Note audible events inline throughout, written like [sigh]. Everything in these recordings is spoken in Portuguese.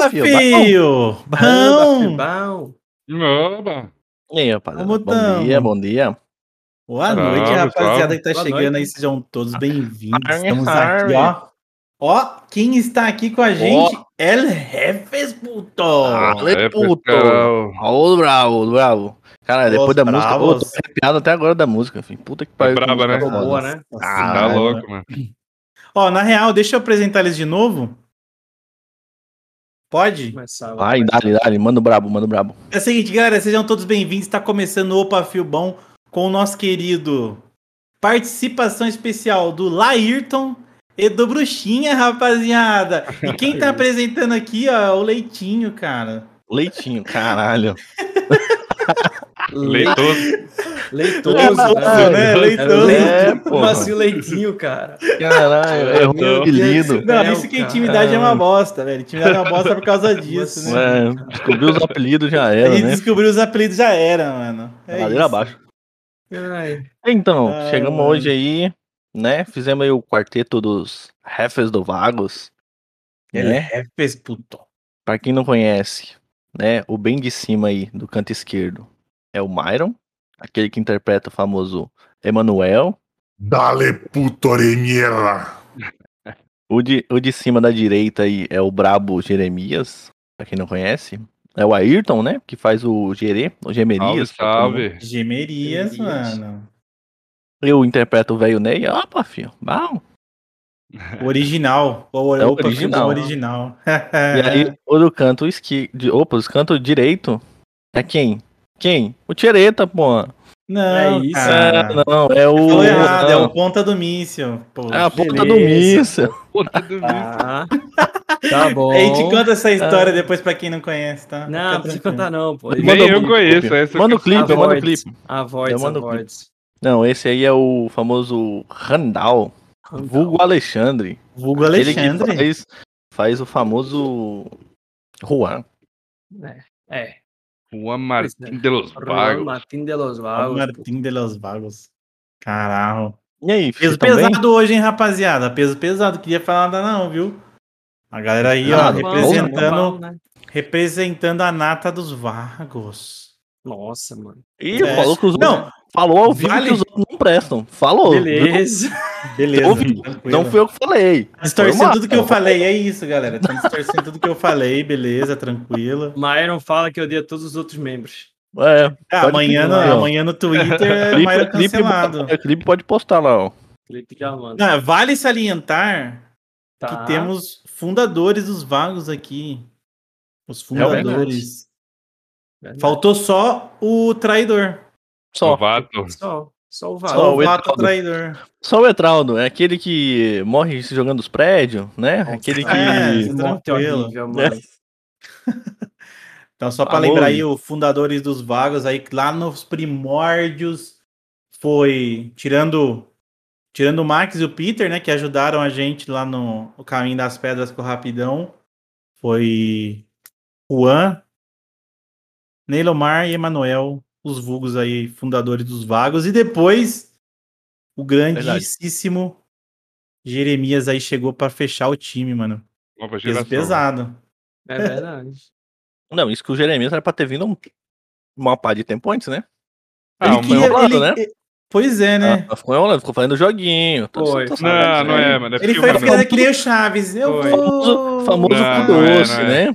Opa, filho! Bom! Bom. Oba. E aí, rapaziada? Como Bom tamo? dia, bom dia. Boa noite, rapaziada salve. que tá Boa chegando noite. aí. Sejam todos bem-vindos. Estamos aqui, ó. Ó, quem está aqui com a gente? El Jefes, puto! Ale, É, puto. Ô, bravo, bravo. Cara, Os depois da música, pô, bravos. tô arrepiado até agora da música, filho. Puta que pariu. que braba, música né? foda. Boa, né? Nossa Ah, Tá é, louco, mano. Ó, na real, deixa eu apresentar eles de novo. Pode? Começar, Vai, dale, dale. Manda o brabo, manda o brabo. É o seguinte, galera, sejam todos bem-vindos. Está começando o Opa Fio Bom com o nosso querido participação especial do Laírton e do Bruxinha, rapaziada. E quem tá [laughs] apresentando aqui, ó, é o Leitinho, cara. Leitinho, caralho. [laughs] Leitoso. Leitoso, Leitoso, né? Leitoso. É, Como porra. assim o leitinho, cara? Caralho, é ruim Não. o apelido. Não, É, isso que intimidade é uma bosta, velho. Intimidade é uma bosta por causa disso, né? É, descobriu os apelidos já era, né? descobriu os apelidos já era, mano. É Ladeira abaixo. Ai, Então, Ai, chegamos mano. hoje aí, né? Fizemos aí o quarteto dos Refes do Vagos. Ele Né? é Jefes, puto. Pra quem não conhece, né? O bem de cima aí, do canto esquerdo, é o Myron, aquele que interpreta o famoso Emanuel. Dale puto de mierda. O de, o de cima da direita aí é o brabo Jeremias, pra quem não conhece. É o Ayrton, né? Que faz o Gerê, o Salve, Gemerias. mundo. salve. Gemerias, Gemerias. mano. Eu interpreto o velho Ney. Opa, filho. Bom. O original. O, É o opa, original. o original. E aí, [laughs] o do canto esquerdo. Opa, o canto direito é quem? Quem? O Tireta, pô. Não, É isso, cara. É, não, é o. Errado, é não. o ponta do míssil. Pô, É a ponta do míssil. Puta do vídeo. tá. Tá bom. A gente conta essa história depois pra quem não conhece, tá? Não, não precisa contar não, pô. Manda Nem o eu conheço essa. Manda o clipe, eu mando o clipe. Avoids, o avoids. Não, esse aí é o famoso Randall, vulgo Alexandre. Vulgo Ele que Alexandre. faz, faz o famoso Juan. É. é. Juan Martín de los Juan Vagos. Martín de los Vagos. Martim de los Vagos. Caralho. E aí, Peso também? pesado hoje, hein, rapaziada? Peso pesado. Queria falar nada não, viu? A galera aí, ó, Ah, Bom, representando, bom, né? representando a nata dos Vagos. Nossa, mano. Ih, É. falou que os Não, falou ao vivo vale- que os outros não prestam. Falou. Beleza. beleza. ouvi. Não fui eu que falei. Distorcendo Foi tudo que eu falei, é isso, galera. Estamos distorcendo tudo que eu falei, beleza, tranquilo. Myron fala que odeia todos os outros membros. É, Ah, amanhã, no, ó. amanhã no Twitter [laughs] é Clipe- Mairo clipe- cancelado. é, clipe pode postar lá, ó. Felipe já manda. Não, vale salientar Tá. que temos fundadores dos vagos aqui. Os Realmente. fundadores. Verdade. Faltou só o traidor. Só, Novato. Só, só o Só Só Vago. o o vato Etraldo. traidor. só o Etraldo, é aquele que morre se jogando dos prédios, né? Aquele que. É, Que morte tranquilo. horrível, [laughs] mano. Então, só para Amor. lembrar aí, os fundadores dos vagos aí, que lá nos primórdios, foi tirando tirando o Max e o Peter, né, que ajudaram a gente lá no, no caminho das pedras com o Rapidão. Foi Juan, Neilomar e Emanuel, os vulgos aí, fundadores dos vagos. E depois, o grandíssimo Jeremias aí chegou para fechar o time, mano. Nova Peso geração. pesado. É verdade. [laughs] Não, isso que o Jeremias era pra ter vindo um- uma pá de tempo antes, né? Ah, Ele foi enrolado, né? ele- Pois é, né? Ah, ficou enrolando, ficou fazendo joguinho. Tô- Foi. tô Não, sabendo, não né? é, mano. É Ele foi o ficando que nem o Chaves. Eu Foi. vou. Famoso, famoso Não, não é, doce, não é. né?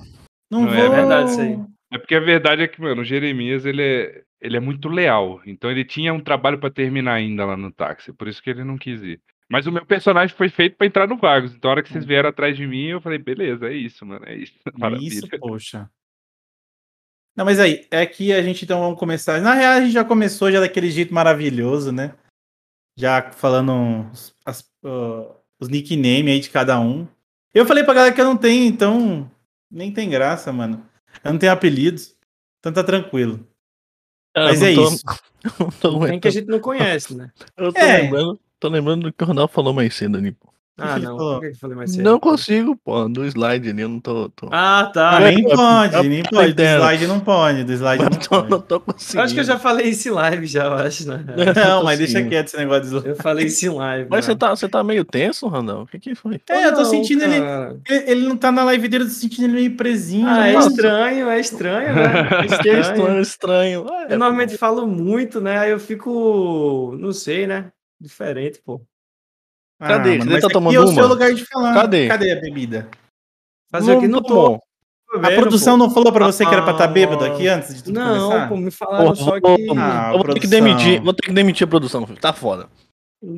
Não, Não vou. é verdade isso aí. É porque a verdade é que, mano, o Jeremias, ele é, ele é muito leal. Então ele tinha um trabalho pra terminar ainda lá no táxi. Por isso que ele não quis ir. Mas o meu personagem foi feito pra entrar no Vagos. Então a hora que vocês vieram atrás de mim, eu falei, beleza, é isso, mano. É isso. [laughs] Maravilha. Isso, poxa. Não, mas aí, é que a gente então vamos começar. Na real, a gente já começou já daquele jeito maravilhoso, né? Já falando os, as, ah, os nickname aí de cada um. Eu falei pra galera que eu não tenho, então nem tem graça, mano. Eu não tenho apelidos. Então tá tranquilo. Ah, Mas é tô- isso. não [laughs] tô Tem que a gente não conhece, né? Eu tô É. lembrando, tô lembrando do que o Ronaldo falou mais cedo ali. pô. Ah, não. falou? Que que eu? Não consigo, pô. Do slide ali, eu não tô. tô... Ah, tá. Ah, nem eu- pode, eu- nem eu pode. Do slide não pode, do slide não não, tô, não tô Eu conseguindo. acho que eu já falei isso em live, já, eu acho, né? Não, mas deixa quieto esse negócio de slide. Eu falei isso em live. Mas né? você tá, você tá meio tenso, Randall? O que que foi? É, eu tô Não, sentindo ele, cara. ele. Ele não tá na live dele, eu tô sentindo ele meio presinho. Ah, é né? estranho, é estranho, né? [laughs] É Que estranho. estranho, estranho. Ah, Eu normalmente falo muito, né? Aí eu fico, não sei, né? Diferente, pô. Ah, Cadê? mano, Você mas tá aqui tomando é o uma? seu lugar de falar. Cadê? Cadê a bebida? Fazer o que não tô. tomou. A produção pô. não falou pra você que era pra estar Ah, bêbado aqui antes de tudo Não, começar? pô, me falaram Porra, só que. Ah, eu vou ter que demitir, vou ter que demitir a produção, filho. Tá foda.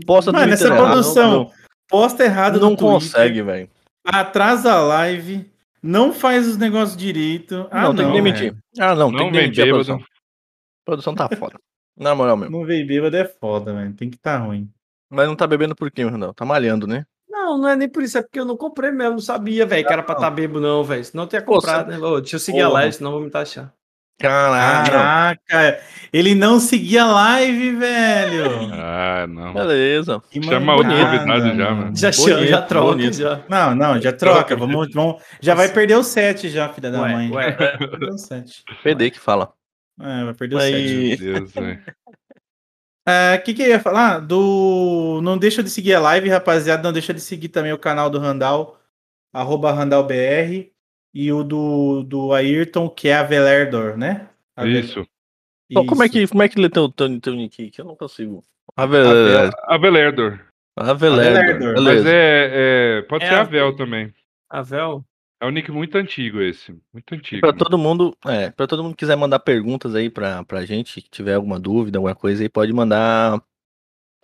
Posta no Mano, essa errado, produção posta errado não consegue, velho. atrasa a live, não faz os negócios direito. Ah, não, tem que demitir. Ah, não, tem Não que demitir a bêbado. produção. A produção tá foda. Na moral mesmo. Não veio bêbado é foda, velho. Tem que tá ruim. Mas não tá bebendo por quê, Randall? Tá malhando, né? Não, não é nem por isso, é porque eu não comprei mesmo, não sabia, velho, que era pra estar bebo, não, velho. Senão eu tinha Pô, comprado, né? Ô, deixa eu seguir a Porra. live, senão vou me taxar. Caraca, ele não seguia a live, velho. Ah, não. Beleza. Que Chama outro mancada, convidado já, mano. Já, Bonito, já troca, bonito. já. Não, não, já troca. Vamos, vamos, já vai perder o 7 já, filha da Ué, mãe. ué. Vai perder o 7. PD que fala. É, vai perder o Aí- 7. Meu Deus, velho. O que, que eu ia falar? Do. Não deixa de seguir a live, rapaziada. Não deixa de seguir também o canal do Randall, arroba RandallBR. E o do, do Ayrton, que é a Velerdor, né? Avel- Isso. Então, como é Isso. que, como é que lê teu, teu, teu nick? Que eu não consigo. Avel... Avel- Avelerdor. Avelerdor. Avelerdor. Mas é, é- Pode É ser a- Avel também. Avel? É um nick muito antigo esse. Muito antigo. Pra todo mundo, é, pra todo mundo que quiser mandar perguntas aí pra, pra gente, que tiver alguma dúvida, alguma coisa aí, pode mandar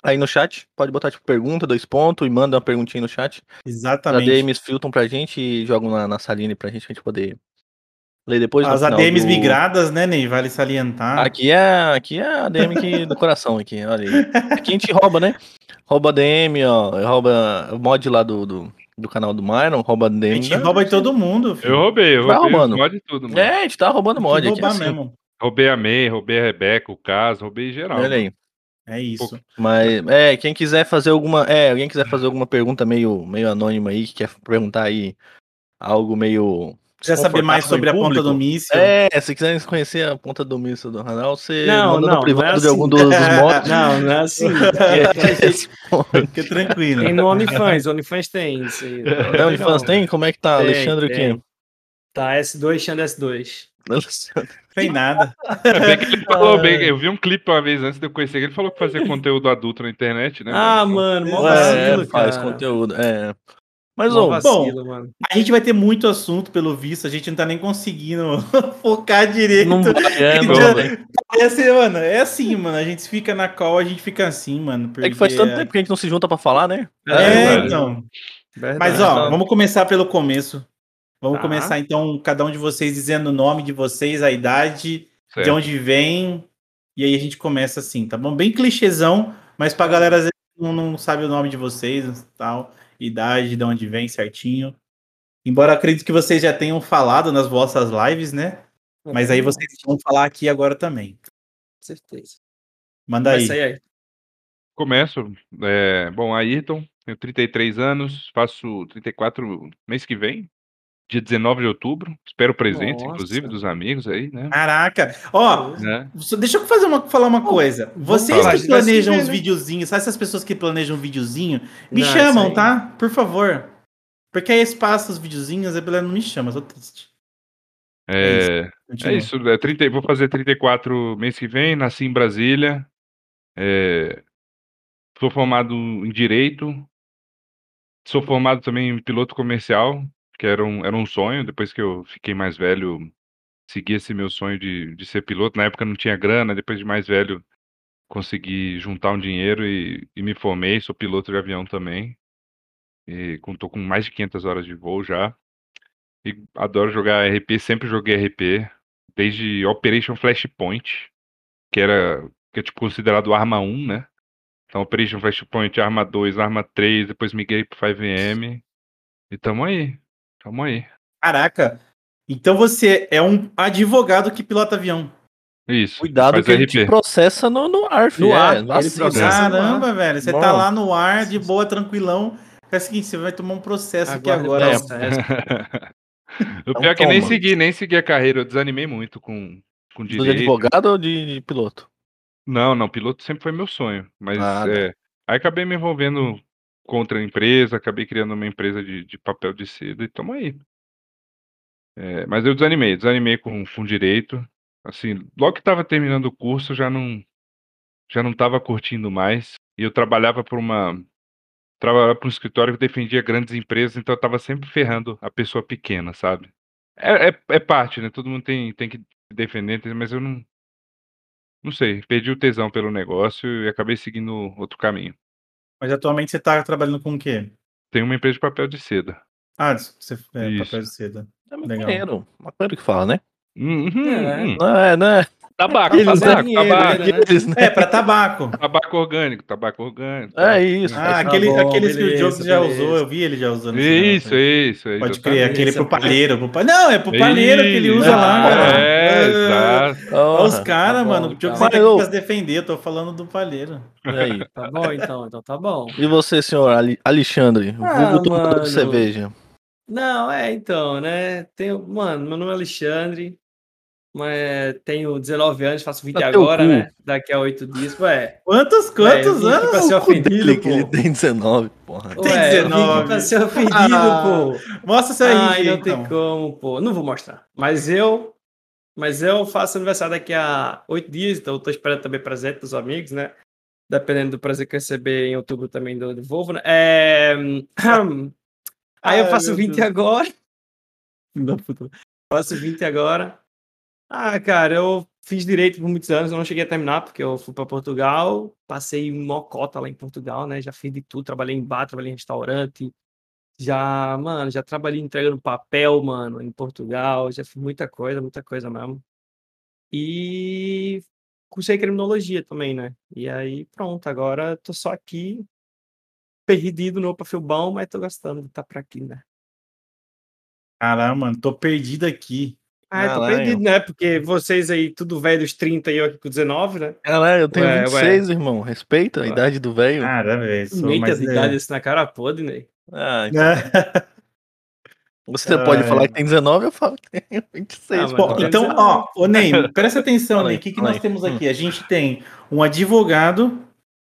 aí no chat. Pode botar tipo pergunta, dois pontos, e manda uma perguntinha no chat. Exatamente. ADMs filtram pra gente e jogam na, na salinha pra gente, pra gente poder ler depois. As ADMs do- migradas, né, Ney? Vale salientar. Aqui é, aqui é a ADM que, do coração, aqui, olha aí. Aqui a gente rouba, né? Rouba ADM, ó, rouba o mod lá do, do, do canal do Myron, rouba ADM. A gente rouba de todo mundo, filho. Eu roubei, eu roubei roubando. os mod de tudo, mano. É, a gente tá roubando mod aqui, roubar assim. mesmo. Roubei a May, roubei a Rebeca, o caso, roubei geral. Olha aí. É isso. Mas, é, quem quiser fazer alguma. É, alguém quiser fazer alguma pergunta meio, meio anônima aí, que quer perguntar aí algo meio. Quiser saber mais sobre a ponta do míssil? É, se quiser conhecer a ponta do míssil do Ranal, você Não, manda não, no privado não é de algum assim. dos, dos [laughs] mods. Não, não é assim. [laughs] Fica tranquilo. Tem no OnlyFans, OnlyFans tem isso aí. De fãs tem? Como é que tá? Tem, Alexandre tem. Tá, S2, Xande S2. Tem nada. É bem falou Ah. bem, eu vi um clipe uma vez antes de eu conhecer ele, ele falou que fazia [laughs] conteúdo adulto na internet, né? Ah, mano? mó É, vacilo, É, faz conteúdo. É. Mas, ô, vacilo, mano. A gente vai ter muito assunto, pelo visto. A gente não tá nem conseguindo [laughs] focar direito. não vai, é, não, Já- velho. É assim, mano, é assim, mano. A gente fica na call, a gente fica assim, mano. É que faz tanto porque- tempo que a gente não se junta pra falar, né? É, verdade. então. Verdade. Mas, ó, Então- vamos começar pelo começo. Vamos Tá. começar, então, cada um de vocês dizendo o nome de vocês, a idade, de Certo. onde vem. E aí a gente começa assim, tá bom? Bem clichêzão, mas pra galera às vezes não, não sabe o nome de vocês tal, idade, de onde vem certinho. Embora acredito que vocês já tenham falado nas vossas lives, né? Mas aí vocês vão falar aqui agora também. Com certeza. Manda aí. sair aí. Começo. É, bom, Ayrton, tenho 33 anos, faço 34 mês que vem, dia 19 de outubro. Espero presente, Nossa. inclusive, dos amigos aí, né? Caraca! Ó, Né? deixa eu fazer uma, falar uma coisa. Vocês falar, que planejam os né? videozinhos, sabe essas pessoas que planejam um videozinho? Me Não, chamam, tá? Por favor. Porque aí espaço os videozinhos, a galera não me chama, eu tô triste. É, é isso, é 30, vou fazer 34 mês que vem, nasci em Brasília. É, sou formado em Direito. Sou formado também em piloto comercial, que era um, era um sonho. Depois que eu fiquei mais velho, segui esse meu sonho de, de ser piloto. Na época não tinha grana, depois de mais velho, consegui juntar um dinheiro e, e me formei. Sou piloto de avião também. E tô com mais de 500 horas de voo já. E adoro jogar RP, sempre joguei RP, desde Operation Flashpoint, que era que é tipo considerado arma 1, né? Então Operation Flashpoint, arma 2, arma 3, depois migrei pro 5M. E tamo aí. Tamo aí. Caraca! Então você é um advogado que pilota avião. Isso. Cuidado que ele RP. te processa no, no ar, filho. No ar, é, vacina. processa. Caramba, velho. Você tá Bom. lá no ar, de boa, tranquilão. É o seguinte, você vai tomar um processo aqui agora. o ó. processo. [laughs] o Então pior é que nem segui, nem segui a carreira, eu desanimei muito com, com De direito. advogado ou de, de piloto? Não, não, piloto sempre foi meu sonho. Mas Ah, tá. é, aí acabei me envolvendo contra a empresa, acabei criando uma empresa de, de papel de seda e tamo aí. É, mas eu desanimei, desanimei com, com direito. Assim, logo que estava terminando o curso, já não já não estava curtindo mais. E eu trabalhava para uma trabalhava para um escritório que defendia grandes empresas, então eu estava sempre ferrando a pessoa pequena, sabe? É, é, é parte, né? Todo mundo tem, tem que defender, mas eu não não sei, perdi o tesão pelo negócio e acabei seguindo outro caminho. Mas atualmente você tá trabalhando com o quê? Tem uma empresa de papel de seda. Ah, você é Isso. papel de seda. É Legal. maconheiro. Maconheiro que fala, né? Uhum, É. uhum. Não é, não é? Tabaco, Eles tabaco, dinheiro, tabaco, né? Né? É, pra tabaco. tabaco orgânico, tabaco orgânico. É isso. Ah, Tá aquele, bom, aqueles que o beleza, Diogo já beleza. usou, eu vi ele já usando. Isso, negócio. isso, é Pode exatamente. crer, aquele pro Beleza, palheiro. Pro. Não, é pro palheiro que ele usa Isso, lá, cara. É, exato. Olha os caras, Tá mano. O você tá pra se defender, eu tô falando do palheiro. E aí? Tá bom, então, então tá bom. E você, senhor Alexandre? Ah, vulgo tomador de cerveja. Não, é, então, né? Tenho, mano, meu nome é Alexandre, mas tenho 19 anos, faço 20 Tá agora, né? Daqui a 8 dias. Ué, Quantos, ué, quantos vim aqui pra anos? ser ofendido, que ele pô. tem 19, porra. Tem Ué, vim 19. aqui pra ser ofendido, Ah, pô. Mostra isso aí, Ai, não então. tem como, pô. Não vou mostrar. Mas eu, mas eu faço aniversário daqui a 8 dias, então eu tô esperando também presente dos amigos, né? Dependendo do prazer que eu receber em outubro também do, do Volvo, né? É... [clears throat] Aí eu Ai, faço meu 20 Deus. agora. Da puta. Faço 20 agora. Ah, cara, eu fiz direito por muitos anos, eu não cheguei a terminar, porque eu fui para Portugal, passei mocota lá em Portugal, né? Já fiz de tudo, trabalhei em bar, trabalhei em restaurante, já, mano, já trabalhei entregando papel, mano, em Portugal, já fiz muita coisa, muita coisa mesmo. E cursei criminologia também, né? E aí, pronto, agora tô só aqui, perdido no perfil bom, mas tô gostando de estar por aqui, né? Caramba, mano, tô perdido aqui. Ah, eu tô Caralho. perdido, né? Porque vocês aí, tudo velho dos 30 e eu aqui com 19, né? Caralho, eu tenho Ué, 26, irmão. Respeita a Ué. idade do velho. Caramba, velho. sou Meita mais de velho. idade assim na cara podre, né? Ah, então Né? [laughs] você pode Ai. falar que tem 19, eu falo que tem [laughs] 26. Ah. Bom, então, dizer, ó, ô Ney, presta atenção, Ney. O que, que nós temos Hum. aqui? A gente tem um advogado,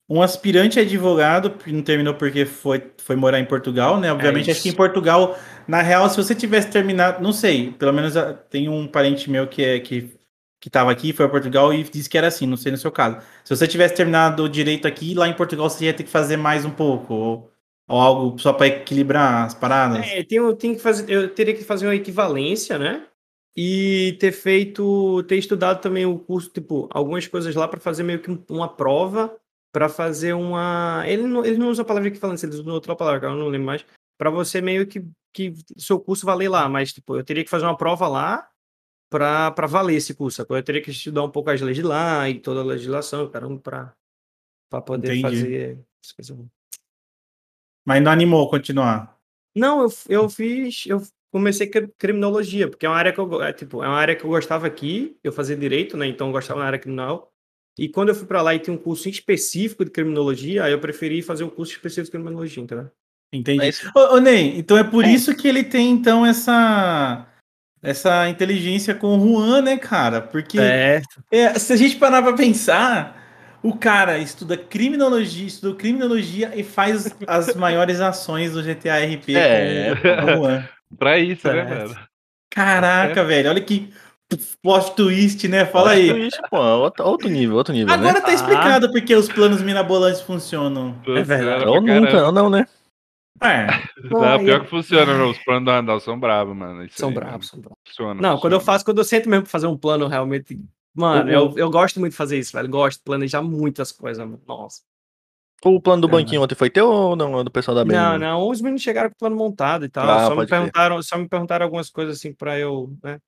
um aspirante a advogado, que não terminou porque foi, foi morar em Portugal, né? Obviamente, acho que em. Portugal, na real, se você tivesse terminado, não sei, pelo menos ah, tem um parente meu que é que, que tava aqui, foi a Portugal e disse que era assim, não sei no seu caso. Se você tivesse terminado o direito aqui, lá em Portugal você ia ter que fazer mais um pouco, ou, ou algo só para equilibrar as paradas. É, que fazer, eu teria que fazer uma equivalência, né? E ter feito, ter estudado também o curso, tipo, algumas coisas lá para fazer meio que um- uma prova, para fazer uma. Ele não, ele não usa a palavra equivalência, ele usa outra palavra, que eu não lembro mais. Para você meio que, que seu curso valer lá, mas, tipo, eu teria que fazer uma prova lá para valer esse curso. Eu teria que estudar um pouco as leis de lá e toda a legislação, caramba, para poder Entendi. fazer. Mas não animou continuar. Não, eu, eu fiz, eu comecei cri- criminologia, porque é uma área que eu, é, tipo, é uma área que eu gostava aqui, eu fazia direito, né? Então eu gostava da área criminal. E quando eu fui para lá e tinha um curso específico de criminologia, aí eu preferi fazer um curso específico de criminologia, entendeu? Entendi. Mas- Ô, ô, Ney, então é por isso que ele tem, então, essa essa inteligência com o Juan, né, cara? Porque É, é, se a gente parar pra pensar, o cara estuda criminologia, estudou criminologia e faz as maiores ações do GTA RP É. com o Juan. [laughs] Pra isso, né, mano? Caraca, velho, olha que plot twist, né? Fala aí. Twist, pô, outro, outro nível, outro nível, Agora né? tá explicado porque os planos mirabolantes funcionam. É verdade. Ou nunca, ou não, né? É, [laughs] Não, pior que funciona. Os planos da Randall são bravos, mano. Isso são aí, bravos, são bravos. Funciona. Não, quando eu funciona. faço, quando eu sento mesmo pra fazer um plano realmente. Mano, Uhum. eu, eu gosto muito de fazer isso, velho. Gosto de planejar muitas coisas, mano. Nossa. O plano do É, banquinho ontem foi teu ou não? É do pessoal da BM? Não, não, os meninos chegaram com o plano montado e tal. Ah, só, me perguntaram, só me perguntaram algumas coisas assim pra eu, né?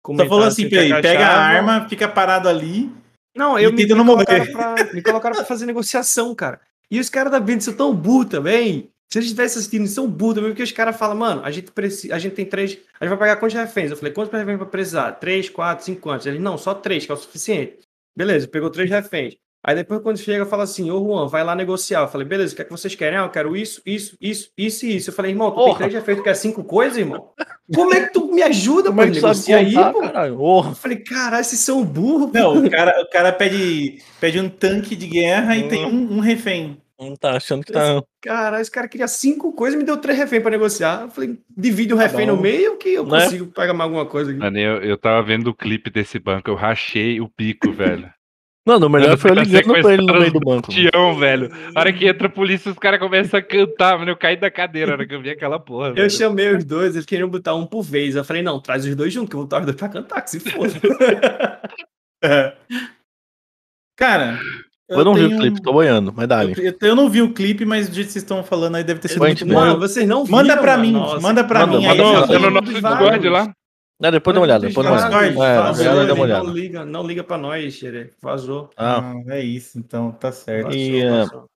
Só comentar, falou assim, é peraí, pega a arma, fica parado ali. Não, eu me, me não morrer. colocaram pra, me colocaram pra fazer negociação, cara. E os caras da Band são tão burros também. Se eles estivessem assistindo, eles são burros também, porque os caras falam, mano, a gente precisa, a gente tem três, a gente vai pagar quantos reféns? Eu falei, quantos reféns vai precisar? Três, quatro, cinco quantos? Eles, não, só três, que é o suficiente. Beleza, pegou três reféns. Aí depois, quando chega, fala assim: Ô Juan, vai lá negociar. Eu falei: beleza, o que é que vocês querem? Ah, eu quero isso, isso, isso, isso e isso. Eu falei: irmão, tu tem Porra. três efeitos, quer cinco coisas, irmão? Como é que tu me ajuda, pô? é que tu sabe Negocia aí, pô. caralho? Eu falei: caralho, vocês são burros, pô. Não, o cara, o cara pede, pede um tanque de guerra e tem um, um refém. Não tá achando que tá. Caralho, esse cara queria cinco coisas e me deu três reféns pra negociar. Eu falei: divide o refém bom. no meio que eu Né? consigo pegar mais alguma coisa aqui. Mano, eu, eu tava vendo o clipe desse banco, eu rachei o bico, [laughs] velho. Mano, o melhor foi eu ligando pra ele no meio do banco. Tião, velho. A hora que entra a polícia, os caras começam a cantar, mano. Eu caí da cadeira na hora que eu vi aquela porra. Eu velho. chamei os dois, eles queriam botar um por vez. Eu falei, não, traz os dois juntos, que eu vou botar os dois pra cantar, que se foda. [laughs] É. Cara, Eu não vi o tenho- clipe, tô boiando, mas dá Eu, eu- eu não vi o clipe, mas do jeito que vocês estão falando aí deve ter sido muito bom. Mano, vocês não viram, Manda pra mim, Nossa, manda pra Manda, mim manda, aí. manda. Tá no nosso Discord lá. Ah, depois dá uma olhada, depois dá uma Discord, olhada. É, não liga, não liga pra nós, Xere. Vazou. Ah, Ah, é isso, então, tá certo. Vazou, E, é, vazou.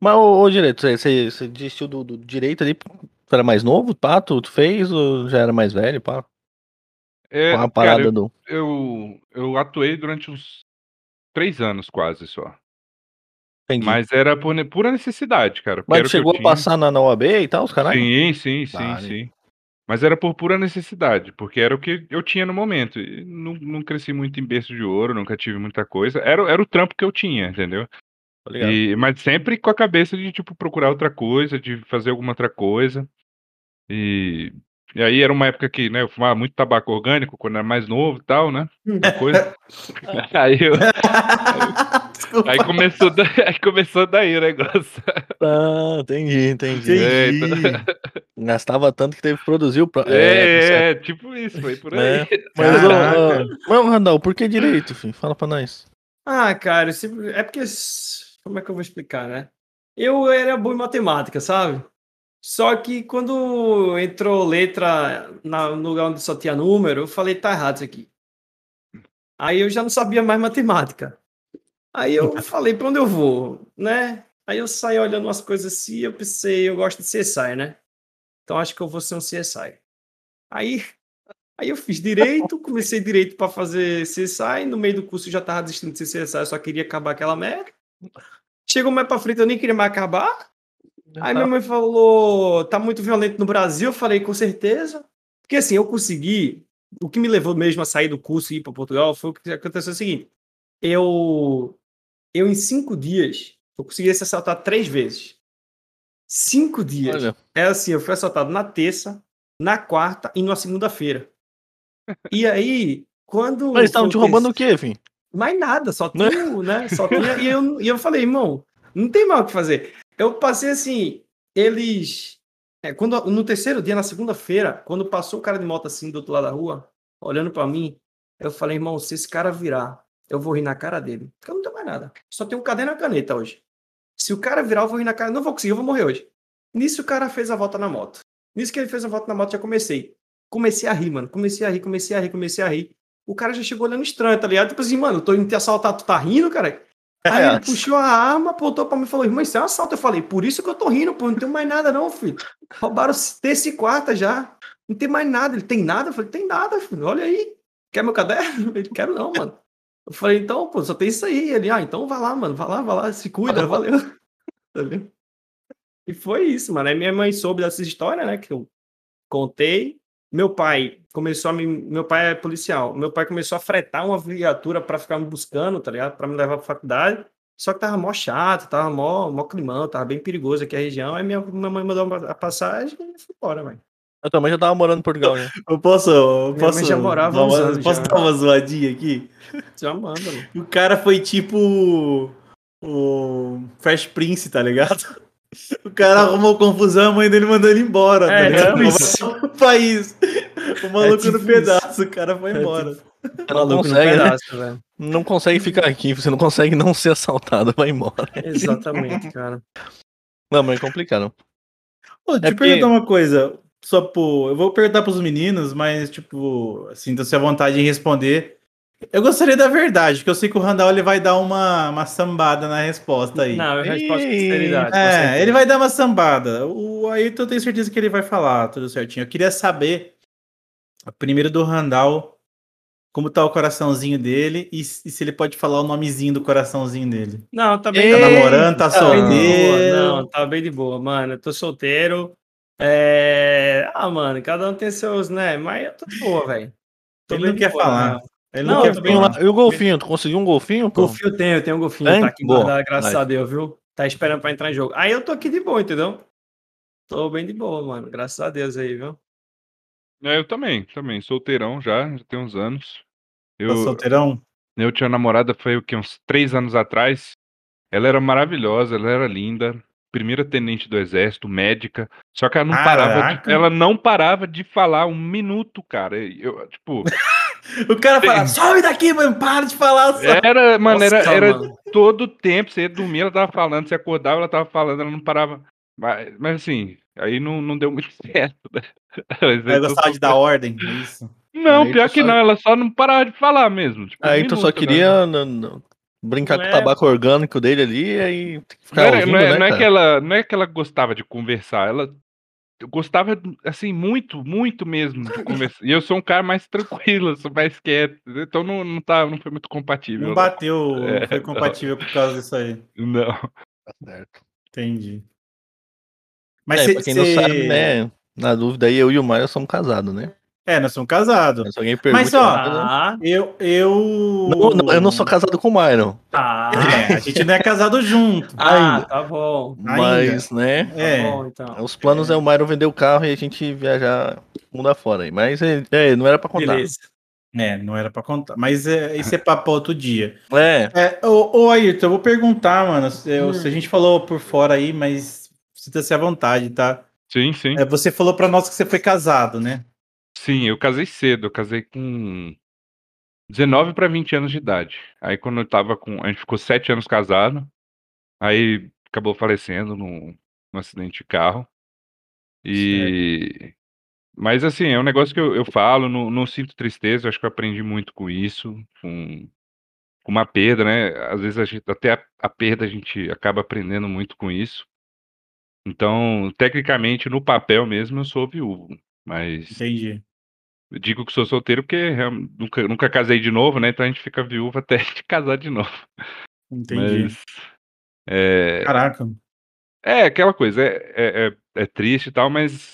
mas, ô, ô direito, você, você, desistiu do, do direito ali? Tu era mais novo, pá? Tu, tu fez ou já era mais velho, pá? É, Com a cara, parada eu, do. eu, eu atuei durante uns três anos quase só. Entendi. Mas era por pura necessidade, cara. Mas chegou a tinha. passar na, na OAB e tal, os caras? Sim, sim, sim, Vale. sim. Mas era por pura necessidade, porque era o que eu tinha no momento. E não, não cresci muito em berço de ouro, nunca tive muita coisa. Era, era o trampo que eu tinha, entendeu? E, mas sempre com a cabeça de, tipo, procurar outra coisa, de fazer alguma outra coisa. E, e aí era uma época que, né, eu fumava muito tabaco orgânico quando era mais novo e tal, né? Uma coisa. [laughs] [laughs] aí, eu- aí [laughs] [laughs] começou, da- [laughs] aí começou daí o negócio. Ah, entendi, entendi. É, então- Gastava tanto que teve que produzir o. Pro... É, certo. é, tipo isso, foi por aí. É. Mas, ô, mas, Randall, por que direito, filho? Fala pra nós. Ah, cara, é porque. Como é que eu vou explicar, né? Eu era bom em matemática, sabe? Só que quando entrou letra na- no lugar onde só tinha número, eu falei, tá errado isso aqui. Aí eu já não sabia mais matemática. Aí eu falei, pra onde eu vou, né? Aí eu saí olhando umas coisas assim, eu pensei, eu gosto de CSI, né? Então acho que eu vou ser um CSI. Aí, aí eu fiz direito, comecei direito para fazer CSI, no meio do curso eu já tava desistindo de ser CSI, eu só queria acabar aquela merda. Chegou mais pra frente, eu nem queria mais acabar. Aí minha mãe falou, tá muito violento no Brasil, eu falei, com certeza. Porque assim, eu consegui, o que me levou mesmo a sair do curso e ir para Portugal foi o que aconteceu o seguinte, eu, eu em cinco dias, eu consegui ser assaltado três vezes. Cinco dias. Olha, É assim, eu fui assaltado na terça, na quarta e na segunda-feira. E aí, quando. mas eles estavam te roubando o quê, filho? Mais nada, só tinha, o, né? Só tinha. E eu, e eu falei, irmão, não tem mais o que fazer. Eu passei assim, eles. é, quando, no terceiro dia, na segunda-feira, quando passou o cara de moto assim do outro lado da rua, olhando pra mim, eu falei, irmão, se esse cara virar, eu vou rir na cara dele. Porque eu não tenho mais nada. Só tenho um caderno e uma caneta hoje. Se o cara virar, eu vou rir na cara. Não vou conseguir, eu vou morrer hoje. Nisso o cara fez a volta na moto. Nisso que ele fez a volta na moto, já comecei. Comecei a rir, mano. Comecei a rir, comecei a rir, comecei a rir. O cara já chegou olhando estranho, tá ligado? Tipo assim, mano, eu tô indo te assaltar, tu tá rindo, cara? Aí ele puxou a arma, apontou pra mim e falou, irmão, isso é um assalto. Eu falei, por isso que eu tô rindo, pô, não tem mais nada não, filho. Roubaram terça quarta já. Não tem mais nada. Ele, tem nada? Eu falei, tem nada, filho. Olha aí. Quer meu caderno? [laughs] Ele, quero não, mano. Eu falei, então, pô, só tem isso aí. Ele, ah, então vai lá, mano, vai lá, vai lá, se cuida, valeu. [laughs] Tá vendo? E foi isso, mano. Aí minha mãe soube dessa história, né, que eu contei. Meu pai começou a me. Meu pai é policial. Meu pai começou a fretar uma viatura pra ficar me buscando, tá ligado? Pra me levar pra faculdade. Só que tava mó chato, tava mó, mó climão, tava bem perigoso aqui a região. Aí minha, minha mãe mandou a passagem e fui embora, velho. Eu também já tava morando em Portugal, né? Eu posso, eu posso, já morava dar uma, anos posso já. dar uma zoadinha aqui? Já manda, mano. O cara foi tipo o Fresh Prince, tá ligado? O cara arrumou confusão, a mãe dele mandou ele embora, tá É, ligado? tipo isso. O país. O maluco tipo no pedaço, o cara foi embora. Você não Maluco no consegue, né? pedaço, velho. Não consegue ficar aqui, você não consegue não ser assaltado, vai embora. Exatamente, cara. Não, mas é complicado. Pô, deixa É eu porque- perguntar uma coisa. Só pô, eu vou perguntar pros meninos, mas, tipo, sinta-se à vontade em responder. Eu gostaria da verdade, porque eu sei que o Randall ele vai dar uma, uma sambada na resposta aí. Não, eu resposto com sinceridade. É, ele vai dar uma sambada. O Ayrton eu tenho certeza que ele vai falar tudo certinho. Eu queria saber, primeiro do Randall, como tá o coraçãozinho dele e, se e se ele pode falar o nomezinho do coraçãozinho dele. Não, tá bem. Tá tá namorando, tá tá boa. solteiro. Não, tá bem de boa, mano. Eu tô solteiro. É... Ah, mano, cada um tem seus, né? Mas eu tô de boa, velho. Tô Ele bem não quer boa, falar. né? Ele Não, não, quer eu tô bem falar. E o golfinho? Tu conseguiu um golfinho? Pô? Golfinho tem, eu tenho um golfinho, Tem? tá aqui Boa. guardado, graças Nice. a Deus, viu? Tá esperando pra entrar em jogo. Aí eu tô aqui de boa, entendeu? Tô bem de boa, mano. Graças a Deus aí, viu? É, eu também, também. Solteirão já, já tem uns anos. Tá Eu, solteirão? eu tinha namorada, foi o que, uns três anos atrás. Ela era maravilhosa, ela era linda. Primeira tenente do exército, médica. Só que ela não parava Caraca. de, ela não parava de falar um minuto, cara. Eu, tipo, [laughs] O cara fala, sobe daqui, mano, para de falar. Só. era, mano, era, Nossa, era mano. todo tempo. Você ia dormir, ela tava falando. Você acordava, ela tava falando, ela não parava. Mas, mas assim, aí não, não deu muito [laughs] certo, né? Tô gostava de dar ordem, é isso. Não, Aí pior tu que só- não, ela só não parava de falar mesmo. Tipo, um Aí tu só minuto, né? queria n- n- brincar Não com é- o tabaco orgânico dele ali e aí tem que Não, ficar era- ouvindo, não é, né, não é cara? que ela, não é que ela gostava de conversar, ela gostava, assim, muito, muito mesmo de conversar. E eu sou um cara mais tranquilo, eu sou mais quieto, então não, não, tá, não foi muito compatível. Não bateu, não É, foi compatível por causa disso aí. Não. Tá certo. Entendi. Mas é, cê- pra quem não cê- sabe, né? Na dúvida aí, eu e o Maio somos casados, né? É, nós somos casados. Pergunta. Mas, ó, Ah, Eu, eu. não, não, eu não sou casado com o Myron. tá. É, a gente não é casado junto. Ah, Ainda. tá bom. Mas, né? Tá É. bom, então. Os planos é o Myron vender o carro e a gente viajar mundo afora aí. Mas é, é, não era pra contar. Beleza. É, não era pra contar. Mas é, esse é papo outro dia. É, É, ô, ô Ayrton, eu vou perguntar, mano. Eu- Hum. se a gente falou por fora aí, mas sinta-se à vontade, tá? Sim, sim. É, você falou pra nós que você foi casado, né? Sim, eu casei cedo, eu casei com 19 para 20 anos de idade. Aí quando eu tava com. A gente ficou sete anos casado, aí acabou falecendo num, num acidente de carro. E. Mas assim, é um negócio que eu, eu falo, não, não sinto tristeza, eu acho que eu aprendi muito com isso, com, com uma perda, né? Às vezes a gente, até a, a perda a gente acaba aprendendo muito com isso. Então, tecnicamente, no papel mesmo, eu sou viúvo. Mas Entendi. Eu digo que sou solteiro porque nunca, nunca casei de novo, né? Então a gente fica viúvo até [laughs] gente casar de novo. Entendi. Mas. É, Caraca. é aquela coisa, é, é, é- é triste e tal, mas.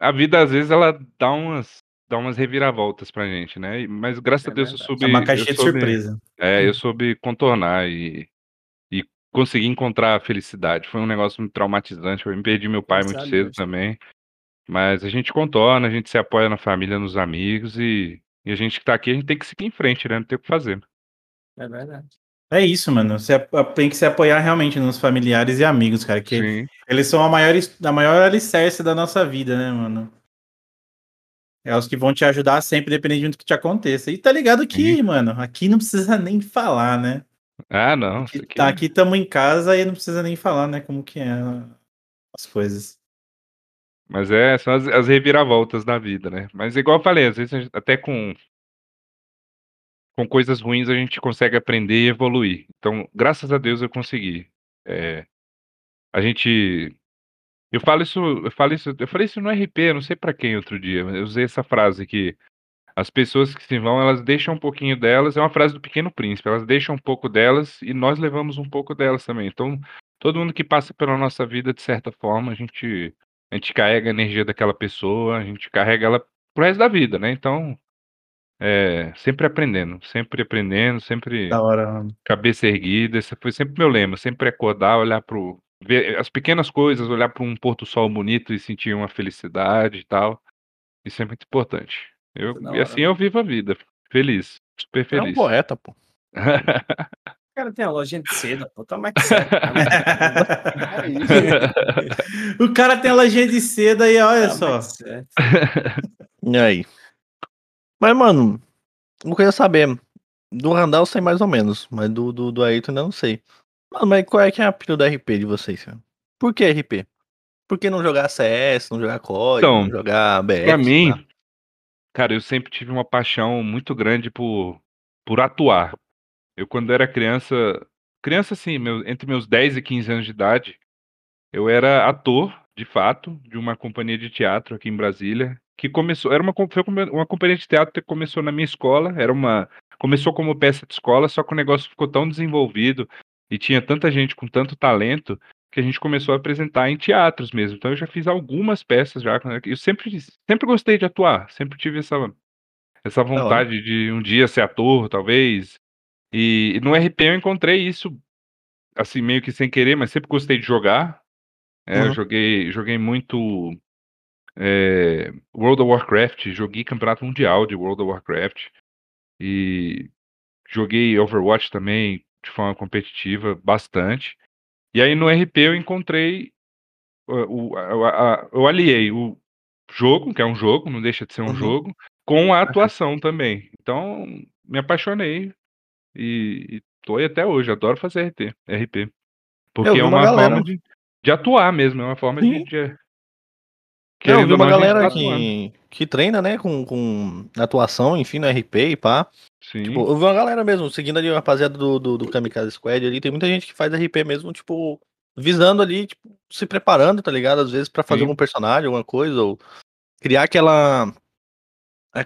A vida, às vezes, ela dá umas, dá umas reviravoltas pra gente, né? Mas graças É a Deus eu verdade. soube. É uma eu caixinha de soube- surpresa. É, eu soube contornar e, e consegui encontrar a felicidade. Foi um negócio muito traumatizante. Eu me perdi meu pai Graças muito cedo também. Mas a gente contorna, a gente se apoia na família, nos amigos e, e a gente que tá aqui, a gente tem que seguir em frente, né? Não tem o que fazer. É verdade. É isso, mano. Você tem que se apoiar realmente nos familiares e amigos, cara. Que Sim. eles são a maior, a maior alicerce da nossa vida, né, mano? É os que vão te ajudar sempre, dependendo do que te aconteça. E tá ligado que, mano, aqui não precisa nem falar, né? Ah, não. Aqui, aqui- tá, aqui estamos em casa e não precisa nem falar, né? Como que é as coisas. Mas é, são as, as reviravoltas da vida, né? Mas igual eu falei, às vezes gente- até com com coisas ruins a gente consegue aprender e evoluir. Então, graças a Deus eu consegui. É, a gente eu falo isso, eu falo isso, eu falei isso no RP, não sei pra quem outro dia, eu usei essa frase que as pessoas que se vão, elas deixam um pouquinho delas, é uma frase do Pequeno Príncipe, elas deixam um pouco delas e nós levamos um pouco delas também. Então, todo mundo que passa pela nossa vida, de certa forma, a gente a gente carrega a energia daquela pessoa, a gente carrega ela pro resto da vida, né? Então, é, sempre aprendendo, sempre aprendendo, sempre Da hora, cabeça erguida, esse foi sempre meu lema, sempre acordar, olhar pro ver as pequenas coisas, olhar para um pôr do sol bonito e sentir uma felicidade e tal. Isso é muito importante. Eu, Da e hora, assim eu vivo a vida, feliz, super é um feliz. poeta, pô. [laughs] O cara tem uma lojinha de seda, pô. Tá mais que certo. o cara tem a lojinha de seda e olha Tá só. certo. E aí? Mas, mano, eu queria saber. Do Randall eu sei mais ou menos, mas do, do, do Ayrton ainda não sei. Mano, mas qual é que é a pilha do RP de vocês, cara? Por que RP? Por que não jogar CS, não jogar COD, Então, não jogar BF? Pra mim, lá? cara, eu sempre tive uma paixão muito grande por, por atuar. Eu, quando era criança, criança assim, meu- entre meus 10 e 15 anos de idade, eu era ator, de fato, de uma companhia de teatro aqui em Brasília. que começou, era uma, foi uma companhia de teatro que começou na minha escola, era uma, começou como peça de escola, só que o negócio ficou tão desenvolvido e tinha tanta gente com tanto talento que a gente começou a apresentar em teatros mesmo. Então eu já fiz algumas peças já, né, eu sempre, sempre gostei de atuar, sempre tive essa, essa vontade de um dia ser ator, talvez. E, e no RP eu encontrei isso, assim, meio que sem querer, mas sempre gostei de jogar. É, eu Uhum. joguei, joguei muito é, World of Warcraft, joguei campeonato mundial de World of Warcraft e joguei Overwatch também de forma competitiva bastante. E aí no RP eu encontrei o, o- a- a- eu aliei o jogo, que é um jogo, não deixa de ser um Uhum. jogo, com a [laughs] atuação também. Então me apaixonei e, e tô aí até hoje, adoro fazer RT, RP. Porque vi é uma galera- forma de, de atuar mesmo, é uma forma de, Sim. de Eu querendo vi uma galera tá atuando. que, que treina, né, com, com atuação, enfim, no RP e pá. Sim. Tipo, eu vi uma galera mesmo, seguindo ali a rapaziada do, do, do Kamikaze Squad ali, tem muita gente que faz RP mesmo, tipo, visando ali, tipo, se preparando, tá ligado? Às vezes pra fazer Sim. algum personagem, alguma coisa, ou criar aquela.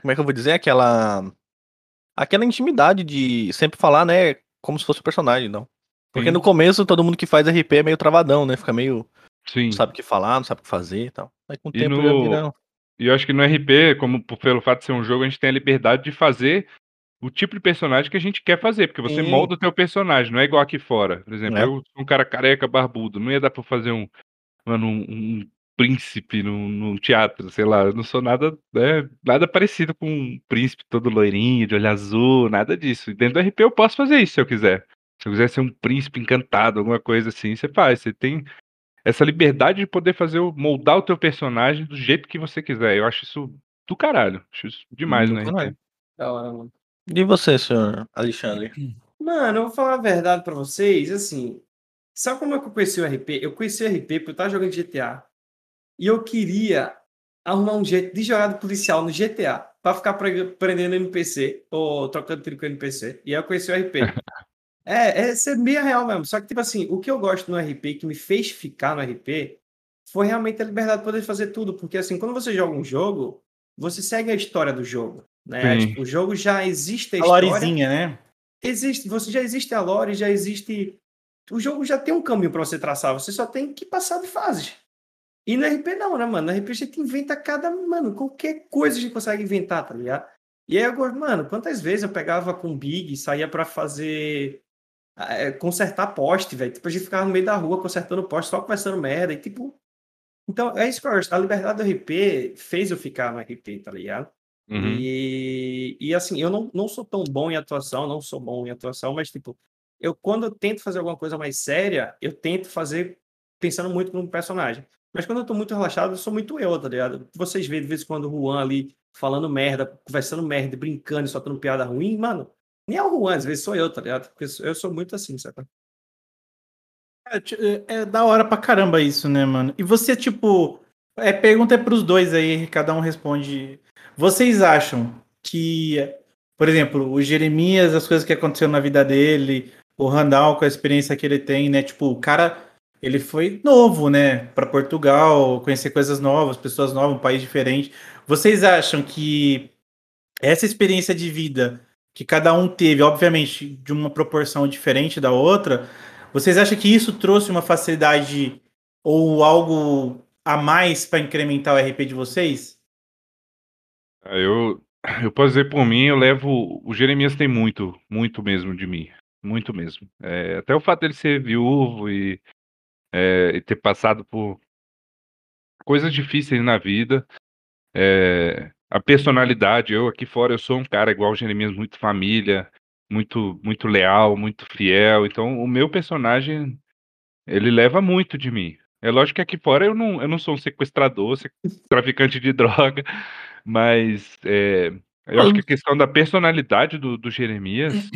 Como é que eu vou dizer? Aquela. Aquela intimidade de sempre falar, né? Como se fosse o personagem, não. Porque Sim. no começo todo mundo que faz RP é meio travadão, né? Fica meio. Sim. Não sabe o que falar, não sabe o que fazer e tal. Aí com o E tempo no- já vira. E eu acho que no RP, como pelo fato de ser um jogo, a gente tem a liberdade de fazer o tipo de personagem que a gente quer fazer, porque você Sim. molda o teu personagem, não é igual aqui fora. Por exemplo, É. eu sou um cara careca, barbudo, não ia dar pra fazer um, mano, um, um príncipe num, num teatro, sei lá, eu não sou nada, né, nada parecido com um príncipe todo loirinho, de olho azul, nada disso. E dentro do RP eu posso fazer isso se eu quiser. Se eu quiser ser um príncipe encantado, alguma coisa assim, você faz. Você tem essa liberdade de poder fazer o, moldar o teu personagem do jeito que você quiser. Eu acho isso do caralho. Acho isso demais, Do né? caralho. Da hora, mano. E você, senhor Alexandre? Mano, eu vou falar a verdade pra vocês, assim. Sabe como é que eu conheci o RP? Eu conheci o RP porque eu tava jogando GTA. E eu queria arrumar um jeito de jogar de policial no GTA pra ficar pre- prendendo NPC ou trocando tiro com NPC. E aí eu conheci o RP. [laughs] é, é ser meio real mesmo. Só que, tipo assim, o que eu gosto no RP, que me fez ficar no RP, foi realmente a liberdade de poder fazer tudo. Porque, assim, quando você joga um jogo, você segue a história do jogo. Né? Tipo, o jogo já existe a A história lorezinha, né? existe, você já existe a lore, já existe. O jogo já tem um caminho pra você traçar, você só tem que passar de fases. E no RP não, né, mano? No RP a gente inventa cada, mano, qualquer coisa a gente consegue inventar, tá ligado? E aí agora, mano, quantas vezes eu pegava com o Big, saía pra fazer eh, consertar poste, velho. Tipo, a gente ficava no meio da rua consertando poste, só conversando merda e tipo, então, é isso que eu acho. A liberdade do RP fez eu ficar no RP, tá ligado? Uhum. E, e assim, eu não, não sou tão bom em atuação, não sou bom em atuação, mas tipo, eu quando eu tento fazer alguma coisa mais séria, eu tento fazer pensando muito no personagem. Mas quando eu tô muito relaxado, eu sou muito eu, tá ligado? Vocês veem de vez em quando o Juan ali falando merda, conversando merda, brincando, soltando piada ruim, mano. Nem é o Juan, às vezes sou eu, tá ligado? Porque eu sou muito assim, sabe? É, é- é da hora pra caramba isso, né, mano? E você, tipo. É, pergunta é pros dois aí, cada um responde. Vocês acham que, por exemplo, o Jeremias, as coisas que aconteceram na vida dele, o Randall com a experiência que ele tem, né? Tipo, o cara, ele foi novo, né? Pra Portugal, conhecer coisas novas, pessoas novas, um país diferente. Vocês acham que essa experiência de vida que cada um teve, obviamente, de uma proporção diferente da outra, vocês acham que isso trouxe uma facilidade ou algo a mais para incrementar o RP de vocês? Ah, Eu, eu posso dizer por mim, eu levo. O Jeremias tem muito, muito mesmo de mim. Muito mesmo. É, até o fato dele ser viúvo e, é, e ter passado por coisas difíceis na vida. é, a personalidade, eu aqui fora, eu sou um cara igual o Jeremias, muito família, muito, muito leal, muito fiel. Então, o meu personagem, ele leva muito de mim. É lógico que aqui fora eu não, eu não sou um sequestrador, se- traficante de [laughs] droga, mas é, eu acho que a questão da personalidade do, do Jeremias,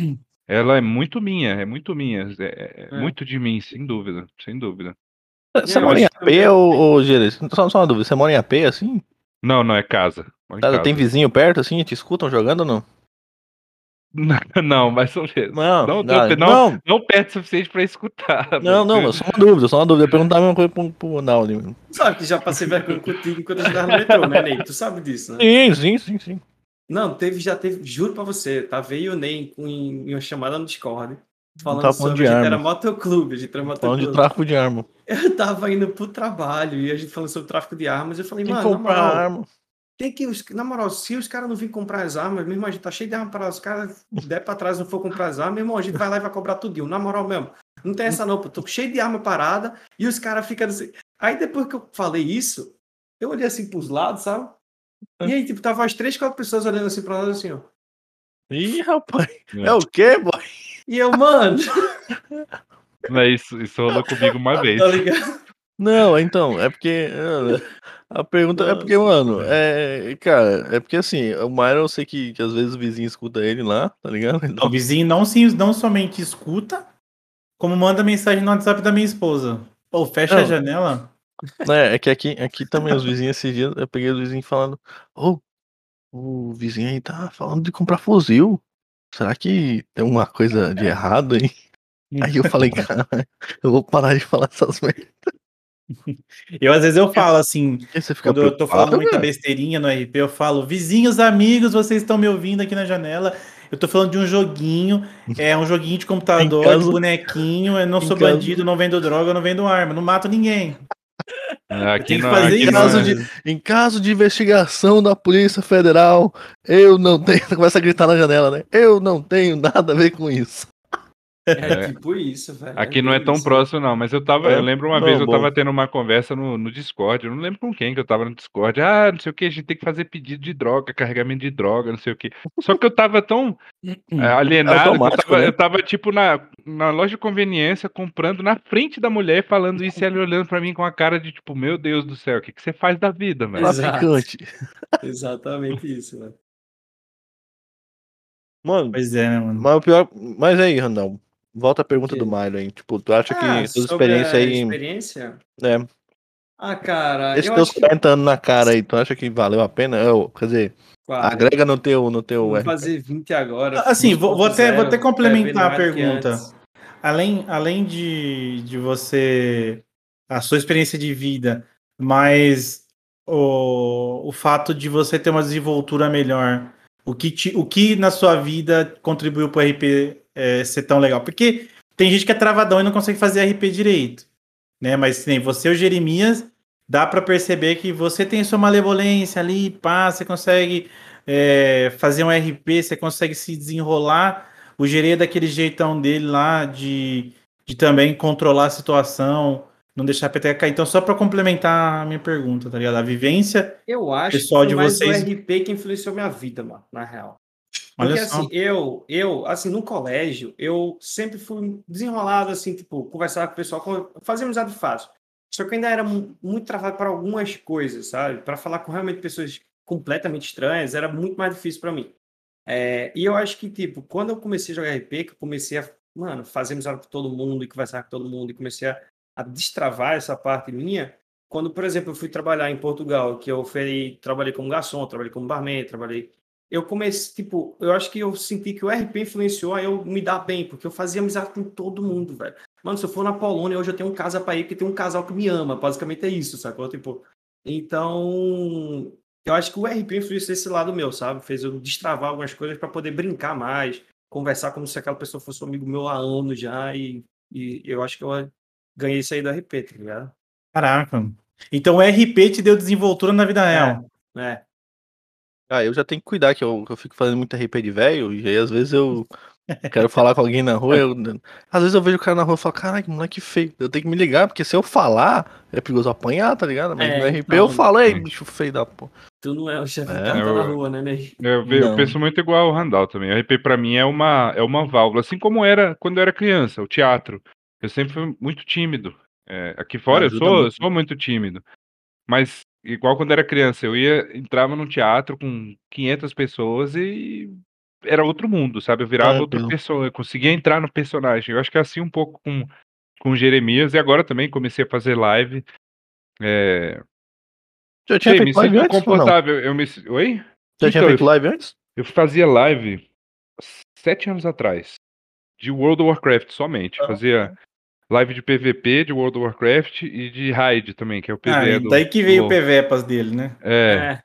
ela é muito minha, é muito minha, é, é É. muito de mim, sem dúvida, sem dúvida. Você eu mora em AP ou, ou Geres? Só, só uma dúvida, você mora em AP assim? Não, não, é casa. casa. Tem vizinho perto assim? Te escutam jogando ou não? [laughs] Não, menos. Não, Não, não, não, não, Não perto o suficiente pra escutar. não, não, é só uma dúvida, só uma dúvida. Eu perguntar a mesma coisa pro, pro Naldi. Tu sabe que já passei vergonha contigo enquanto eu jogava no metrô, né, Ney? Tu sabe disso, né? Sim, sim, sim, sim. Não, teve, já teve, juro pra você, tá? Veio o Ney em, em uma chamada no Discord. Falando sobre, de a gente arma. era motoclube, a gente era Falando de motoclube. tráfico de arma. [laughs] Eu tava indo pro trabalho e a gente falando sobre tráfico de armas. Eu falei, Quem mano, na comprar moral, arma? tem que, na moral, se os caras não virem comprar as armas, meu irmão, a gente tá cheio de arma para os caras der pra trás e não for comprar as armas, meu irmão, a gente vai lá e vai cobrar tudinho, na moral mesmo. Não tem essa não, pô, tô cheio de arma parada e os caras ficam assim. Aí depois que eu falei isso, eu olhei assim pros lados, sabe? E aí, tipo, tava as três, quatro pessoas olhando assim pra nós assim, ó. Ih, rapaz. É. É o quê, boy? E eu, mano, Não, isso, isso rolou comigo uma [laughs] vez. tá ligado? Não, então, é porque. A pergunta é porque, mano, é. Cara, é porque assim, o Myron eu sei que, que às vezes o vizinho escuta ele lá, tá ligado? O Então, vizinho não, se, não somente escuta, como manda mensagem no WhatsApp da minha esposa. Pô, fecha a Não. janela. Né, é que aqui, aqui também os vizinhos esses dias, eu peguei os vizinhos falando, ô, o vizinho aí tá falando de comprar fuzil. Será que tem uma coisa de errado aí? Aí eu falei, [laughs] cara, eu vou parar de falar essas [laughs] merdas. Eu, às vezes, eu falo assim, quando eu tô falando muita besteirinha no RP, eu falo, vizinhos, amigos, vocês estão me ouvindo aqui na janela. Eu tô falando de um joguinho, é um joguinho de [laughs] computador, caso- de bonequinho, eu não em sou caso- bandido, não vendo droga, não vendo arma, não mato ninguém. Aqui não, fazer aqui isso, não caso é- de- Em caso de investigação da Polícia Federal, eu não tenho. [laughs] Começa a gritar na janela, né? Eu não tenho nada a ver com isso. É, É. tipo isso, velho. Aqui não é bem tão isso. próximo, não, mas eu tava. É? Eu lembro uma Não, vez eu bom. tava tendo uma conversa no, no Discord. Eu não lembro com quem que eu tava no Discord. Ah, não sei o que, a gente tem que fazer pedido de droga, carregamento de droga, não sei o que. Só que eu tava tão é, alienado eu tava, né? eu tava, tipo, na, na loja de conveniência, comprando na frente da mulher, falando isso e ela olhando pra mim com a cara de tipo, meu Deus do céu, o que, que você faz da vida, velho? [laughs] Exatamente isso, velho. Mano, Pois é, né, mano? mas o pior. Mas aí, Randall, volta a pergunta Que? do Milo aí. Tipo, tu acha Ah, que suas sobre a experiências aí. experiência? É, Ah, cara, esses eu teus acho que 40 anos na cara aí, tu acha que valeu a pena? Eu, quer dizer, Claro, agrega no teu. No teu vou fazer 20 agora. Assim, vou- vou até- vou até 20.0, complementar a pergunta. Além, além de, de você. a sua experiência de vida, mas o, o fato de você ter uma desenvoltura melhor. O que, te, o que na sua vida contribuiu para o RP é, ser tão legal? Porque tem gente que é travadão e não consegue fazer RP direito. Né? Mas nem você e o Jeremias, dá para perceber que você tem sua malevolência ali, pá, você consegue é, fazer um RP, você consegue se desenrolar. O Gerê é daquele jeitão dele lá de, de também controlar a situação, não deixar a peteca cair. Então, só para complementar a minha pergunta, tá ligado? A vivência, Eu acho Pessoal que de foi mais vocês- o RP que influenciou minha vida, mano, na real. Porque assim, eu, eu, assim, no colégio, eu sempre fui desenrolado, assim, tipo, conversar com o pessoal, fazer amizade fácil. Só que eu ainda era mu- muito travado para algumas coisas, sabe? Para falar com realmente pessoas completamente estranhas, era muito mais difícil para mim. É, e eu acho que, tipo, quando eu comecei a jogar RP, que eu comecei a, mano, fazer amizade com todo mundo e conversar com todo mundo e comecei a, a destravar essa parte minha, quando, por exemplo, eu fui trabalhar em Portugal, que eu fui, trabalhei como garçom, trabalhei como barman, trabalhei eu comecei, tipo, eu acho que eu senti que o RP influenciou a eu me dar bem, porque eu fazia amizade com todo mundo, velho. Mano, se eu for na Polônia, hoje eu tenho um casa pra ir, porque tem um casal que me ama, basicamente é isso, sacou? Tipo, então, eu acho que o RP influenciou esse lado meu, sabe? Fez eu destravar algumas coisas pra poder brincar mais, conversar como se aquela pessoa fosse um amigo meu há anos já, e, e eu acho que eu ganhei isso aí do RP, tá ligado? Caraca. Então, o RP te deu desenvoltura na vida real. É. Ah, eu já tenho que cuidar, que eu, que eu fico fazendo muito RP de velho, e aí às vezes eu quero falar com alguém na rua, eu- às vezes eu vejo o cara na rua e falo, caralho, que moleque feio, eu tenho que me ligar, porque se eu falar, é perigoso apanhar, tá ligado? Mas É, no RP então. eu falei, Hum. bicho feio da porra. Tu não é o chefe É, eu- rua, né, Ney? Eu, eu Não. penso muito igual ao Randall também. O RP pra mim é uma, é uma válvula, assim como era quando eu era criança, o teatro. Eu sempre fui muito tímido. É, aqui fora eu sou, eu sou muito tímido. Mas, igual quando era criança, eu ia, entrava num teatro com 500 pessoas e era outro mundo, sabe? Eu virava É, outra pelo- pessoa, eu conseguia entrar no personagem. Eu acho que é assim um pouco com, com Jeremias, e agora também comecei a fazer live. É, Já tinha sei, feito live antes não? confortável. Eu me, oi? Já tinha Então, feito live antes? Eu fazia live sete anos atrás. De World of Warcraft somente. Fazia live de PVP de World of Warcraft e de Raid também, que é o PVE Ah, do. daí que veio do o PVPas dele, né? É. É.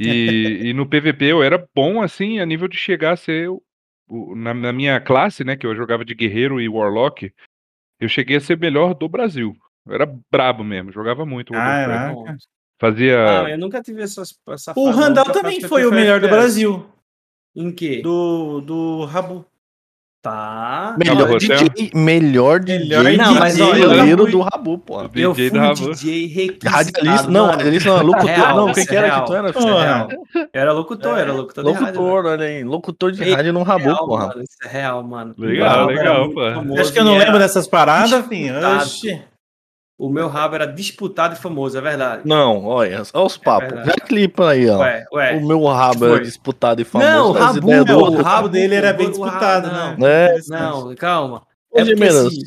E, e no PVP eu era bom, assim, a nível de chegar a ser. o- o- na, na minha classe, né? Que eu jogava de guerreiro e warlock, eu cheguei a ser melhor do Brasil. Eu era brabo mesmo, jogava muito. World of Warcraft. Caraca. Bom. Fazia. Ah, eu nunca tive essa, essa O Randall também foi o melhor do. Brasil. Em quê? Do, do Rabu. Tá. Melhor Não, DJ, melhor DJ Melhor Não, mas DJ olha, eu do Rabu, pô. Eu DJ fui do Rabu. DJ requisitado. Radialista, não, radialista não, locutor, Real, não, quem que é era que tu era? É real. Eu era locutor, era locutor de rádio. Locutor, olha aí, locutor de rádio no Rabu, real, porra. mano, isso é real, mano. Legal, legal, pô. Acho que eu não lembro dessas paradas, filho. disputado. Oxi. O meu rabo era disputado e famoso, é verdade. Não, olha, olha os papos. verdade. Já clipa aí, ó. Ué, ué. O meu rabo Foi. era disputado e famoso. Não, Rabu, ideias do É, o rabo dele era bem o disputado, rabo, né? É. Não, calma. É porque, assim.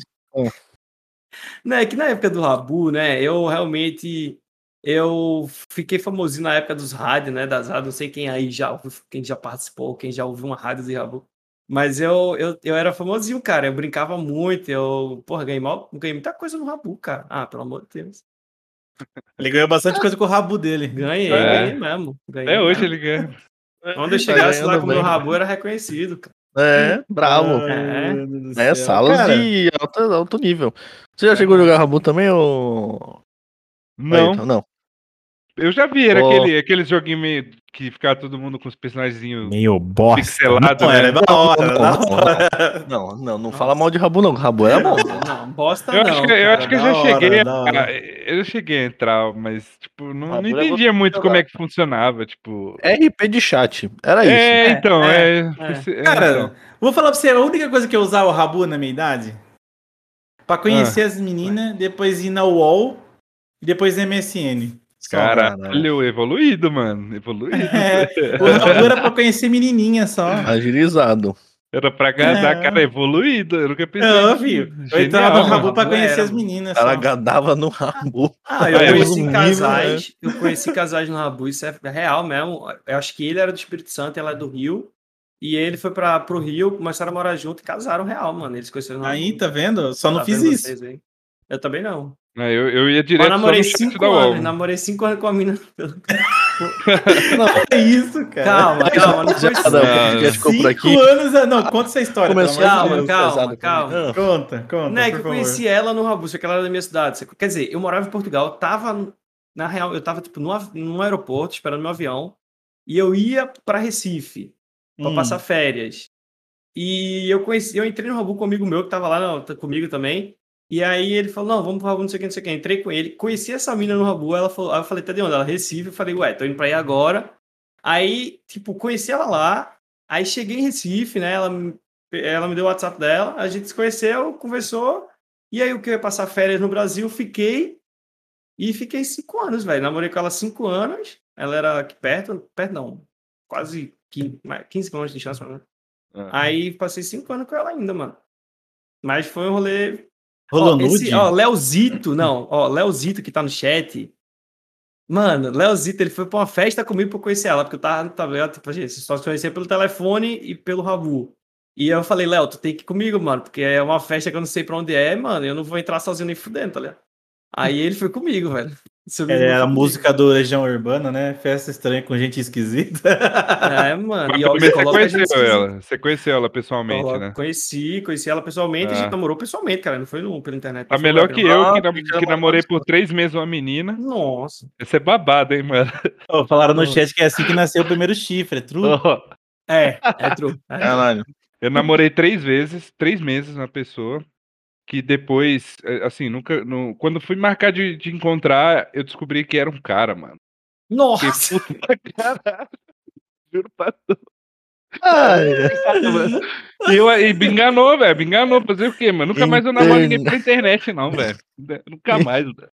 Não, é que na época do Rabu, né, eu realmente eu fiquei famosinho na época dos rádios, né, das rádios, não sei quem aí já quem já participou, quem já ouviu uma rádio de Rabu. Mas eu, eu, eu era famosinho, cara, eu brincava muito, eu, porra, ganhei, mal, ganhei muita coisa no Rabu, cara. Ah, pelo amor de Deus. Ele ganhou bastante coisa com o Rabu dele. Ganhei, É. ganhei mesmo. Ganhei Até hoje ele ganha. Quando eu Tá chegasse lá com o meu. Rabu, era reconhecido, cara. É, bravo. É. É, salas Cara, de alto, alto nível. Você já chegou a jogar Rabu também, ou. Não, Ayrton? não. eu já vi, era Ô. aquele, aquele joguinho meio que ficava todo mundo com os personagens Meio bosta. pixelados, Não, né? era da hora, Não, da não, hora. Não, não, não fala mal de Rabu, não. Rabu era bom. Não, bosta Eu não. acho que, eu, cara. acho que eu já hora, cheguei a, eu cheguei a entrar, mas tipo, não, não entendia muito jogar. como é que funcionava, tipo. RP de chat. Era isso. É, então, é, é. é. é, Cara, então. vou falar pra você, a única coisa que eu usava o Rabu na minha idade, pra conhecer Ah. as meninas, depois ir na UOL e depois MSN. Caralho, evoluído, mano. Evoluído. É, [laughs] o Rabu era pra conhecer menininha só. Agilizado. Era pra agradar, É. cara, evoluído. Eu nunca pensei. Não, filho. Eu entrava no. Rabu pra conhecer era, as meninas só. gadava no Rabu. Ah, eu eu conheci resumindo, casais, eu conheci casais no Rabu, isso é real mesmo. Eu acho que ele era do Espírito Santo, ela é do Rio. E ele foi para pro Rio, começaram a morar junto e casaram real, mano. Eles conheceram no Aí, tá vendo? Só não Tá fiz vendo isso. vocês? Eu também não. É, eu, eu ia Eu direto só namorei no chat cinco anos, namorei cinco anos com a mina. [laughs] É isso, cara. Calma, calma, não foi isso. o podcast ficou por Cinco aqui. anos. ah, Não, conta essa história. Começou Calma, Deus. calma, calma. Ah, Conta, conta. Não, é que eu favor. conheci ela no Rabu, só que ela era da minha cidade. Quer dizer, eu morava em Portugal, eu tava, na real, eu tava, tipo, no, av- num aeroporto, esperando meu avião, e eu ia pra Recife, pra Hum. passar férias. E eu conheci, eu entrei no Rabu com um amigo meu que tava lá não, tá comigo também. E aí ele falou: não, vamos pro Rabu, não sei o que, não sei o que. Entrei com ele, conheci essa mina no Rabu, ela falou, aí eu falei, tá de onde? Ela, Recife, eu falei, ué, tô indo pra aí agora. Aí, tipo, conheci ela lá, aí cheguei em Recife, né? Ela, me- ela me deu o WhatsApp dela, a gente se conheceu, conversou, e aí o que eu ia passar férias no Brasil, fiquei. E fiquei cinco anos, velho. Namorei com ela cinco anos. Ela era aqui perto, perto não, quase 15, mais- 15 quilômetros de distância, né? Ah. Aí passei cinco anos com ela ainda, mano. Mas foi um rolê. Rolou ó, ó, Leozito, não, ó, Leozito que tá no chat. Mano, Leozito, ele foi pra uma festa comigo pra eu conhecer ela, porque eu tava, tava ligado? Tipo, gente, só se conhecia pelo telefone e pelo Rabu. E eu falei, Léo, tu tem que ir comigo, mano, porque é uma festa que eu não sei pra onde é, mano, eu não vou entrar sozinho nem fudendo, tá ligado? Aí ele foi comigo, velho. É a música do Legião Urbana, né? Festa estranha com gente esquisita. É, mano. Mas E você gente conheceu ela. Você conheceu ela pessoalmente, Coloca- né? Conheci, conheci ela pessoalmente, a gente Ah. namorou pessoalmente, cara, não foi no, pela internet. Tá melhor que eu, Ah, que, nam- que namorei por três meses uma menina. Nossa. Esse é babado, hein, mano? Ó, falaram no chat que é assim que nasceu o primeiro chifre, é true? É, é true. É. Caralho. Eu namorei três vezes, três meses uma pessoa que depois, eh, assim, nunca. no- quando fui marcar de, de encontrar, eu descobri que era um cara, mano. Nossa! Fiquei puto pra caralho. [laughs] Juro pra tu. Ai, E, eu, e me enganou, velho. Me enganou. Fazer o quê, mano? Nunca mais eu namoro ninguém pela internet, não, velho. Nunca mais, velho.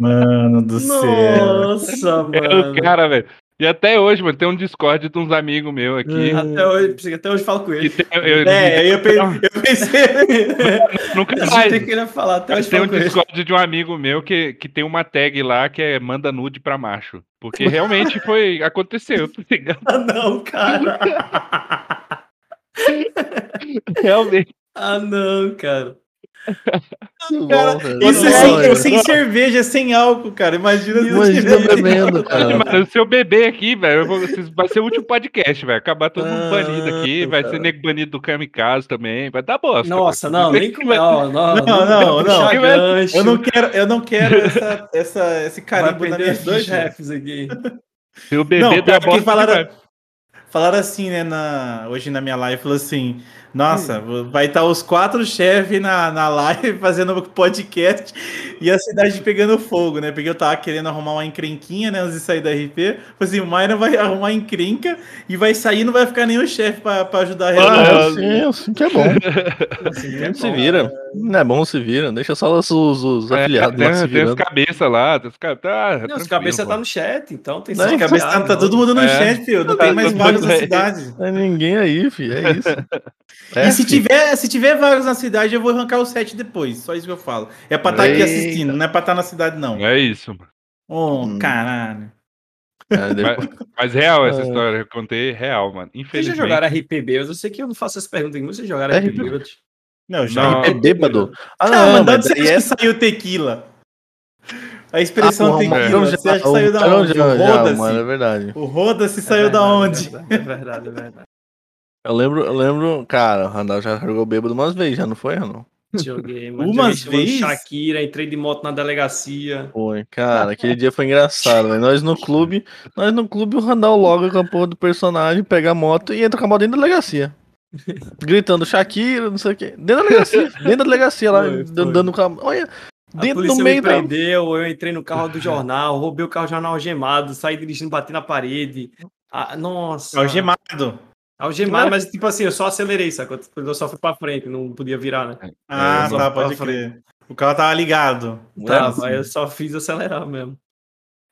Mano do [laughs] céu. Nossa, É mano. o cara, velho. E até hoje, mano, tem um Discord de uns amigos meus aqui. Até hoje, até hoje eu falo com ele. tem- eu- É, eu, pe- eu pensei. [laughs] nunca A gente mais. tem que ir falar, até hoje eu Tem um com ele. Discord de um amigo meu que, que tem uma tag lá que é manda nude pra macho. Porque realmente foi. aconteceu, tá ligado? Ah, não, cara. [laughs] Realmente. Ah, não, cara. Cara, velho. Isso é Não, sem, velho. sem cerveja, sem álcool, cara. Imagina Imagina bebendo, [laughs] cara. Mano, se eu beber aqui, velho, vai ser o último podcast, vai acabar todo mundo banido aqui, vai ser cara. nego banido do Kamikaze também, vai dar bosta. Nossa, não, nem com. Ó, não, Não, não, não. gancho. Eu não quero, eu não quero essa, essa, esse Vai carimbo na perder minha dois refs aqui. Se eu beber, Não, dá bosta falaram, falaram assim, né, na, hoje na minha live, falou assim, nossa, Hum. vai estar os quatro chefes na, na live [laughs] fazendo podcast e a cidade pegando fogo, né, porque eu tava querendo arrumar uma encrenquinha, né, antes de sair da RP, falei assim, o Mayra vai [laughs] arrumar encrenca e vai sair, não vai ficar nenhum chefe pra, pra ajudar a resolver. Ah, assim, assim que é bom. [laughs] Assim, que é se bom. vira. Não é bom se vira. Deixa só os, os, os É, afiliados tem, lá se tem os cabeças lá, tem os caras. Tá, Não, os cabeça pô. tá no chat, então tem Não, cabeça tá, tá todo mundo no É. chat, filho, não Tá tem mais vagas na cidade. [laughs] Não é ninguém aí, filho. É isso. E se É, tiver, se tiver vagas na cidade, eu vou arrancar o set depois. Só isso que eu falo. É pra estar aqui Eita. assistindo, não é pra estar na cidade, não. É isso, mano. Oh, Hum. caralho. É, depois- Mas real essa É. história, eu contei real, mano. Vocês já Infelizmente. jogaram RPB? Eu sei que eu não faço essa pergunta aqui, mas vocês jogaram RP? RPB? Não, já. Não. é bêbado. Ah, não, mano, de mas você é que saiu tequila? A expressão Ah, tequila, já- você acha que o saiu da onde? já- O mano, é Roda-se. verdade. O Roda-se É saiu da verdade, onde? É verdade, é verdade. Eu lembro, eu lembro, cara, o Randall já jogou bêbado umas vezes, já não foi, não? Joguei, [laughs] mano. Umas vezes? Shakira, entrei de moto na delegacia. Foi, cara, aquele dia foi engraçado, velho. Nós no clube, nós no clube, o Randall logo com a porra do personagem, pega a moto e entra com a moto dentro da delegacia. Gritando Shakira, não sei o quê. Dentro da delegacia, [laughs] dentro da delegacia lá, Foi, foi. dando com a... Olha, dentro do meio me da... prendeu, eu entrei no carro do jornal, roubei o carro do jornal algemado, saí dirigindo, bati na parede. Ah, nossa. Algemado. Algemado, mas tipo assim, eu só acelerei, sacou? Eu só fui pra frente, não podia virar, né? Ah, só tá, pode frente. crer. O carro tava ligado. Tava, aí eu só fiz acelerar mesmo.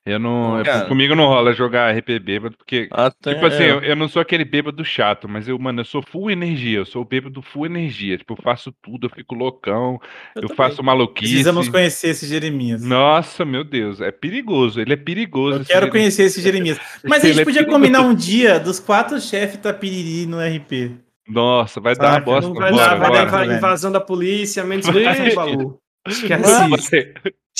Eu não. Cara. Comigo não rola jogar RP bêbado, porque. Até, Tipo assim, é. eu, eu não sou aquele bêbado chato, mas eu, mano, eu sou full energia, eu sou o bêbado full energia. Tipo, eu faço tudo, eu fico loucão, eu, também. faço maluquice. Precisamos conhecer esse Jeremias. Nossa, meu Deus, é perigoso, ele é perigoso. Eu quero Jeremias. conhecer esse Jeremias. Mas a Ele gente é podia perigoso. combinar um dia dos quatro chefes Tapiriri no RP. Nossa, vai dar uma Saca? bosta. Vai bora, dar, vai invasão da polícia, menos [laughs] do Balu. Esquece isso.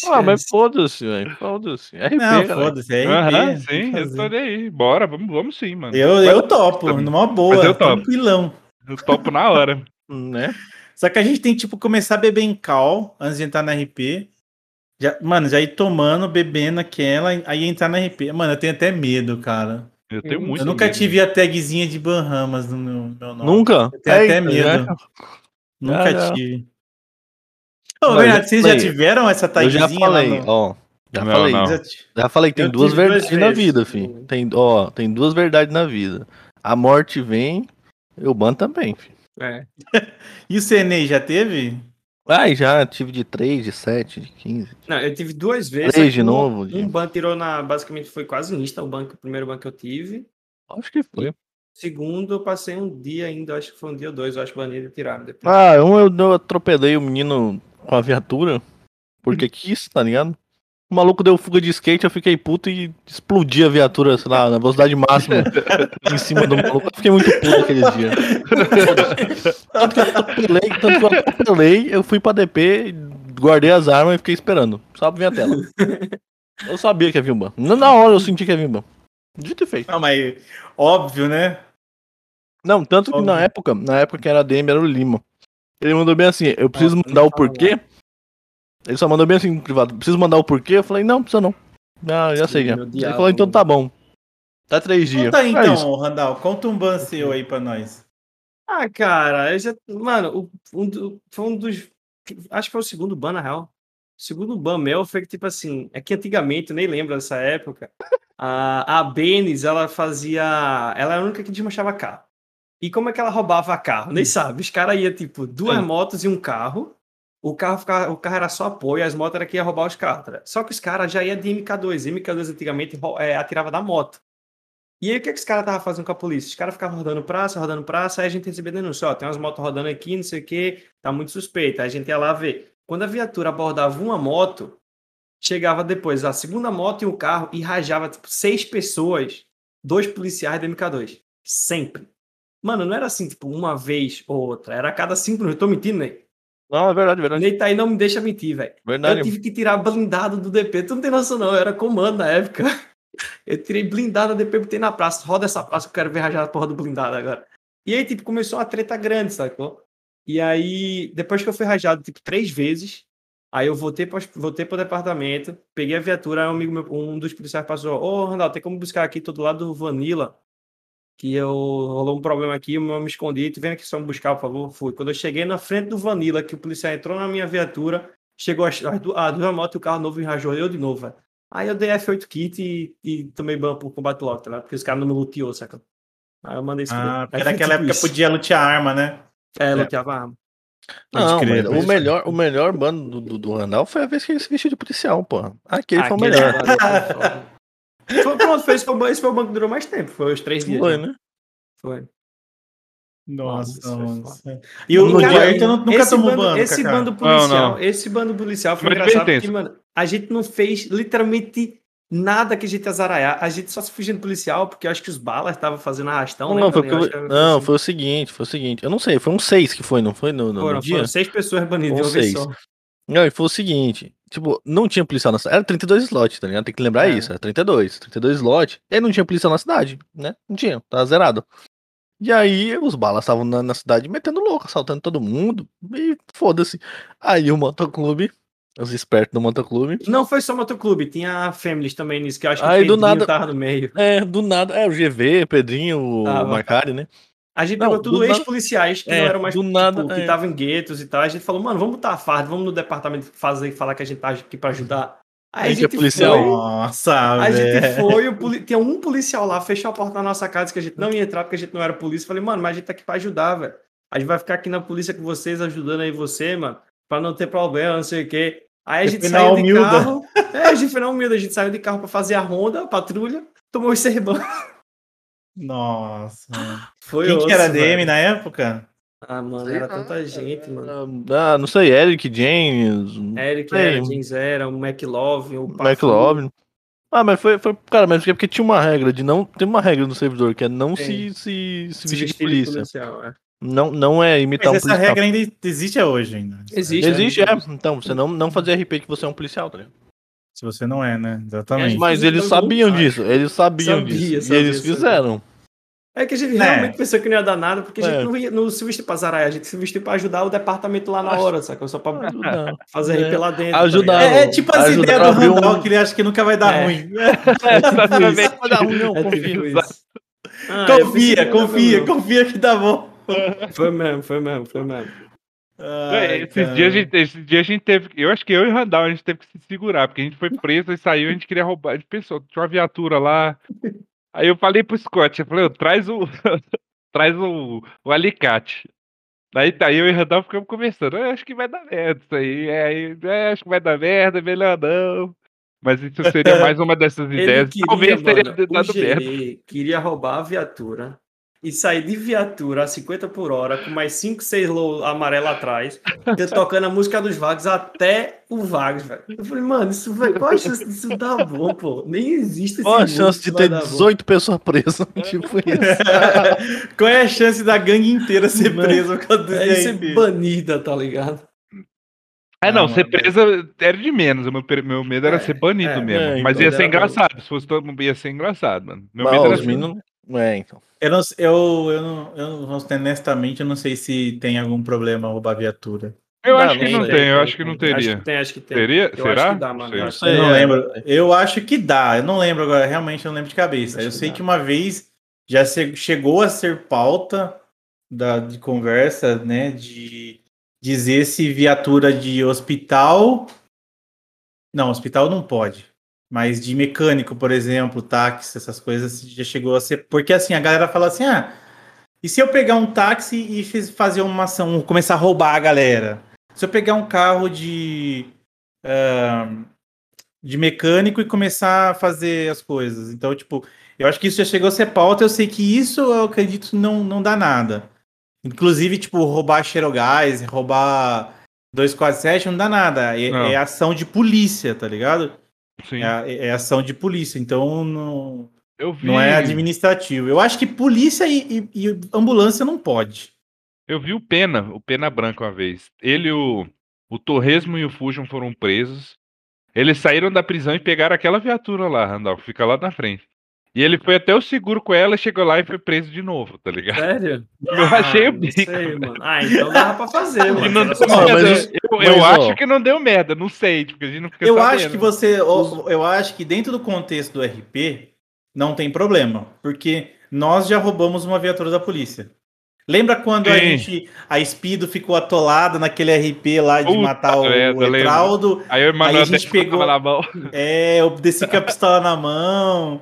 Ah, mas foda-se, velho. Foda-se. RP, Não, foda-se, é RP. Aham, sim, eu fazer. tô nem aí. Bora, vamos, vamos sim, mano. Eu, eu topo, Mas numa boa, eu topo. tranquilão. Eu topo na hora. [laughs] Né? Só que a gente tem que, tipo, começar a beber em cal antes de entrar na RP. Já, mano, já ir tomando, bebendo aquela, aí entrar na RP. Mano, eu tenho até medo, cara. Eu tenho muito eu nunca medo. tive a tagzinha de Bahamas no meu, meu nome. Nunca? Eu tenho até Eita, medo. já- Nunca já. tive. Ô, Não, Bernardo, vocês já tiveram essa Eu tagzinha já falei, no... ó. Já Não, falei. não. Já falei que tem Eu duas verdades na vida, filho. Tem, ó, tem duas verdades na vida. A morte vem, [laughs] e o ban também, filho. É. E o CNE já teve? Ai, já tive de 3, de 7, de 15. Não, eu tive duas vezes. Três só que de um- novo, Um, de- ban tirou na. Basicamente foi quase insta o banco, o primeiro banco que eu tive. Acho que foi. Segundo, eu passei um dia ainda, acho que foi um dia ou dois, eu acho que banido e tiraram depois. Ah, um eu, eu atropelei o menino com a viatura, porque quis, tá ligado? O maluco deu fuga de skate, eu fiquei puto e explodi a viatura, sei lá, na velocidade máxima [laughs] em cima do maluco. Eu fiquei muito puto aquele dia. Tanto que eu atropelei, tanto que eu atropelei, eu fui pra DP, guardei as armas e fiquei esperando. Só pra ver a tela. Eu sabia que ia vir um ban. Na hora eu senti que ia vir um ban. Dito e feito. Não, mas óbvio, né? Não, tanto que na Óbvio. época, na época que era DM, era o Lima. Ele mandou bem assim, eu preciso mandar o porquê. Ele só mandou bem assim no privado, preciso mandar o porquê? Eu falei, não, precisa não. Ah, já sei já. Meu Ele falou, então tá bom. Tá três dias. Conta aí É então, isso. Randall. Conta um ban seu aí pra nós. Ah, cara, eu já. Mano, o- um do- foi um dos. Acho que foi o segundo ban, na real. O segundo ban meu foi que, tipo assim, é que antigamente, eu nem lembro dessa época, a, a Benes, ela fazia. Ela era a única que desmanchava carro. E como é que ela roubava carro? Nem sabe. Os caras iam, tipo, duas Sim. motos e um carro. O carro, ficava, o carro era só apoio, as motos era que ia roubar os carros. tá? Só que os caras já iam de MK2. MK2 antigamente é, atirava da moto. E aí, o que, que os caras estavam fazendo com a polícia? Os caras ficavam rodando praça, rodando praça, aí a gente recebia denúncia, ó, tem umas motos rodando aqui, não sei o que, tá muito suspeita. Aí a gente ia lá ver. Quando a viatura abordava uma moto, chegava depois a segunda moto e o carro e rajava, tipo, seis pessoas, dois policiais da MK2. Sempre. Mano, não era assim, tipo, uma vez ou outra. Era a cada cinco minutos. Eu tô mentindo, Ney? Não, é verdade, verdade. Ney tá aí, não me deixa mentir, velho. Verdade. Eu tive que tirar blindado do DP. Tu não tem noção, não. Eu era comando na época. [laughs] Eu tirei blindado do DP, botei na praça. Roda essa praça que eu quero ver rajar a porra do blindado agora. E aí, tipo, começou uma treta grande, sacou? E aí, depois que eu fui rajado, tipo, três vezes, aí eu voltei, pra, voltei pro departamento, peguei a viatura, aí um amigo meu, um dos policiais passou, ô, Randall, tem como buscar aqui todo lado do Vanilla, que eu rolou um problema aqui, eu me escondi, tu vem aqui só me buscar, por favor? Fui. Quando eu cheguei na frente do Vanilla, que o policial entrou na minha viatura, chegou as, as, du- a duas motos e o carro novo e rajou eu de novo, velho. Aí eu dei F8 kit e, e tomei ban por combate logo, tá ligado? Porque os caras não me luteou, saca? Aí eu mandei esse Ah, porque naquela época isso. podia lutear arma, né? É, luteava arma. Não, crer, o melhor, o melhor bando do, do, do Randall foi a vez que ele se vestiu de policial, pô. Aquele foi o melhor. [laughs] foi. Foi, pronto, foi esse, foi, esse foi o banco que durou mais tempo, foi os três dias. Foi, né? né? Foi. Nossa, Nossa, foi nossa. E o, No o dia- nu- nunca esse tomou bando, ban, Esse bando policial, Não, não. esse bando policial foi Uma engraçado porque, mano, a gente não fez literalmente nada que a gente azaraiar. A gente só se fugiu do policial porque eu acho que os balas estavam fazendo arrastão. Não, né, não, foi, Daniel? Eu não, assim. foi o seguinte, foi o seguinte. Eu não sei, foi um seis que foi, não foi no, no- no Foram, dia? foram seis pessoas banidas vez seis. Não, e foi o seguinte, tipo, não tinha policial na cidade, era 32 slots, tá ligado? Tem que lembrar É. isso, era 32, 32 slots, e aí não tinha policial na cidade, né? Não tinha, tava zerado. E aí os balas estavam na, na cidade metendo louco, assaltando todo mundo, e foda-se. Aí o motoclube, os espertos do motoclube, Não foi só motoclube, tinha Families também nisso, que eu acho que Aí, o do nada- tava no meio. é, do nada, é, o GV, Pedrinho, o Tava. Macari, né? A gente Não, pegou tudo ex-policiais que É, não eram mais, do tipo, nada, que é. estavam em guetos e tal. A gente falou, mano, vamos botar a farda, vamos no departamento fazer, falar que a gente tá aqui pra ajudar. Aí A a gente é gente policial. foi, Nossa, a gente velho. foi, o poli... tinha um policial lá, fechou a porta na nossa casa, disse que a gente não ia entrar porque a gente não era polícia. Falei, mano, mas a gente tá aqui pra ajudar, velho. A gente vai ficar aqui na polícia com vocês, ajudando aí você, mano, pra não ter problema, não sei o quê. Aí a gente saiu de humilda. carro. É, a gente foi na humilda, a gente saiu de carro pra fazer a ronda, a patrulha, tomou os [laughs] sermão. Nossa. Foi Quem que osso, era DM velho. na época? Ah, mano, era tanta gente, mano. Ah, não sei, Eric, James, Eric era, James era, o McLove, o Pafu. McLovin. Ah, mas foi, foi. Cara, mas é porque tinha uma regra de não. Tem uma regra no servidor que é não se, se, se vestir de polícia. policial, é. Não, não é imitar Mas um essa policial. regra ainda existe hoje ainda. Existe. Existe, né? é. Então, você não, não fazer RP que você é um policial, tá ligado? Se você não é, né? Exatamente. Mas eles sabiam disso, eles sabiam Sabia, disso. sabia, e eles sabia. fizeram. É que a gente Né? realmente pensou que não ia dar nada, porque a gente É. não, ia, não se vestiu pra zaraiar, a gente se vestiu pra ajudar o departamento lá na Acho- hora, sacou? Só pra [laughs] Ajudar. fazer É. RP lá dentro. Ajudar. tá? É, é tipo as Ajudar ideias do abrir um- Randall que ele acha que nunca vai dar É. ruim. [laughs] Exatamente. Vai dar ruim, não, É confia. tipo isso. Ah, confia, dar confia, confia que dá bom. Foi mesmo, foi mesmo, foi mesmo. Ai, esses, dias a gente, esses dias a gente teve. Eu acho que eu e o Randall a gente teve que se segurar, porque a gente foi preso e saiu, a gente queria roubar. A gente pensou, tinha uma viatura lá. Aí eu falei pro Scott, eu falei, "Ô, traz o. [laughs] traz o, o alicate. Daí tá, eu e o Randall ficamos conversando. Eu acho que vai dar merda isso aí. É, é, acho que vai dar merda, melhor não. Mas isso seria [laughs] mais uma dessas ideias. queria, Talvez teria mano, o dado merda. Queria roubar a viatura e sair de viatura a 50 por hora com mais 5, 6 low amarelo atrás, [laughs] tocando a música dos Vagos até o Vagos, velho. Eu falei, mano, isso vai, qual a chance disso dar bom, pô? Nem existe esse Qual a chance de ter dar bom. 18 pessoas presas? [laughs] tipo isso. [laughs] Qual é a chance da gangue inteira ser Mano, presa por causa É ser banida, tá ligado? Ah, não, Ah, ser mano. presa era de menos. Meu, meu medo era É, ser banido é, mesmo. é, mas então ia ser era bom. engraçado. Se fosse todo mundo, ia ser engraçado, mano. Meu Mas, medo era os ser- meninos. É, então. Eu, não, eu, eu, não, eu honestamente, eu não sei se tem algum problema roubar viatura. Eu acho que não tem, eu acho que não Acho teria. que tem, acho que tem. Teria? Eu Será? acho que dá. Eu acho que Eu não lembro. Eu acho que dá. Eu não lembro agora. Realmente eu não lembro de cabeça. Acho eu que sei dá. que uma vez já se- chegou a ser pauta da, de conversa, né? De dizer se viatura de hospital. Não, hospital não pode. Mas de mecânico, por exemplo, táxi, essas coisas, já chegou a ser. Porque assim, a galera fala assim: ah, e se eu pegar um táxi e fazer uma ação, começar a roubar a galera? Se eu pegar um carro de. ah, de mecânico e começar a fazer as coisas. Então, tipo, eu acho que isso já chegou a ser pauta. Eu sei que isso eu acredito não, não dá nada. Inclusive, tipo, roubar Xerogás, roubar 247 não dá nada. É, é ação de polícia, tá ligado? Sim. É, é ação de polícia. Então, não, Não é administrativo. Eu acho que polícia e, e- e ambulância não pode. eu vi o Pena, o Pena Branco uma vez. Ele, o, o Torresmo e o Fusion foram presos. Eles saíram da prisão e pegaram aquela viatura lá, Randolph, fica lá na frente. E ele foi até o seguro com ela, chegou lá e foi preso de novo, tá ligado? Sério? Eu achei o não bico. sei, mano. Ah, então dava pra fazer, mano. não Ó, mas- eu mas, eu ó, acho que não deu merda, não sei, porque a gente não fica Eu sabendo. acho que você. Eu, acho que dentro do contexto do RP não tem problema. Porque nós já roubamos uma viatura da polícia. Lembra quando a Sim. gente. A Speedo ficou atolada naquele RP lá de Puta matar o, merda, o. Etraldo? Aí Aí a gente pegou- na mão. É, eu desci com a pistola na mão.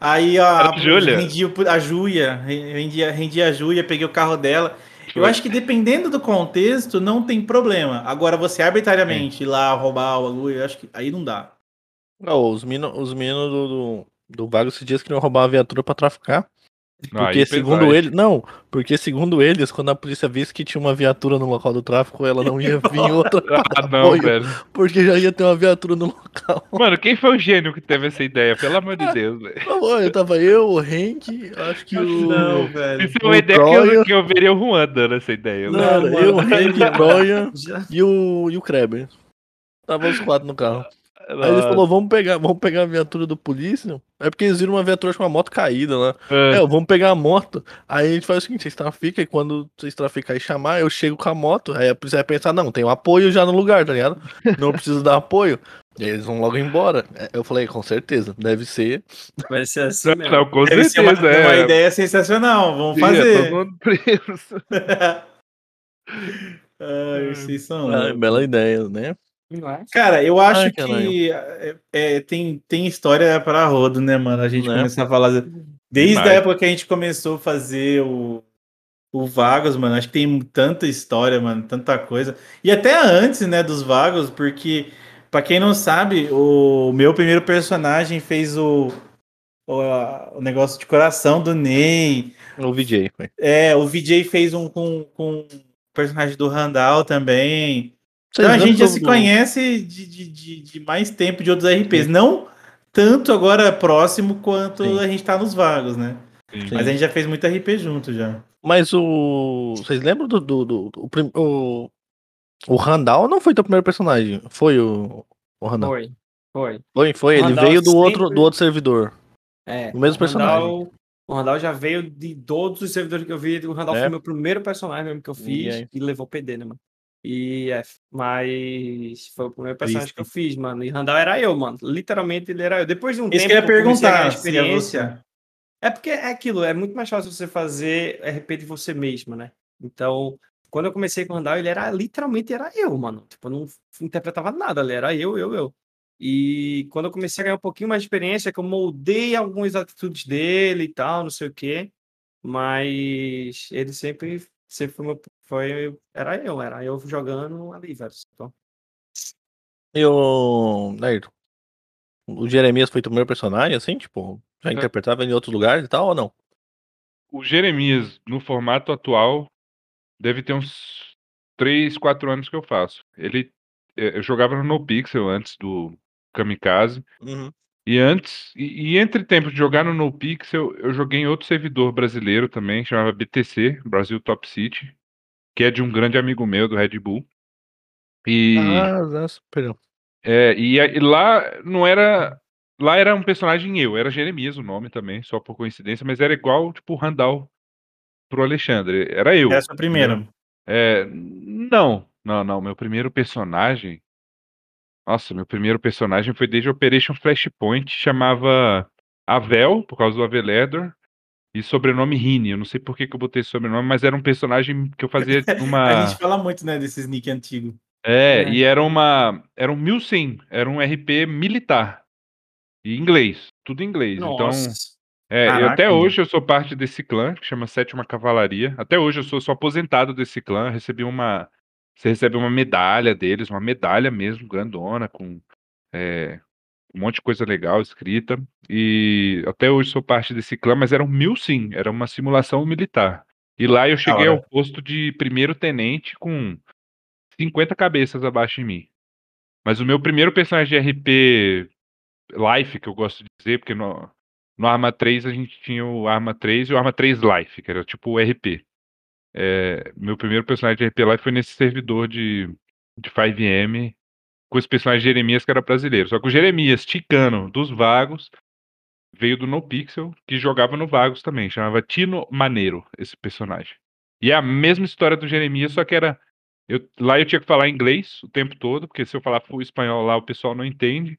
Aí a, a Júlia? rendi a Júlia, rendi, rendi a Júlia, peguei o carro dela. Eu acho que dependendo do contexto, não tem problema. Agora, você arbitrariamente ir lá roubar o bagulho, eu acho que aí não dá. Não, os meninos os meninos do, do, do Vago esses dias queriam roubar uma viatura pra traficar. Não, aí Porque pesado. segundo ele. Não, porque segundo eles, quando a polícia visse que tinha uma viatura no local do tráfico, ela não ia vir [laughs] outra. Ah, não, apoio, velho. Porque já ia ter uma viatura no local. Mano, quem foi o gênio que teve essa ideia? Pelo amor de Deus, velho. Não, olha, tava eu, o Hank, acho que o. velho. Isso é uma o ideia que Troia- eu, que eu veria o Juan dando essa ideia. Não, mano. eu, o Hank, o Brian e o, e o Kreber. Tava os quatro no carro. Aí ele falou, vamos pegar, vamos pegar a viatura do polícia. É porque eles viram uma viatura com uma moto caída lá. Ah, É, vamos pegar a moto. Aí a gente faz o seguinte, vocês traficam e quando vocês traficarem e chamar, eu chego com a moto. Aí a polícia vai pensar, não, tem um apoio já no lugar, tá ligado? Não preciso dar apoio. E aí eles vão logo embora. É, Eu falei, com certeza, deve ser. Vai ser [laughs] assim mesmo. Não, com Deve ser uma, certeza, uma é. ideia sensacional. Vamos Sim, é, fazer. todo mundo [laughs] preso. [laughs] Ai, vocês são Ah, bela ideia, né? Não é? Cara, eu acho Ai, que é, é, tem, tem história para rodo, né, mano? A gente Né? começar a falar. Desde a época que a gente começou a fazer o, o Vagos, mano, acho que tem tanta história, mano, tanta coisa. E até antes, né, dos Vagos, porque, pra quem não sabe, o meu primeiro personagem fez o, o, a- o negócio de coração do Ney. O VJ, foi. É, o VJ fez um com, com o personagem do Randall também. Vocês Então a gente já se do- conhece de, de, de, de mais tempo de outros RPs. Não tanto agora próximo quanto Sim. a gente tá nos vagos, né? Sim. Mas a gente já fez muito RP junto já. Mas o. Vocês lembram do. do, do- do- o, prim- o, o Randall não foi teu primeiro personagem. Foi o. O Randall. Foi. Foi. Foi, foi. O Ele veio do outro, sempre- do outro servidor. É. O mesmo personagem. Randall- o Randall já veio de todos os servidores que eu vi. O Randall É. foi meu primeiro personagem mesmo que eu E fiz aí? e, levou PD, né, mano? E é, mas foi o primeiro personagem que eu fiz, mano. E Randall era eu, mano. Literalmente ele era eu. Depois de um Isso tempo que eu ia perguntar é você. É porque é aquilo, é muito mais fácil você fazer RP de você mesmo, né? Então, quando eu comecei com o Randall, ele era literalmente era eu, mano. Tipo, eu não interpretava nada, ele era eu, eu, eu. E quando eu comecei a ganhar um pouquinho mais de experiência, que eu moldei algumas atitudes dele e tal, não sei o quê. Mas ele sempre, sempre foi, foi era eu, era eu jogando ali, velho. Então, E o. Nairton, o Jeremias foi teu primeiro personagem, assim? Tipo, já É. interpretava em outros lugares e tal ou não? O Jeremias, no formato atual, deve ter uns 3, 4 anos que eu faço. Ele, eh, eu jogava no NoPixel antes do Kamikaze. Uhum. E antes, e, e entre tempos de jogar no NoPixel, eu joguei em outro servidor brasileiro também, que chamava BTC, Brasil Top City, que é de um grande amigo meu, do Red Bull. E, Ah, nossa, perdão. é, e, e lá não era. Lá era um personagem eu, era Jeremias o nome também, só por coincidência, mas era igual, tipo, o Randall pro Alexandre. Era eu. Essa é a primeira. É, não, não, não. Meu primeiro personagem. Nossa, meu primeiro personagem foi desde Operation Flashpoint, chamava Avel, por causa do Aveledor, e sobrenome Rini. Eu não sei por que, que eu botei esse sobrenome, mas era um personagem que eu fazia [laughs] uma. A gente fala muito, né, desses nick antigo. É, É. e era uma. Era um Milsim, era um RP militar. E inglês, tudo em inglês. Então. nossa. É, e Caraca, até hoje eu sou parte desse clã, que chama Sétima Cavalaria. Até hoje eu sou, sou aposentado desse clã. Recebi uma. Você recebe uma medalha deles, uma medalha mesmo, grandona, com é, um monte de coisa legal escrita. E até hoje sou parte desse clã, mas era um mil sim, era uma simulação militar. E lá eu cheguei ao posto de primeiro tenente com 50 cabeças abaixo de mim. Mas o meu primeiro personagem de RP Life, que eu gosto de dizer, porque no, no Arma 3 a gente tinha o Arma 3 e o Arma 3 Life, que era tipo o RP. É, meu primeiro personagem de RP Life foi nesse servidor de, de 5M com esse personagem Jeremias que era brasileiro. Só que o Jeremias Ticano dos Vagos veio do NoPixel, que jogava no Vagos também. Chamava Tino Maneiro, esse personagem. E é a mesma história do Jeremias, só que era. Eu, lá eu tinha que falar inglês o tempo todo, porque se eu falar full espanhol lá, o pessoal não entende.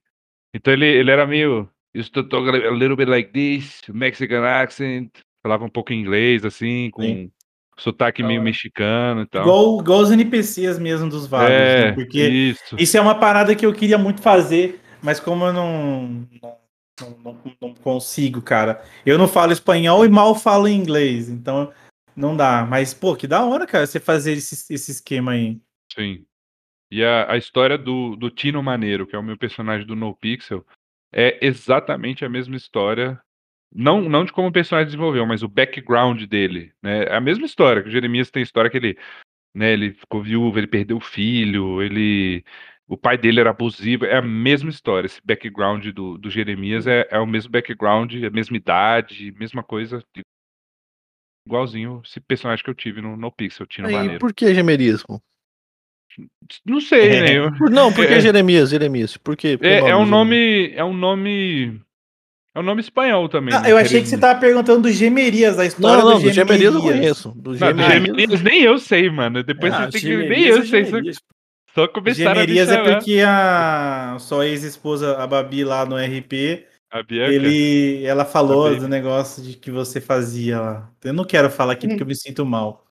Então ele, ele era meio. Estou talking a little bit like this, Mexican accent. Falava um pouco inglês, assim, com. Sotaque meio Ah. mexicano e tal. Igual, igual os NPCs mesmo dos vagos, é, né? Porque isso. isso é uma parada que eu queria muito fazer, mas como eu não, não, não, não- não consigo, cara. Eu não falo espanhol e mal falo inglês, então não dá. Mas, pô, que da hora, cara, você fazer esse, esse esquema aí. Sim. E a, a história do, do Tino Maneiro, que é o meu personagem do No Pixel, é exatamente a mesma história. Não, não de como o personagem desenvolveu, mas o background dele. Né? É a mesma história, que o Jeremias tem história que ele, né, ele ficou viúvo, ele perdeu o filho, ele. O pai dele era abusivo, é a mesma história. Esse background do, do Jeremias é, é o mesmo background, a mesma idade, mesma coisa. Igualzinho esse personagem que eu tive no, no Pixel, Tino Aí, Maneiro. por que gemerismo? Não sei, É. né? Eu- Não, por que É. Jeremias? Jeremias. Por quê? Por que É, é um nome. É um nome. É um nome espanhol também. Ah, né? eu achei que você tava perguntando do Gemerias, da história Não, não, do do Gemerias eu Gemerias. conheço. Do Não, Gemerias. Gemerias nem eu sei, mano. Depois Ah, você tem que. Gemerias Nem eu é sei. Só, Gemerias. só começaram Gemerias a me é porque a sua ex-esposa, a Babi, lá no RP, A Bianca. ele, ela falou do negócio de que você fazia lá. Eu não quero falar aqui porque eu me sinto mal.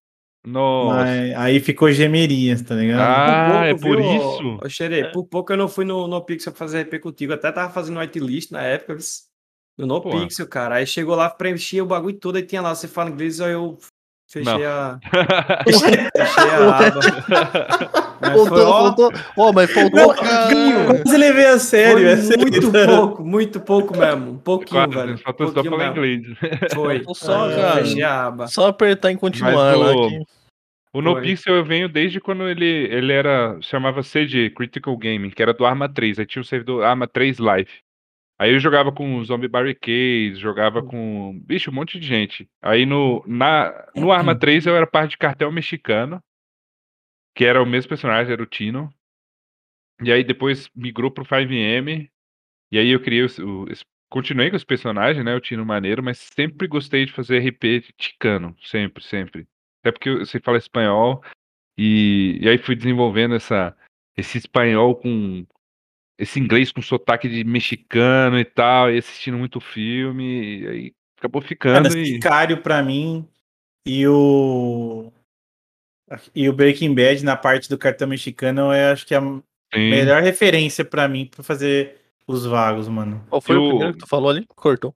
Nossa. Mas aí ficou Gemerias, tá ligado? Ah, é por viu, isso? Ô, Xerê, por pouco eu não fui no, no Pixel pra fazer RP contigo. Até tava fazendo whitelist na época, vis- no No Pô. Pixel, cara. Aí chegou lá, preenchia o bagulho todo, aí tinha lá, você fala inglês, aí eu fechei Não. a. [laughs] Fechei a aba. Mas foi, Faltou, ó, faltou. Ó, mas faltou. Não, cara. quase levei a sério. foi é muito [laughs] pouco, muito pouco mesmo. Um pouquinho, Quase, velho. Faltou só pouquinho falar mesmo. inglês. Foi. Só, É, cara. Fechei a aba. Só apertar em continuar Mas lá. o- que- O Foi. NoPixel eu venho desde quando ele, ele era. chamava CG, Critical Gaming, que era do Arma 3. Aí tinha o servidor Arma 3 Live. Aí eu jogava com Zombie Barricades, jogava com. Bicho, um monte de gente. Aí no, na, no Arma 3 eu era parte de cartel mexicano, que era o mesmo personagem, era o Tino. E aí depois migrou pro 5M. E aí eu criei o. o- continuei com esse personagem, né? O Tino Maneiro, mas sempre gostei de fazer RP de ticano. Sempre, sempre. Até porque eu sei falar espanhol. E, e aí fui desenvolvendo essa, esse espanhol com. Esse inglês com sotaque de mexicano e tal, e assistindo muito filme, e aí acabou Cara, ficando e. Sicário pra mim e o. E o Breaking Bad na parte do cartão mexicano, eu acho que é a Sim. melhor referência pra mim pra fazer os vagos, mano. Qual foi Eu- o primeiro que tu falou ali? Cortou.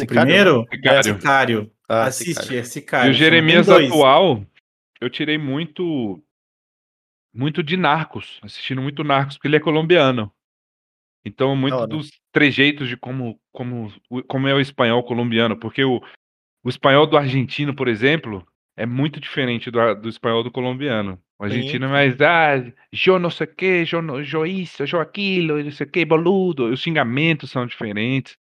O primeiro é Sicário. Sicário. Ah, Assiste, Sicário. é Sicário. E o. Jeremias atual, eu tirei muito muito de Narcos, assistindo muito Narcos, porque ele é colombiano. Então, muito hora. dos trejeitos de como, como, como é o espanhol colombiano, porque o, o espanhol do argentino, por exemplo, é muito diferente do, do espanhol do colombiano. O argentino é mais, ah, eu não sei o que, eu, não, eu isso, eu aquilo, não sei o que, boludo. Os xingamentos são diferentes.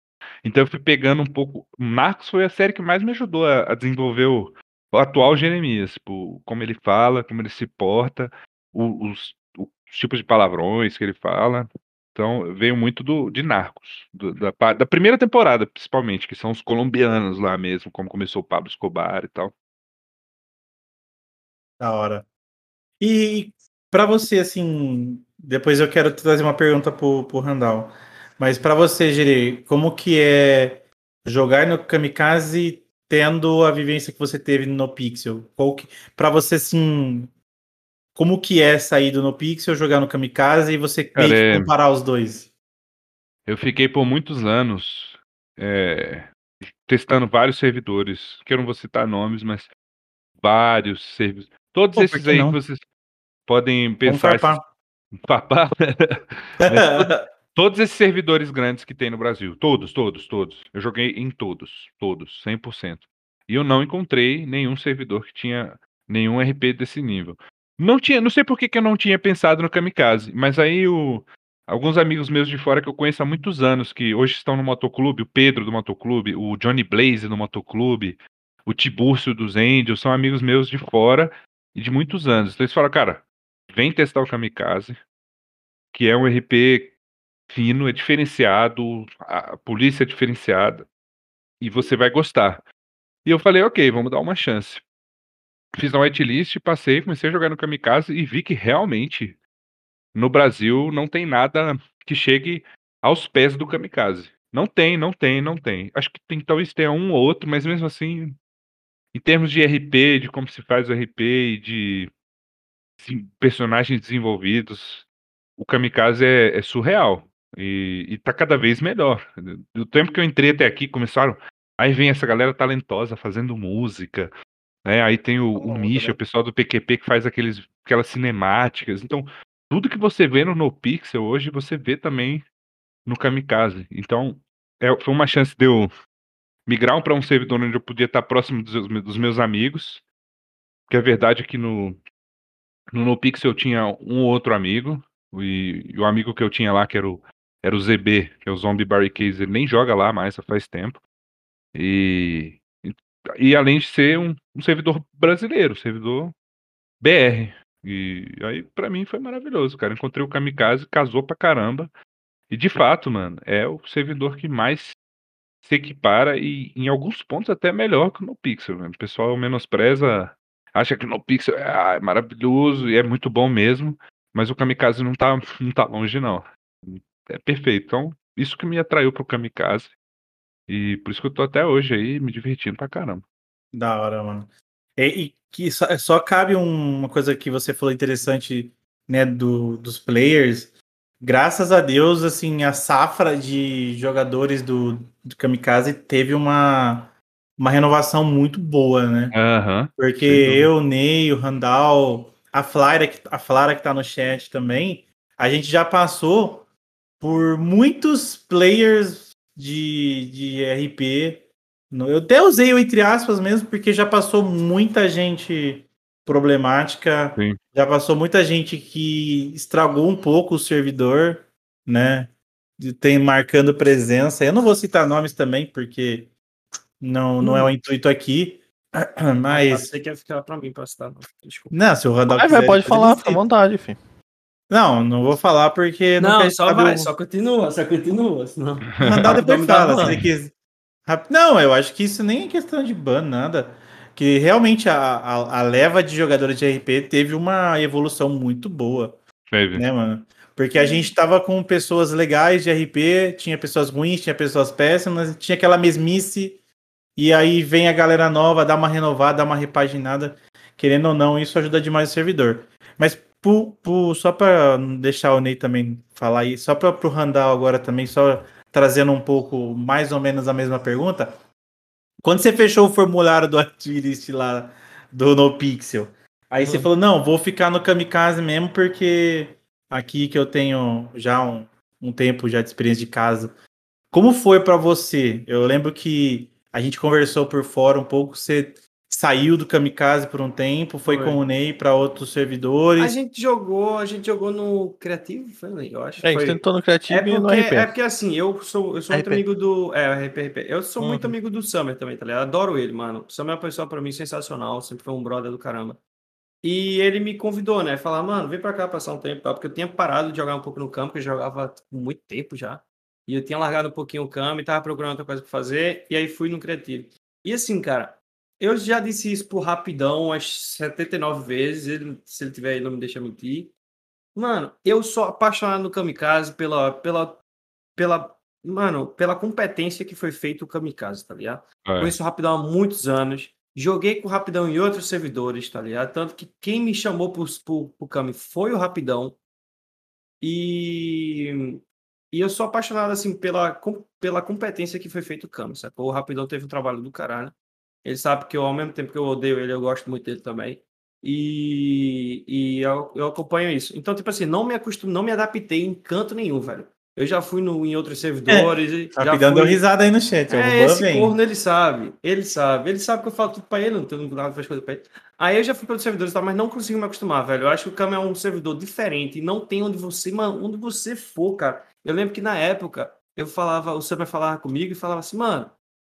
Então eu fui pegando um pouco. Narcos foi a série que mais me ajudou a, a desenvolver o, o atual Jeremias, tipo, como ele fala, como ele se porta, os, os tipos de palavrões que ele fala. Então veio muito do, de Narcos, do- da, da primeira temporada, principalmente, que são os colombianos lá mesmo, como começou o Pablo Escobar e tal. Da hora. E pra você, assim, depois eu quero trazer uma pergunta pro, pro Randall. Mas pra você, Geri, como que é jogar no Kamikaze tendo a vivência que você teve no Pixel? Qual que, pra você, assim, como que é sair do No Pixel, jogar no Kamikaze e você Cara, que é- comparar os dois? Eu fiquei por muitos anos é, testando vários servidores, que eu não vou citar nomes, mas vários servidores. Todos Pô, esses aí não? que vocês podem pensar. esses- Papar. [laughs] [laughs] Todos esses servidores grandes que tem no Brasil, todos, todos, todos. Eu joguei em todos, todos, 100%. E eu não encontrei nenhum servidor que tinha nenhum RP desse nível. Não tinha, não sei por que, que eu não tinha pensado no Kamikaze, mas aí o alguns amigos meus de fora que eu conheço há muitos anos, que hoje estão no motoclube, o Pedro do motoclube, o Johnny Blaze do motoclube, o Tibúrcio dos Angels, são amigos meus de fora e de muitos anos. Então eles falam, cara, vem testar o Kamikaze, que é um RP fino, é diferenciado, a polícia é diferenciada, e você vai gostar. E eu falei, ok, vamos dar uma chance. Fiz a whitelist, passei, comecei a jogar no Kamikaze e vi que realmente no Brasil não tem nada que chegue aos pés do Kamikaze. Não tem, não tem, não tem. Acho que tem, talvez tenha um ou outro, mas mesmo assim, em termos de RP, de como se faz o RP e de personagens desenvolvidos, o Kamikaze é, é surreal. E, e tá cada vez melhor. Do tempo que eu entrei até aqui, começaram. Aí vem essa galera talentosa fazendo música. Né? Aí tem o, o Misha, o pessoal do PQP que faz aqueles, aquelas cinemáticas. Então, tudo que você vê no NoPixel hoje, você vê também no Kamikaze. Então, é, foi uma chance de eu migrar para um servidor onde eu podia estar próximo dos, dos meus amigos. Que a verdade é que no, no NoPixel eu tinha um ou outro amigo. E, e, o amigo que eu tinha lá, que era o, era o ZB, que é o Zombie Barricades, ele nem joga lá mais, faz tempo. E, e, além de ser um, um servidor brasileiro, servidor BR. E aí, para mim, foi maravilhoso, cara. Encontrei o Kamikaze, casou pra caramba. E de fato, mano, é o servidor que mais se equipara e em alguns pontos até melhor que o NoPixel. Mano. O pessoal menospreza, acha que o NoPixel é, ah, é maravilhoso e é muito bom mesmo, mas o Kamikaze não tá, não tá longe, não. É perfeito. Então, isso que me atraiu pro Kamikaze. E por isso que eu tô até hoje aí me divertindo pra caramba. Da hora, mano. E, e que só, só cabe um, uma coisa que você falou interessante, né, do, dos players. Graças a Deus, assim, a safra de jogadores do, do Kamikaze teve uma, uma renovação muito boa, né? Aham. Porque eu, Ney, o Randall, a Flara, a Flara que tá no chat também, a gente já passou por muitos players de, de RP. Eu até usei o entre aspas mesmo, porque já passou muita gente problemática, Sim. já passou muita gente que estragou um pouco o servidor, né? De- Tem marcando presença. Eu não vou citar nomes também, porque não, não é o intuito aqui. [clears throat] Mas. Você quer ficar pra mim pra citar, não. Desculpa. Não, se o Randall Vai, quiser, vai, pode falar, fica à vontade, filho. Não, não vou falar porque Não, quer só saber vai, o- só continua, só continua, senão... [laughs] O Randall [laughs] depois fala, se. Rap- Não, eu acho que isso nem é questão de ban, nada. Que realmente a, a, a leva de jogadores de RP teve uma evolução muito boa, Teve. né, mano? Porque a gente tava com pessoas legais de RP, tinha pessoas ruins, tinha pessoas péssimas, tinha aquela mesmice, e aí vem a galera nova, dá uma renovada, dá uma repaginada. Querendo ou não, isso ajuda demais o servidor. Mas pu- só para deixar o Ney também falar aí, só para o Randall agora também, só trazendo um pouco mais ou menos a mesma pergunta. Quando você fechou o formulário do Activist lá do NoPixel, aí você Hum. falou, não, vou ficar no Kamikaze mesmo, porque aqui que eu tenho já um, um tempo já de experiência de casa. Como foi para você? Eu lembro que a gente conversou por fora um pouco, você saiu do Kamikaze por um tempo, foi, Foi. com o Ney para outros servidores. A gente jogou, a gente jogou no Criativo, foi, Ney? eu acho. É, a gente foi... tentou no Criativo É e no porque, RP. é porque assim, eu sou, eu sou muito RP. amigo do. É, o RP, RP. Eu sou muito Uhum. amigo do Summer também, tá ligado? Adoro ele, mano. O Summer é uma pessoa pra mim sensacional, sempre foi um brother do caramba. E ele me convidou, né? Falar, mano, vem pra cá passar um tempo, e tal, porque eu tinha parado de jogar um pouco no campo, que eu jogava há muito tempo já. E eu tinha largado um pouquinho o campo e tava procurando outra coisa pra fazer, e aí fui no Criativo. E assim, cara, eu já disse isso por rapidão umas 79 vezes, ele, se ele tiver aí, não me deixa mentir. Mano, eu sou apaixonado no Kamikaze pela, pela, pela, mano, pela competência que foi feito o Kamikaze, tá ligado? É. Conheço o Rapidão há muitos anos. Joguei com o Rapidão em outros servidores, tá ligado? Tanto que quem me chamou pro, pro, pro Kami foi o Rapidão. E, e eu sou apaixonado, assim, pela, pela competência que foi feito o Kami, sacou? O Rapidão teve um trabalho do caralho. Ele sabe que eu, ao mesmo tempo que eu odeio ele, eu gosto muito dele também. E, e eu, eu acompanho isso. Então, tipo assim, não me acostumo, não me adaptei em canto nenhum, velho. Eu já fui no, em outros servidores. e já Rapidão fui... risada aí no chat. É, esse vem. corno ele sabe. Ele sabe. Ele sabe que eu falo tudo pra ele, não tenho nada faz coisa pra ele. Aí eu já fui para outros servidores, tá, mas não consigo me acostumar, velho. Eu acho que o Kama é um servidor diferente e não tem onde você, mano, onde você for, cara. Eu lembro que na época eu falava, o Saber falava comigo e falava assim, mano,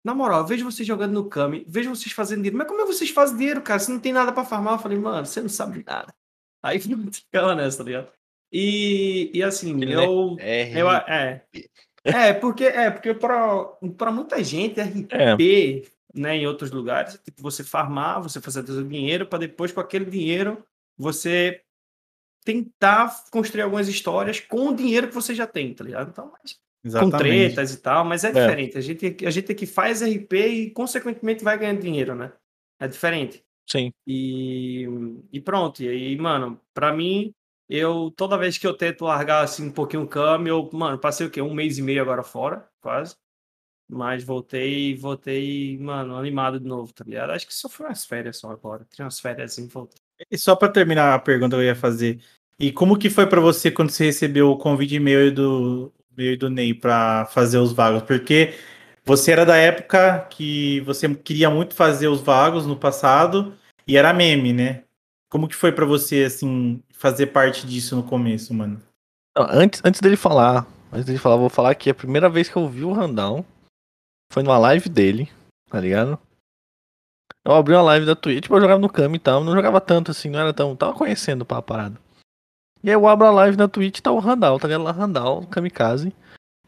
na moral, eu vejo vocês jogando no Kami, vejo vocês fazendo dinheiro. Mas como é que vocês fazem dinheiro, cara? Se não tem nada pra farmar, eu falei, mano, você não sabe nada. [laughs] Aí ficava nessa, tá ligado? E, e assim, Ele, né? eu. É, Eu, é. É, porque é porque para muita gente RP, É. né, em outros lugares, é tipo você farmar, você fazer seu dinheiro para depois com aquele dinheiro você tentar construir algumas histórias com o dinheiro que você já tem, tá ligado? Então, mas, com Exatamente. tretas e tal, mas é, diferente. A gente a gente é que faz RP e consequentemente vai ganhando dinheiro, né? É diferente. Sim. E, e pronto. E aí, mano, pra mim, eu toda vez que eu tento largar assim um pouquinho o cam, eu, mano, passei o quê? Um mês e meio agora fora, quase. Mas voltei, voltei, mano, animado de novo, tá ligado? Acho que só foi umas férias só agora. Tinha umas férias assim, voltei. E só pra terminar a pergunta que eu ia fazer. E como que foi pra você quando você recebeu o convite meu e do, meu e do Ney pra fazer os vagos? Porque você era da época que você queria muito fazer os vagos no passado e era meme, né? Como que foi pra você, assim, fazer parte disso no começo, mano? Antes, antes dele falar, antes dele falar, vou falar que a primeira vez que eu vi o Randall foi numa live dele, tá ligado? Eu abri uma live da Twitch, tipo, eu jogava no Kami e tal, não jogava tanto assim, não era tão. Tava conhecendo pá, a parada. E aí eu abro a live na Twitch tá o Randall, tá ligado? Lá, Randall, Kamikaze.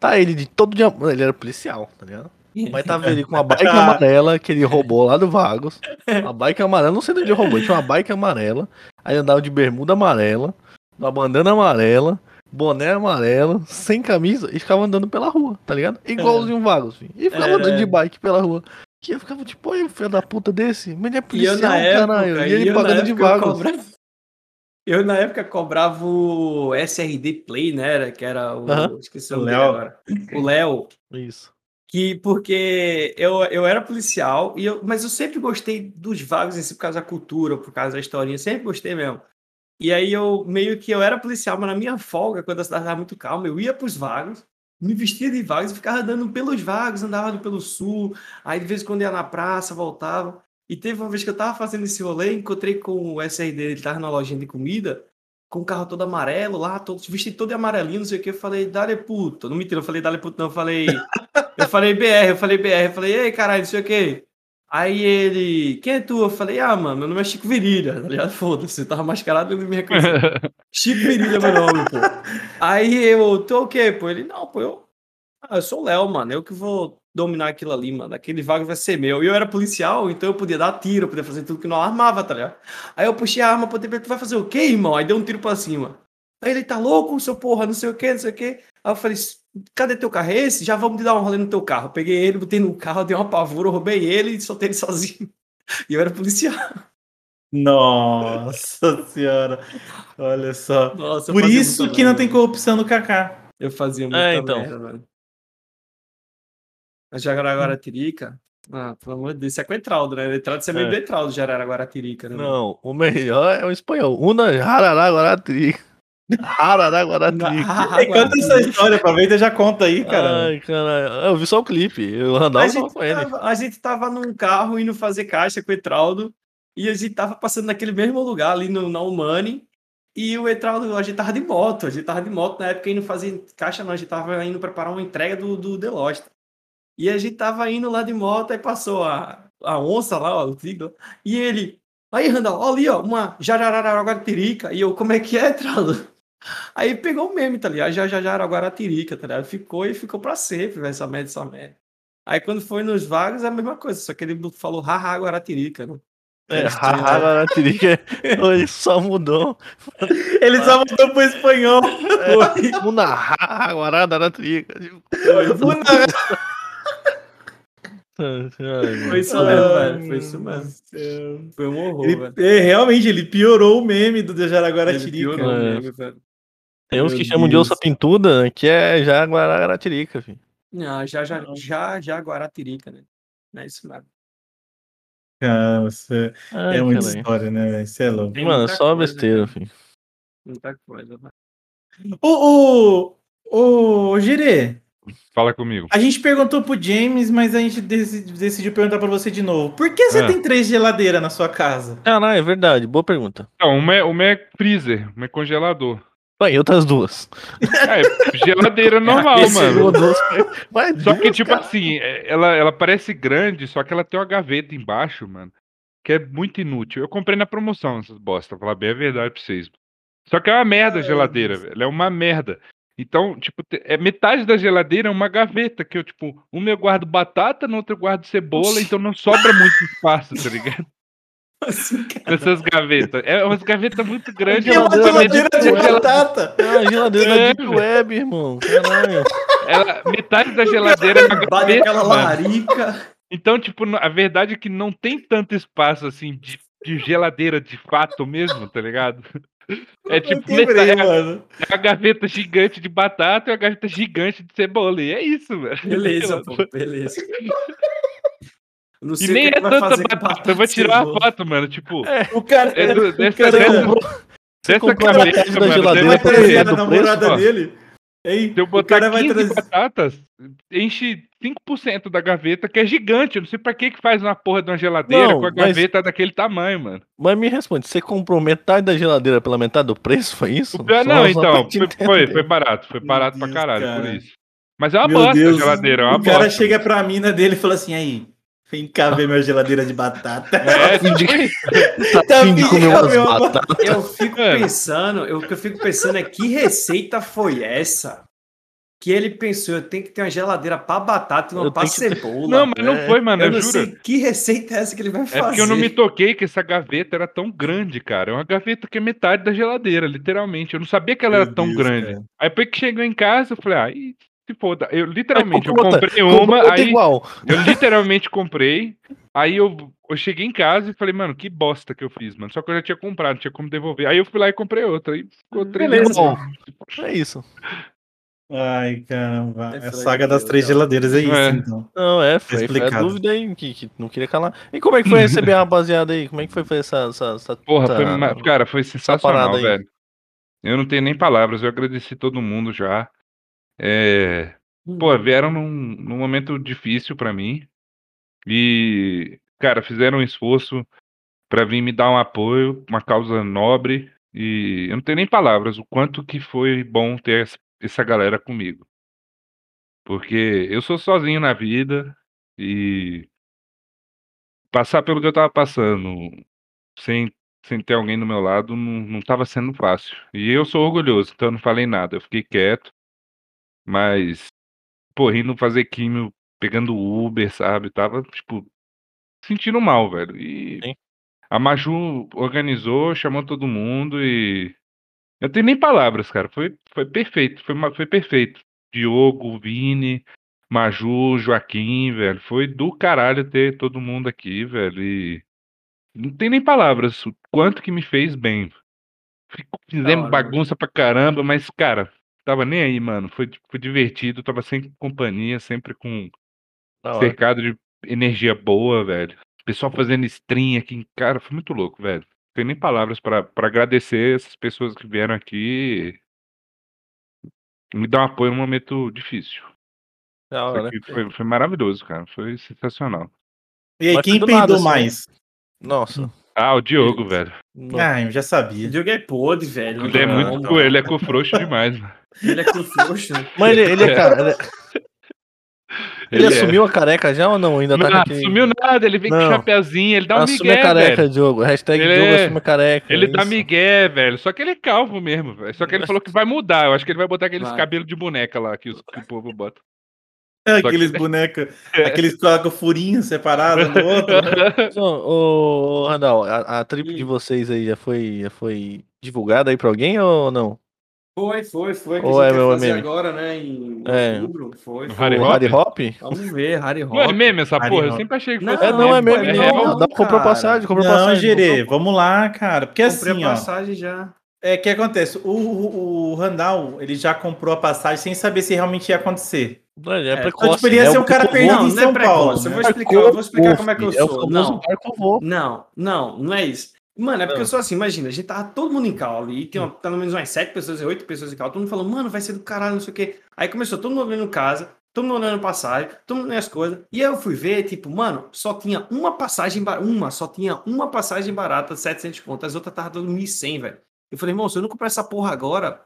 Tá ele de todo dia. Ele era policial, tá ligado? Mas tava ele com uma bike [laughs] amarela que ele roubou lá do Vagos. Uma bike amarela, não sei de onde ele roubou, ele tinha uma bike amarela. Aí andava de bermuda amarela, uma bandana amarela, boné amarelo, sem camisa e ficava andando pela rua, tá ligado? Igualzinho um Vagos, filho. E ficava É. andando de bike pela rua. Que eu ficava tipo, olha, filho da puta desse, mas ele é policial, época, caralho. E ele pagando de Vagos. cobrava- Eu na época cobrava o SRD Play, né? era- Que era o. Aham. Esqueci O Léo. agora. O Léo. Isso. Que porque eu, eu era policial, e eu, mas eu sempre gostei dos vagos em si por causa da cultura, por causa da historinha, sempre gostei mesmo. E aí eu meio que eu era policial, mas na minha folga, quando a cidade estava muito calma, eu ia pros vagos, me vestia de vagos e ficava andando pelos vagos, andava pelo sul, aí de vez em quando ia na praça, voltava. E teve uma vez que eu tava fazendo esse rolê, encontrei com o SRD, ele tava na lojinha de comida, com o carro todo amarelo lá, todo, vestido todo de amarelinho, não sei o que. Eu falei, dale puto. Não mentira, eu falei, dale puto, não. Eu falei, [laughs] eu falei BR, eu falei BR. Eu falei, ei, caralho, não sei o que. Aí ele, quem é tu? Eu falei, ah, mano, meu nome é Chico Virilha, tá ligado? [laughs] Foda-se, eu tava mascarado, ele me reconheceu. [laughs] Chico Virilha é meu nome, pô. Aí eu, tu é o quê, pô? Ele, não, pô, eu, ah, eu sou o Léo, mano, eu que vou dominar aquilo ali, mano. Aquele vago vai ser meu. E eu era policial, então eu podia dar tiro, eu podia fazer tudo que não armava, tá ligado? Aí eu puxei a arma pra ter tu vai fazer o quê, irmão? Aí deu um tiro pra cima. Aí ele tá louco, seu porra, não sei o quê, não sei o quê. Aí eu falei, cadê teu carro? É esse? Já vamos te dar um rolê no teu carro. Eu peguei ele, botei no carro, dei uma pavura, roubei ele e soltei ele sozinho. [laughs] E eu era policial. Nossa senhora. Olha só. Nossa, Por isso que não tem corrupção no Kaká. Eu fazia muita É, então. merda, A Jaraguaratirica, ah, pelo amor de Deus, isso é com Etraldo, né? Etraldo você é meio É. do Etraldo, Jaraguaratirica, né? Não, o melhor é o espanhol. Una. Hararaguaratri. [laughs] E conta essa história, aproveita e já conta aí, cara. Ai, caralho. Eu vi só o clipe. O Randall A tava gente, com ele. tava, a gente tava num carro indo fazer caixa com o Etraldo e a gente tava passando naquele mesmo lugar ali no No Money e o Etraldo, a gente tava de moto, a gente tava de moto na época indo fazer caixa não, a gente tava indo preparar uma entrega do, do The Lost. E a gente tava indo lá de moto, aí passou a, a onça lá, ó, o tigre, e ele, aí Randall, ó, ali ó, uma jarararaguatirica, e eu, como é que é, Etraldo? Aí pegou o meme, tá ligado? Jaraguaratirica, tá ligado? Ficou e ficou pra sempre, velho, essa merda, essa merda. Aí quando foi nos vagos é a mesma coisa, só que ele falou haha Guaratirica, né? É, tinham- Hararaguaratri. [laughs] Ele só mudou. Ele só mudou pro espanhol. Una Hararaguaratri. [laughs] Foi isso mesmo, velho. Foi isso mesmo. Foi um horror, Ele, velho. é, realmente, ele piorou o meme do Ele Jaraguaratirica. piorou É. mesmo, velho. Tem uns Meu que chamam de Deus. onça pintuda, que é já Guaraguaratirica, filho. Ah, já, já, já, já Guaratirica, né? Não é isso mesmo. Cara, você- Ai, é muita caralho. história, né, velho? Você é louco. Tem Mano, só coisa, besteira, cara. filho. Muita coisa, velho. O, o- Ô, Gerê, Fala comigo. a gente perguntou pro James, mas a gente deci- decidiu perguntar pra você de novo. Por que você Ah. tem três geladeiras na sua casa? Caralho, é verdade. Boa pergunta. Não, uma é, uma é freezer, uma é congelador. Vai, e outras duas. [laughs] É, geladeira [laughs] normal, Esse mano. Duas, Mas Só que, duas, tipo cara. assim, é- ela, ela parece grande, só que ela tem uma gaveta embaixo, mano, que é muito inútil. Eu comprei na promoção essas bosta, pra falar bem a verdade pra vocês. Só que é uma merda a geladeira, velho. É uma merda. Então, tipo, é metade da geladeira é uma gaveta, que eu, tipo, uma eu guardo batata, na outra eu guardo cebola, então não sobra muito espaço, tá ligado? Assim, essas gavetas. É umas gavetas muito grandes. É uma ela- geladeira de batata. É uma geladeira É, Deep Web, irmão. Caralho. ela- metade da geladeira é uma Bate gaveta, aquela larica. Então, tipo, a verdade é que não tem tanto espaço assim de, de geladeira de fato mesmo, tá ligado? É tipo, quebrei, metade, mano. é uma gaveta gigante de batata e uma gaveta gigante de cebola. E é isso, velho. Beleza, [laughs] pô, beleza. Não E sei o nem que é tanta batata. batata Eu vou e tirar uma foto, mano. Tipo, [laughs] O cara, é do- o dessa, cara dessa, comprou- dessa comprou a gaveta, da mano, geladeira deve ter- a do namorada dele. Se eu O botar cara vai 15 trazer. batatas, enche 5% da gaveta, que é gigante. Eu não sei pra que que faz uma porra de uma geladeira Não, com a mas- gaveta daquele tamanho, mano. Mas me responde, você comprou metade da geladeira pela metade do preço? Foi isso? Ah, Só- não, só então, pra foi, foi, foi barato. Foi Meu barato pra Deus, caralho, por cara. isso. Mas é uma Meu bosta Deus, a geladeira, é uma o cara bosta. chega pra mina dele e fala assim: aí, vem cá ver minha geladeira de batata. É, [laughs] Fim de- Tá Tá fim de vindo, comer umas meu batatas. Eu fico É. pensando, eu- o que eu fico pensando é que receita foi essa? Que ele pensou, eu tenho que ter uma geladeira pra batata e uma Eu ter- cebola. Não, mas não foi, mano, eu eu, não juro. sei que receita é essa que ele vai fazer. É porque eu não me toquei que essa gaveta era tão grande, cara. É uma gaveta que é metade da geladeira, literalmente. Eu não sabia que ela Meu era tão Deus, grande. cara. Aí depois que chegou em casa, eu falei, ah, e se foda. Eu literalmente, eu comprei uma, outra aí igual. eu literalmente comprei. Aí eu, eu cheguei em casa e falei, mano, que bosta que eu fiz, mano. Só que eu já tinha comprado, não tinha como devolver. Aí eu fui lá e comprei outra. Aí ficou três Beleza. igual. É isso. Ai, caramba. É a saga das três cara. geladeiras é isso, É. então. Não, é, foi, foi a dúvida aí que, que não queria calar. E como é que foi receber a rapaziada aí? Como é que foi fazer essa, essa, essa Porra, tá- foi, cara, foi sensacional, velho. Eu não tenho nem palavras, eu agradeci todo mundo já. É, Pô, vieram num, num momento difícil pra mim. E, cara, fizeram um esforço pra vir me dar um apoio, uma causa nobre. E eu não tenho nem palavras o quanto que foi bom ter essa- galera comigo. Porque eu sou sozinho na vida e passar pelo que eu tava passando sem, sem ter alguém do meu lado não, não tava sendo fácil. E eu sou orgulhoso, então eu não falei nada. Eu fiquei quieto. Mas, indo fazer químio, pegando Uber, sabe? Tava, tipo, sentindo mal, velho. E Sim. a Maju organizou, chamou todo mundo e. Eu tenho nem palavras, cara. Foi, foi perfeito. Foi, foi perfeito. Diogo, Vini, Maju, Joaquim, velho. Foi do caralho ter todo mundo aqui, velho. E. Não tem nem palavras. O quanto que me fez bem. Fico- Fizemos hora, bagunça pra caramba, mas, cara, tava nem aí, mano. Foi, foi divertido, tava sem companhia, sempre com Da hora. cercado de energia boa, velho. Pessoal fazendo stream aqui, cara, foi muito louco, velho. Não tem nem palavras pra pra agradecer essas pessoas que vieram aqui e me dar um apoio num momento difícil. Hora. foi, foi maravilhoso, cara. Foi sensacional. E aí, Mas quem nada, peidou assim. mais? Nossa. Ah, o Diogo, velho. Ah, eu já O sabia. Diogo é podre, velho. Ele é muito. Ele é com frouxo demais, mano. Ele é com frouxo. né? Mas ele, ele, é ca- ele, [laughs] ele é. assumiu a careca já ou não? Ainda tá Não com aquele... assumiu nada, ele vem com Não. chapeuzinho, ele dá um Assume migué, a careca, velho. Diogo. Hashtag Ele Diogo é- assume a careca. Ele é dá migué, velho. Só que ele é calvo mesmo, velho. Só que ele falou que vai mudar. Eu acho que ele vai botar aqueles Vai. cabelos de boneca lá que, os- que o povo bota. Aqueles [laughs] bonecos, aqueles que colocam furinho separado do outro. Então, [laughs] Ô, ô, Randall, a, a trip de vocês aí já foi, já foi divulgada aí pra alguém ou não? Foi, foi, foi. Que Ou a é gente meu vai fazer meme? agora, né? Em É. outubro. Foi. Harry o Hop? Harry Hop? Vamos ver, Harry Hop. Não é meme essa Harry porra? Eu Hop. sempre achei que Não, fosse É, não é meme, é não, não. Dá pra comprar cara. passagem, comprou Não, passagem. Gerê, vamos lá, cara. Porque Comprei assim, a ó. passagem já. É que acontece, o, o, o Randall, ele já comprou a passagem sem saber se realmente ia acontecer. É, é É, precoce. então, tipo, ele ia né? ser O um cara perdido em São precoce, Paulo, Eu vou explicar, eu vou explicar como é que eu É sou. Não, não, não, não é isso. Mano, é porque Ah. eu sou assim, imagina, a gente tava todo mundo em cal ali, tem uma- pelo menos umas sete pessoas, oito pessoas em cal, todo mundo falou, mano, vai ser do caralho, não sei o quê. Aí começou todo mundo olhando casa, todo mundo olhando passagem, todo mundo olhando as coisas. E aí eu fui ver, tipo, mano, só tinha uma passagem, uma, só tinha uma passagem barata, 700 conto, as outras tava dando 1.100, velho. Eu falei, irmão, se eu não comprar essa porra agora,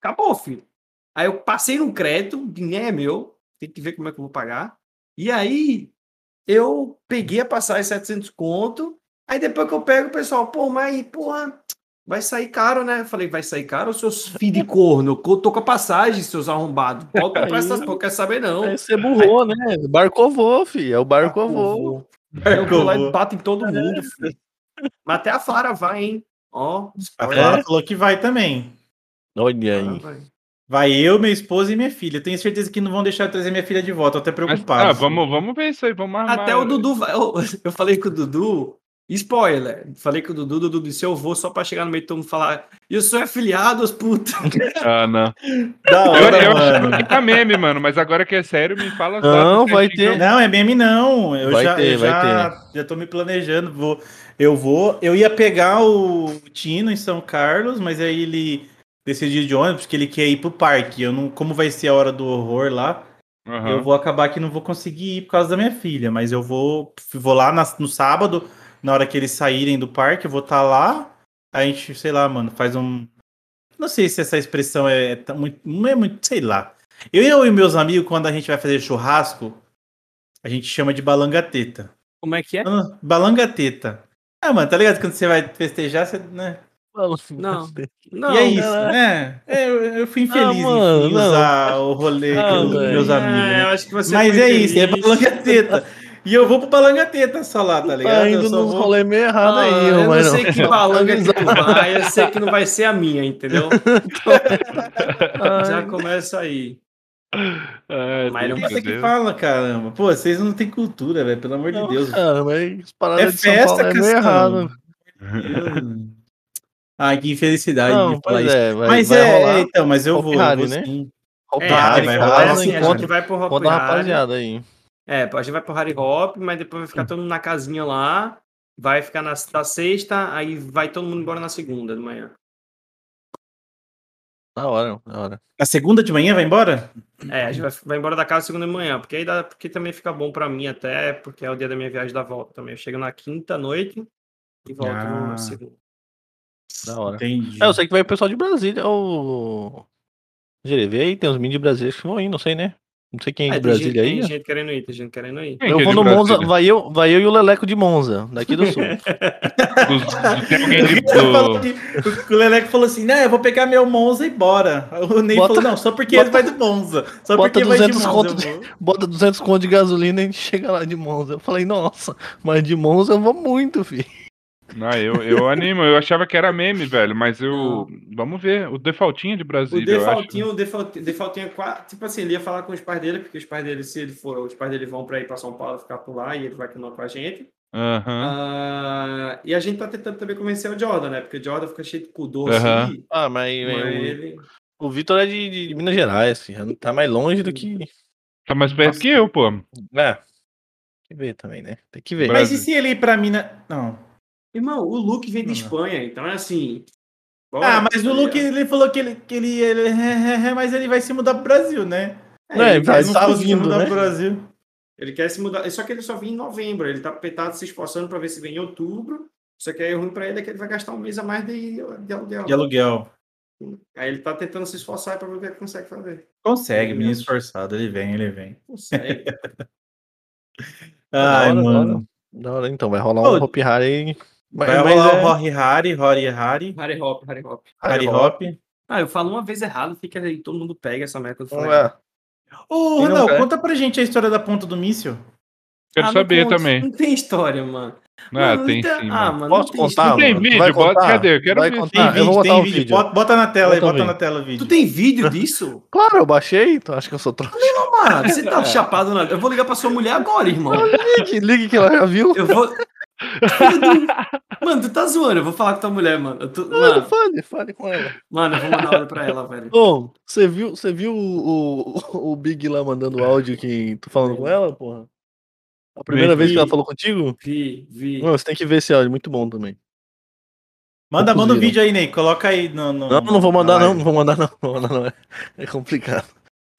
acabou, filho. Aí eu passei no crédito, dinheiro é meu, tem que ver como é que eu vou pagar. E aí eu peguei a passagem 700 conto, aí depois que eu pego, o pessoal, pô, mas, porra, vai sair caro, né? Eu falei, vai sair caro, seus filhos de corno, eu tô com a passagem, seus arrombados. Pode comprar essas porra, quer saber não. Aí você burrou, né? Barcovô, fi. É o Barcovô. Eu vou lá e bato em todo mundo, filho. Mas até a Fara vai, hein? Ó, A spoiler. Clara falou que vai também. Olha Fara aí. vai. Vai eu, minha esposa e minha filha. Tenho certeza que não vão deixar eu trazer minha filha de volta. Tô até Mas, preocupado. ah, vamos, vamos ver isso aí, vamos armar. Até o Dudu vai. Eu, [laughs] eu falei com o Dudu. Spoiler. Falei com o Dudu, Dudu disse: Eu vou só pra chegar no meio de todo mundo e falar. Eu sou afiliado, os putas. [laughs] Ah, não. Da Eu, hora, eu mano. achava que era meme, mano, mas agora que é sério, me fala Não, datas vai certinho. ter. Não, é meme não. Eu Vai já, ter, eu vai já, já tô me planejando. Vou, eu vou. Eu ia pegar o Tino em São Carlos, mas aí ele decidiu de ônibus porque ele quer ir pro parque. Eu não, como vai ser a hora do horror lá, Aham. eu vou acabar que não vou conseguir ir por causa da minha filha. Mas eu vou, vou lá na- no sábado, na hora que eles saírem do parque, eu vou estar lá. A gente, sei lá, mano, faz um. Não sei se essa expressão é tão muito. Não é muito, sei lá. Eu, eu e meus amigos, quando a gente vai fazer churrasco, a gente chama de balangateta. Como é que é? Ah, Balangateta. Ah, mano, tá ligado? Quando você vai festejar, você. Né? Não. Não, e é isso, cara. né? É, eu, eu fui infeliz Ah, mano, em não. usar o rolê Ah, com os meus amigos. É, né? eu acho que você Mas é isso, é balangateta. E eu vou pro balangateta só lá, tá ligado? Tá Eu indo nos vou- rolê meio errado Ah, aí, eu não mas sei que balanga que tu vai, eu sei que não vai ser a minha, entendeu? Já começa aí. Ai, Mas não é que fala, caramba. Pô, vocês não têm cultura, velho, pelo amor de Deus. Cara, mas É de festa, Paulo é meio errado. [laughs] Ai, que infelicidade Não, de falar pois isso. é, vai, mas vai é, rolar. então, mas eu vou, eu Hari, vou né? É, vai vai rolar assim, a encontro- gente vai pro Hop Conta a Hari. rapaziada aí. É, a gente vai pro Harry Hop, mas depois vai ficar todo mundo na casinha lá. Vai ficar na, na sexta, aí vai todo mundo embora na segunda de manhã. Da hora, da hora. A segunda de manhã vai embora? É, a gente vai, vai embora da casa segunda de manhã, porque aí dá, porque também fica bom pra mim até, porque é o dia da minha viagem da volta também. Eu chego na quinta noite e volto Ah. na segunda. Da hora. Entendi. É, eu sei que vai o pessoal de Brasília. O. Gerevê aí, tem uns meninos de Brasília que vão ir, não sei, né? Não sei quem é É, de tem gente, Brasília aí. tem gente querendo ir, tem gente querendo ir. Quem Eu que é vou de no Monza, Brasília? vai eu, vai eu e o Leleco de Monza, daqui do sul. [laughs] O Leleco falou assim: não, eu vou pegar meu Monza e bora. O Ney Bota- falou: não, só porque bota- ele vai do Monza. Só bota porque vai de 200 Monza. eu de- vou. Bota 200 conto de gasolina e a gente chega lá de Monza. Eu falei, nossa, mas de Monza eu vou muito, filho. Ah, eu, eu animo, eu achava que era meme, velho, mas eu. Não. Vamos ver. O Defaultinho de O Brasília, eu acho. Defaltinho, o Defaltinho, Defaltinho é quase. Tipo assim, ele ia falar com os pais dele, porque os pais dele, se ele for, os pais dele vão pra ir pra São Paulo ficar por lá e ele vai aqui não com a gente. Aham. Ah, e a gente tá tentando também convencer o Jordan, né? Porque o Jordan fica cheio de pudor Aham. assim. Ah, mas, Mas o, ele. o Vitor é de, de Minas Gerais, filho. Tá mais longe do que. Tá mais perto Nossa. que eu, pô. É. Tem que ver também, né? Tem que ver. Mas Brasil. e se ele ir pra Minas. Não. Irmão, o Luke vem de Não. Espanha, então é assim. Ah, bora, mas o tá Luke, ele falou que ele. Que ele, ele [laughs] mas ele vai se mudar pro Brasil, né? Não, ele ele, vai tá fosse se vindo, mudar né? pro Brasil. ele quer se mudar. Só que ele só vem em novembro. Ele tá petado se esforçando pra ver se vem em outubro. Só que aí o ruim pra ele é que ele vai gastar um mês a mais de, de aluguel. De aluguel. Aí ele tá tentando se esforçar pra ver o que ele consegue fazer. Consegue, menino esforçado. Ele vem, ele vem. Consegue. [laughs] Ai, da hora, mano. Da hora. Da hora, então, vai rolar Ô, um Hopi Hari. Mas- Vai mas rolar é- o Rory Hari, Rory Hari, Harry Hop, Harry Hop. Harry Hop. Ah, eu falo uma vez errado, fica aí, todo mundo pega essa merda. Não é. Ô, não quer? conta pra gente a história da ponta do míssil. Quero Ah, não saber conta, também. Não tem história, mano. Ah, Mano, tem então- sim, Ah, mano. mano, Posso não tem contar, Não tem vídeo? Vai Bota- contar? cadê? Eu quero Vai ver. contar. Tem Ah, eu vídeo, vou botar tem o vídeo. vídeo. Bota, bota na tela aí, Bota na vídeo. tela o vídeo. Tu tem vídeo disso? [laughs] Claro, eu baixei, tu acha que eu sou trouxa? Mano, você tá [laughs] chapado na. Eu vou ligar pra sua mulher agora, irmão. Ligue, ligue que ela já viu. Eu vou. Do- [laughs] Mano, tu tá zoando, eu vou falar com tua mulher, mano. Eu tô- Mano, Mano, fale, fale com ela. mano, eu vou mandar áudio pra ela, velho. Ô, você viu, você viu o, o, [laughs] o Big lá mandando áudio que tu falando com ela, porra? A primeira Vi. vez que ela falou contigo? Vi, vi. Não, você tem que ver esse áudio, muito bom também. Manda, Poucos manda o viram. vídeo aí, Ney. Coloca aí no. no Não, não vou mandar não, não vou mandar não, não vou mandar não. É, é complicado.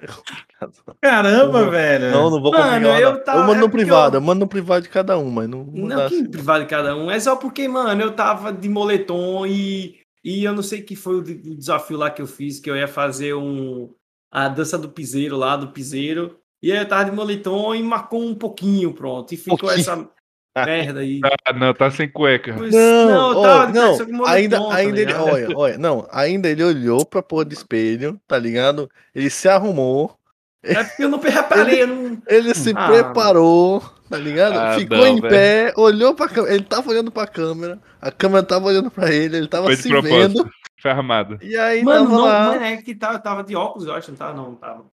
É. [laughs] Caramba, Não, velho. Não, não vou Mano, eu tava- eu mando é no porque privado, eu- eu mando no privado de cada um, mas não, não, Não, que assim. privado de cada um. É só porque, mano, eu tava de moletom e, e eu não sei que foi o desafio lá que eu fiz, que eu ia fazer um a dança do piseiro lá, do piseiro. E aí eu tava de moletom e marcou um pouquinho, pronto. E ficou Pouquinho. essa merda aí. Ah, não, tá sem cueca. Pois- Não, eu ó, não, moletom, ainda, tá ainda ele, olha, olha, não, ainda ele olhou pra porra do espelho, tá ligado? Ele se arrumou, É porque eu não reparei, não. ele se Ah. preparou, tá ligado? Ah, Ficou não, em velho. pé, olhou pra câmera, ele tava olhando pra câmera, a câmera tava olhando pra ele, ele tava Foi se propósito. vendo, Foi armado. e aí Mano, tava não, lá, mano, é que tava, tava de óculos, eu acho, não tava, não, não tava.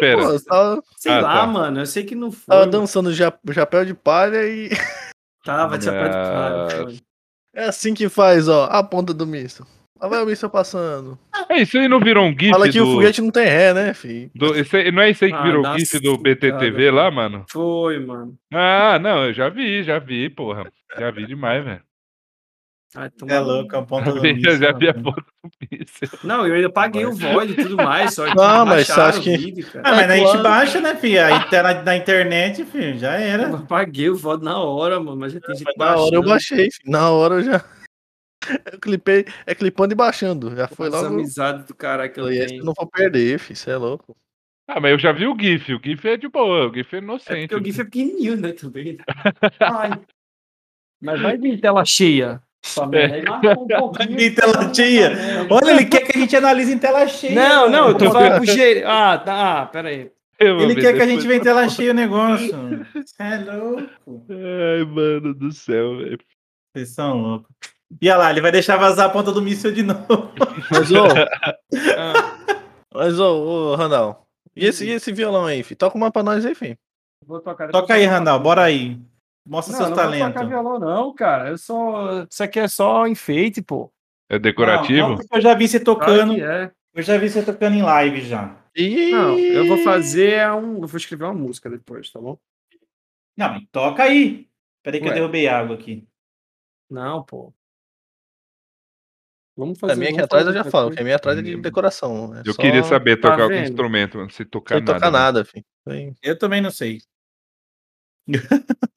Pera. pô, tava, Sei Ah, lá, tá. mano, eu sei que não foi. tava dançando ja- chapéu de palha e [laughs] Tava de chapéu de Nossa. palha, foi. é assim que faz, ó, a ponta do misto. Lá vai o misto passando. É, isso aí não virou um GIF Fala que do... o foguete não tem ré, né, filho? do- esse não é isso aí que Ah, virou o GIF do BTTV lá, mano. mano? Foi, mano. Ah, não, eu já vi, já vi, porra. Já vi demais, velho. Toma- É louco, é um ponto [laughs] do Eu já vi a míssil, foto do míssil. Não, eu ainda paguei o void e tudo mais, só [laughs] que Não, mas você baixaram acha o que- vídeo, cara. Ah, mas a gente claro. baixa, né, filho? Aí tá na, na internet, filho, já era. Eu paguei o VOD na hora, mano, mas já tem gente Na hora eu baixando. baixei, filho. na hora eu já. [laughs] Eu clipei, é clipando e baixando. Já foi Essa logo. amizade do caralho que eu esse tenho. eu não vou perder, filho. Você é louco. Ah, mas eu já vi o GIF. O GIF é de boa, o GIF é É inocente. porque o GIF é pequenininho, né, também. Ai. Mas vai vir tela cheia. Marca um [laughs] pouquinho. Vir tela cheia. Olha, ele quer que a gente analise em tela cheia. Não, não, eu tô falando pro G. Ah, tá, ah, pera aí. Eu vou Ele quer que a gente veja em tela cheia o negócio. Você [laughs] é louco. Ai, mano do céu, velho. Vocês são loucos. E olha lá, ele vai deixar vazar a ponta do míssil de novo. [laughs] Mas, ô, Ah, mas, ô, ô, Randall. E esse, e esse violão aí, filho? Toca uma pra nós aí, filho. vou tocar Toca aí, Randall, bora aí. Mostra Não, seus não vou talentos. tocar violão, não, cara. Eu só. Isso aqui é só enfeite, pô. É decorativo? Não, não, eu já vi você tocando. Claro que é. Eu já vi você tocando em live já. Ih, Não, eu vou fazer um. Eu vou escrever uma música depois, tá bom? Não, mas toca aí. Peraí que eu Ué. derrubei água aqui. Não, pô. Vamos fazer. A minha aqui atrás eu já falo, que a minha atrás é de decoração. É Eu só queria saber tá tocar algum vendo? instrumento, mano. Sem tocar Sem nada. tocar nada, filho. Sem- Eu também não sei. [laughs]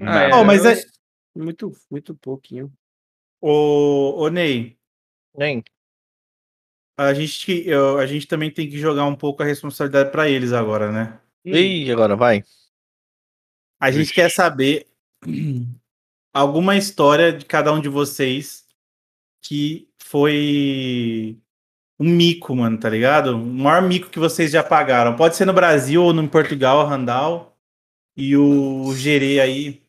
Ah, é, Ó, mas é- Muito, muito pouquinho. Ô, ô Ney, Nem. a gente, eu- a gente também tem que jogar um pouco a responsabilidade pra eles agora, né? Ih, agora vai. A gente Vixe. quer saber [clears throat] alguma história de cada um de vocês que foi um mico, mano, tá ligado? O maior mico que vocês já pagaram. Pode ser no Brasil ou no em Portugal, Randall. E o Gerê aí.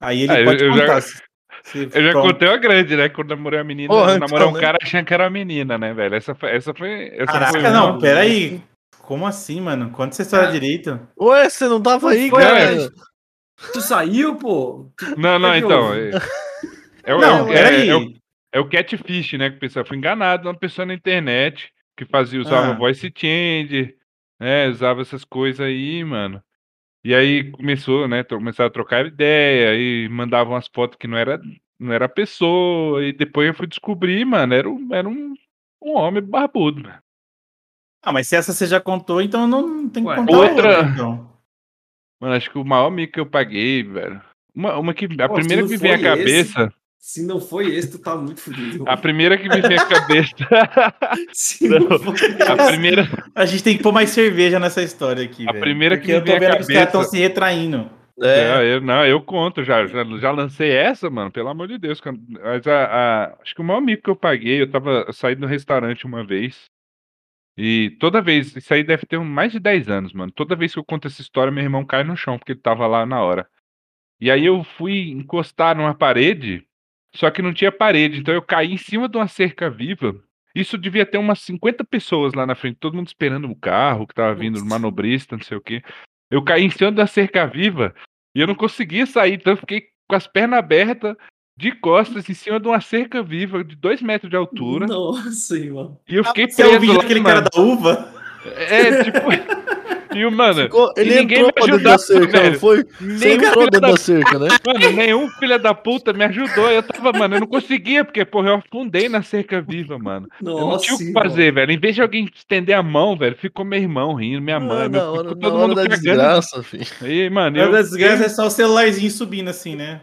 Aí ele Ah, eu- pode eu já- contar. se- se- Eu já pronto. contei uma grande, né? Quando namorei a menina, namorei então, um né? cara achando que era uma menina, né, velho? Essa foi. Essa foi, essa Caraca, foi não, uma- peraí. Como assim, mano? Conta essa história Ah. direito. Ué, você não tava aí, Foi, cara? mas- Tu saiu, pô? Não, não, então. É, [laughs] é, o- Não, é, peraí. é, o, é o catfish, né? Que o pessoal foi enganado, uma pessoa na internet que fazia, usava Ah. voice change, né? Usava essas coisas aí, mano. E aí começou, né? Começaram a trocar ideia, aí mandavam umas fotos que não era, não era pessoa, e depois eu fui descobrir, mano, era, um, era um, um homem barbudo, mano. Ah, mas se essa você já contou, então não tem que Ué, contar outra- outra. então. Mano, acho que o maior mico que eu paguei, velho. Uma, uma que. A Pô, primeira que me vem à cabeça. Se não foi esse, tu tá muito fudido. A primeira que me vem à cabeça. [laughs] Se não, Não, foi a primeira. A gente tem que pôr mais cerveja nessa história aqui, A velho. primeira que Porque me eu tô vem à vendo que os caras estão cabeça- se retraindo. É, Não, eu, não, eu conto, já, já, já lancei essa, mano, pelo amor de Deus. Mas a, a- acho que o maior mico que eu paguei, eu tava eu saí do restaurante uma vez. E toda vez, isso aí deve ter um- mais de 10 anos, mano. Toda vez que eu conto essa história, meu irmão cai no chão, porque ele tava lá na hora. E aí eu fui encostar numa parede, só que não tinha parede, então eu caí em cima de uma cerca viva. Isso devia ter umas 50 pessoas lá na frente, todo mundo esperando o carro que tava vindo, Putz. manobrista, não sei o quê. Eu caí em cima da cerca viva e eu não conseguia sair, então eu fiquei com as pernas abertas, de costas, em cima de uma cerca viva de 2 metros de altura. Nossa, irmão. E eu fiquei Você é o preso vídeo lá, daquele mano. cara da uva? É, tipo. [laughs] E o mano, Ficou- ele ninguém entrou me pra dentro ajudava, da cerca, velho. não foi? Você nenhum entrou filho dentro da da cerca, né? Mano, nenhum filho da puta me ajudou. Eu tava, mano, eu não conseguia, porque, porra, eu afundei na cerca viva, mano. Eu não tinha o que fazer, velho. Em vez de alguém estender a mão, velho, ficou meu irmão rindo, minha mãe, Ah, meu, na hora, ficou na todo hora mundo da cagando. desgraça, filho. Aí, mano, Eu, das desgraça é só o celularzinho subindo assim, né?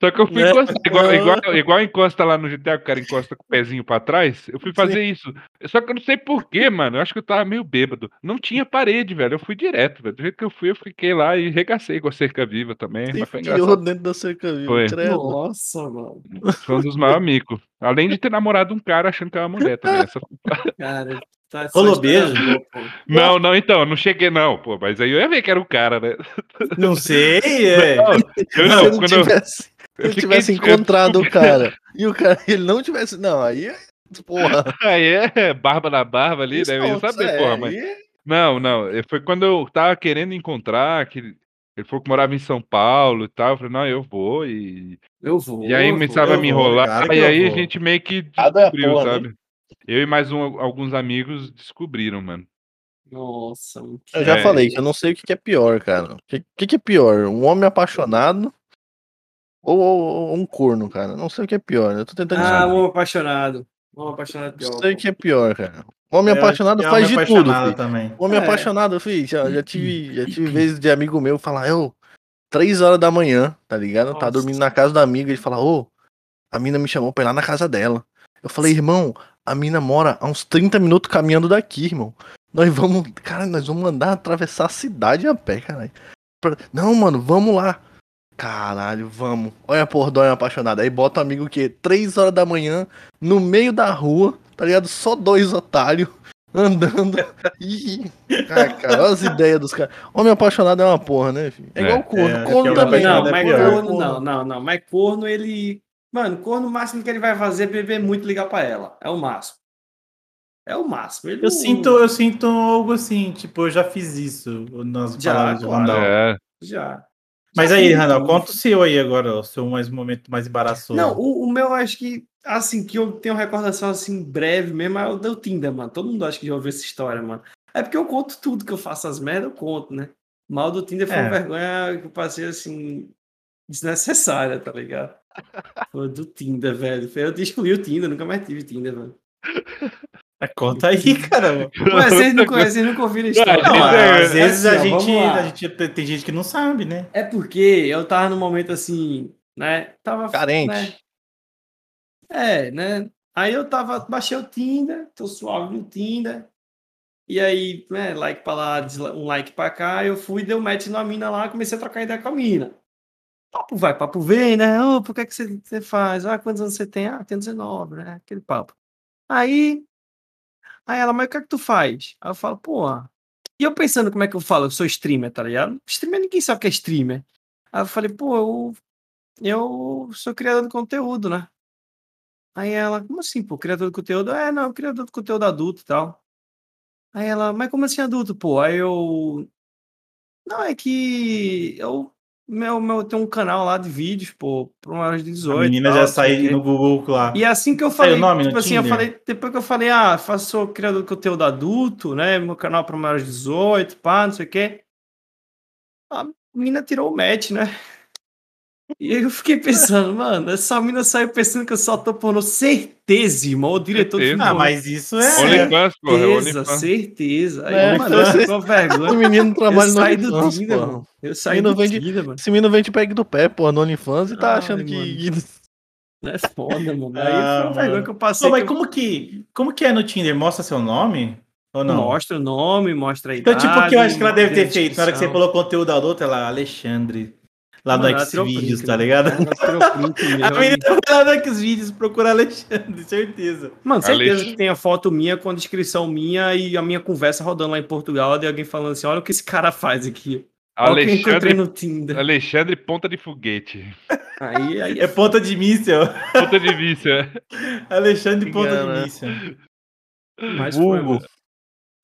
Só que eu fui Né? encostar, igual, igual, igual encosta lá no GTA, o cara encosta com o pezinho pra trás. Eu fui fazer isso. Só que eu não sei porquê, mano. Eu acho que eu tava meio bêbado. Não tinha parede, velho. Eu fui direto, velho. Do jeito que eu fui, eu fiquei lá e regacei com a cerca viva também. Você Mas foi engraçado. dentro da cerca viva, Foi. credo. Nossa, mano. Foi um dos maiores micos. Além de ter namorado um cara achando que era uma mulher também. Essa... [laughs] Cara, tá Rolou beijo? Não, não, então, não cheguei, não, pô. Mas aí eu ia ver que era o cara, né? Não sei, [laughs] é. Não, eu Se não, ele quando eu, tivesse, se eu ele tivesse encontrado o cara e o cara ele não tivesse. Não, aí é. Porra. [laughs] Aí é barba na barba ali, isso né? Eu ia saber, é, porra, mas. aí- Não, não. eh, Foi quando eu tava querendo encontrar, que ele falou que morava em São Paulo e tal. Eu falei, não, eu vou. E, Eu vou. e aí começava a me vou, enrolar. e aí a gente meio que descobriu, porra, né? sabe? Eu e mais um- alguns amigos descobriram, mano. Nossa, muito Eu já É. falei que eu não sei o que que é pior, cara. O que, que que é pior? Um homem apaixonado ou, ou- ou um corno, cara? Não sei o que é pior. Eu tô tentando Ah, um apaixonado. Um apaixonado pior. Não sei o que é pior, cara. Homem Eu apaixonado é faz de homem tudo. apaixonado filho. também. Homem É. apaixonado, filho. Já, já tive, já tive vezes de amigo meu falar, eu, três horas da manhã, tá ligado? Tá Nossa. dormindo na casa da amiga. Ele fala, ô, a mina me chamou pra ir lá na casa dela. Eu falei, irmão, a mina mora a uns 30 minutos caminhando daqui, irmão. Nós vamos, cara, nós vamos andar, atravessar a cidade a pé, caralho. Não, mano, vamos lá. Caralho, vamos. Olha a porra do homem apaixonado. Aí bota o amigo o quê? Três horas da manhã, no meio da rua, tá ligado? Só dois otários [laughs] andando. Ih, cara, cara, olha as ideias dos caras. Homem apaixonado é uma porra, né, filho? É É. igual corno. É, corno é que também. Não, é mas pior. corno, não, não, não. Mas corno, ele. Mano, corno, o máximo que ele vai fazer é beber muito e ligar pra ela. É o máximo. É o máximo. Ele Eu não- sinto, eu sinto algo assim, tipo, eu já fiz isso nas Já, palavras do claro. Randall. É. Já. Mas aí, Randall, conta o seu aí agora, o seu mais momento mais embaraçoso. Não, o, o meu acho que, assim, que eu tenho recordação assim, breve mesmo, é o do Tinder, mano. Todo mundo acha que já ouviu essa história, mano. É porque eu conto tudo que eu faço as merdas, eu conto, né? Mal do Tinder foi É. uma vergonha que eu passei assim, desnecessária, tá ligado? [laughs] Foi do Tinder, velho. Eu excluí o Tinder, nunca mais tive Tinder, velho. [laughs] É, Conta aí, [laughs] cara. Ué, vocês não conhecem, nunca ouviram a história. Não, É, às vezes assim, a gente, a gente tem- gente que não sabe, né? É porque eu tava num momento assim, né? Tava. Carente. né, É, né? Aí eu tava, baixei o Tinder, tô suave no Tinder. E aí, né, like pra lá, um like pra cá, eu fui, dei um match na mina lá, comecei a trocar ideia com a mina. Papo vai, papo vem, né? Ô, por que que você, você faz? Ah, quantos anos você tem? Ah, tenho 19, né? Aquele papo. Aí, aí ela, mas o que é que tu faz? Aí eu falo, pô, e eu pensando como é que eu falo, eu sou streamer, tá ligado? Streamer ninguém sabe o que é streamer. Aí eu falei, pô, eu, eu sou criador de conteúdo, né? Aí ela, como assim, pô, criador de conteúdo? É, não, criador de conteúdo adulto e tal. Aí ela, mas como assim adulto, pô? Aí eu. Não, é que eu. Meu, meu, tem um canal lá de vídeos, pô, para maiores de 18. A menina tal, já saiu no Google lá. E assim que eu Saiu o falei, nome no tipo assim, eu Tinder? falei, depois que eu falei, ah, faço criador de conteúdo adulto, né? Meu canal para maiores de 18, pá, não sei o quê. A mina tirou o match, né? E aí eu fiquei pensando, mano, essa mina saiu pensando que eu só tô pornô. Certeza, irmão. O diretor do Certeza. filme Ah, mas isso é. OnlyFans, porra. é Certeza, OnlyFans. certeza. Aí, É, mano, eu tô com [laughs] vergonha. O menino Eu trabalha no saí do OnlyFans, Tinder, mano. Eu saí Menino do vende- Tinder, mano. Esse menino vem te pegar do pé, porra, no OnlyFans e tá Ai, achando que. [laughs] Não é foda, mano. Aí Ah, foi uma vergonha que eu passei. Pô, mas que eu como que, como que é no Tinder? Mostra seu nome? Ou não? Mostra o nome, mostra a Então, idade. tipo, o que eu acho que ela deve ter feito na hora que você falou conteúdo adulto, ela, Alexandre. Lá Mano, tirou Xvideos, tá ligado? Print [laughs] A menina foi lá no Xvideos procurar Alexandre, certeza. Mano, certeza Alex- que tem a foto minha com a descrição minha e a minha conversa rodando lá em Portugal de alguém falando assim: olha o que esse cara faz aqui. Alexandre, no Tinder. Alexandre Ponta de Foguete. Aí, aí É ponta de míssel. Ponta de vista. [laughs] Alexandre ponta Engana. de míssel. mas foi, Google. mano.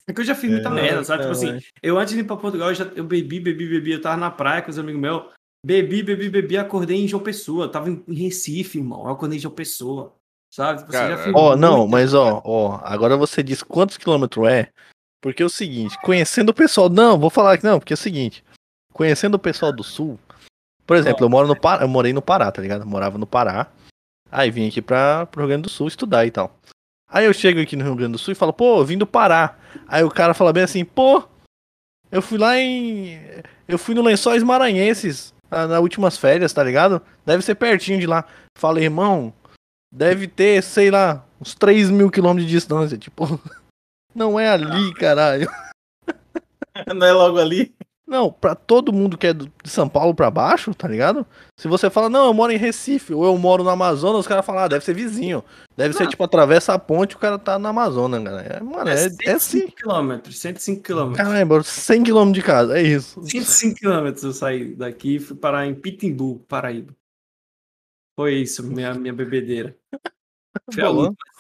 É que eu já fiz muita É, merda, sabe? Tipo assim, caralho. eu antes de ir pra Portugal, eu, já, eu bebi, bebi, bebi. Eu tava na praia com os amigos meus. Bebi, bebi, bebi. Acordei em João Pessoa. Eu tava em Recife, irmão. Eu acordei em João Pessoa. Sabe? Tipo, assim, Ó, não, muita- mas ó, ó, agora você diz quantos quilômetros é, Porque é o seguinte, conhecendo o pessoal. Não, vou falar que não, porque é o seguinte. Conhecendo o pessoal do sul. Por exemplo, eu moro no Pará, eu morei no Pará, tá ligado? Eu morava no Pará. Aí vim aqui pra, pro Rio Grande do Sul estudar e tal. Aí eu chego aqui no Rio Grande do Sul e falo, pô, eu vim do Pará. Aí o cara fala bem assim, pô, eu fui lá em. Eu fui no Lençóis Maranhenses ah, nas últimas férias, tá ligado? Deve ser pertinho de lá. Fala, irmão, deve ter, sei lá, uns 3 mil quilômetros de distância. Tipo, [laughs] não é ali, caralho. [laughs] Não é logo ali? Não, pra todo mundo que é do- de São Paulo pra baixo, tá ligado? Se você fala, não, eu moro em Recife, ou eu moro no Amazonas, os caras falam, ah, deve ser vizinho. Deve ser, tipo, atravessa a ponte, o cara tá no Amazonas. É, mano, é, é sim. quilômetros, 105 quilômetros. Caramba, 100 km de casa, é isso. 105 quilômetros eu saí daqui e fui parar em Pitimbu, Paraíba. Foi isso, minha, minha bebedeira. [laughs] Foi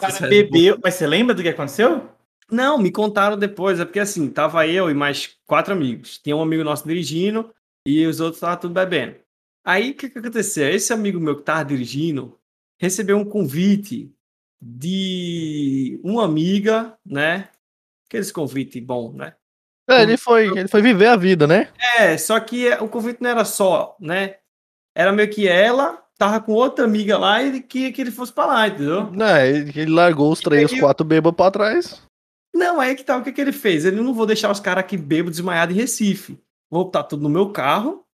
cara bebeu. Mas você lembra do que aconteceu? Não, me contaram depois, é porque assim, tava eu e mais quatro amigos. Tinha um amigo nosso dirigindo e os outros estavam tudo bebendo. Aí o que, que aconteceu? Esse amigo meu que tava dirigindo recebeu um convite de uma amiga, né? Aqueles convite bom, né? É, ele foi, ele foi viver a vida, né? É, só que o convite não era só, né? Era meio que ela tava com outra amiga lá e queria que ele fosse pra lá, entendeu? É, ele, ele largou os três, os quatro bêbados pra trás. Não, aí que tá, o que, que ele fez? Ele não vou deixar os caras aqui bêbados desmaiados em Recife. Vou botar tudo no meu carro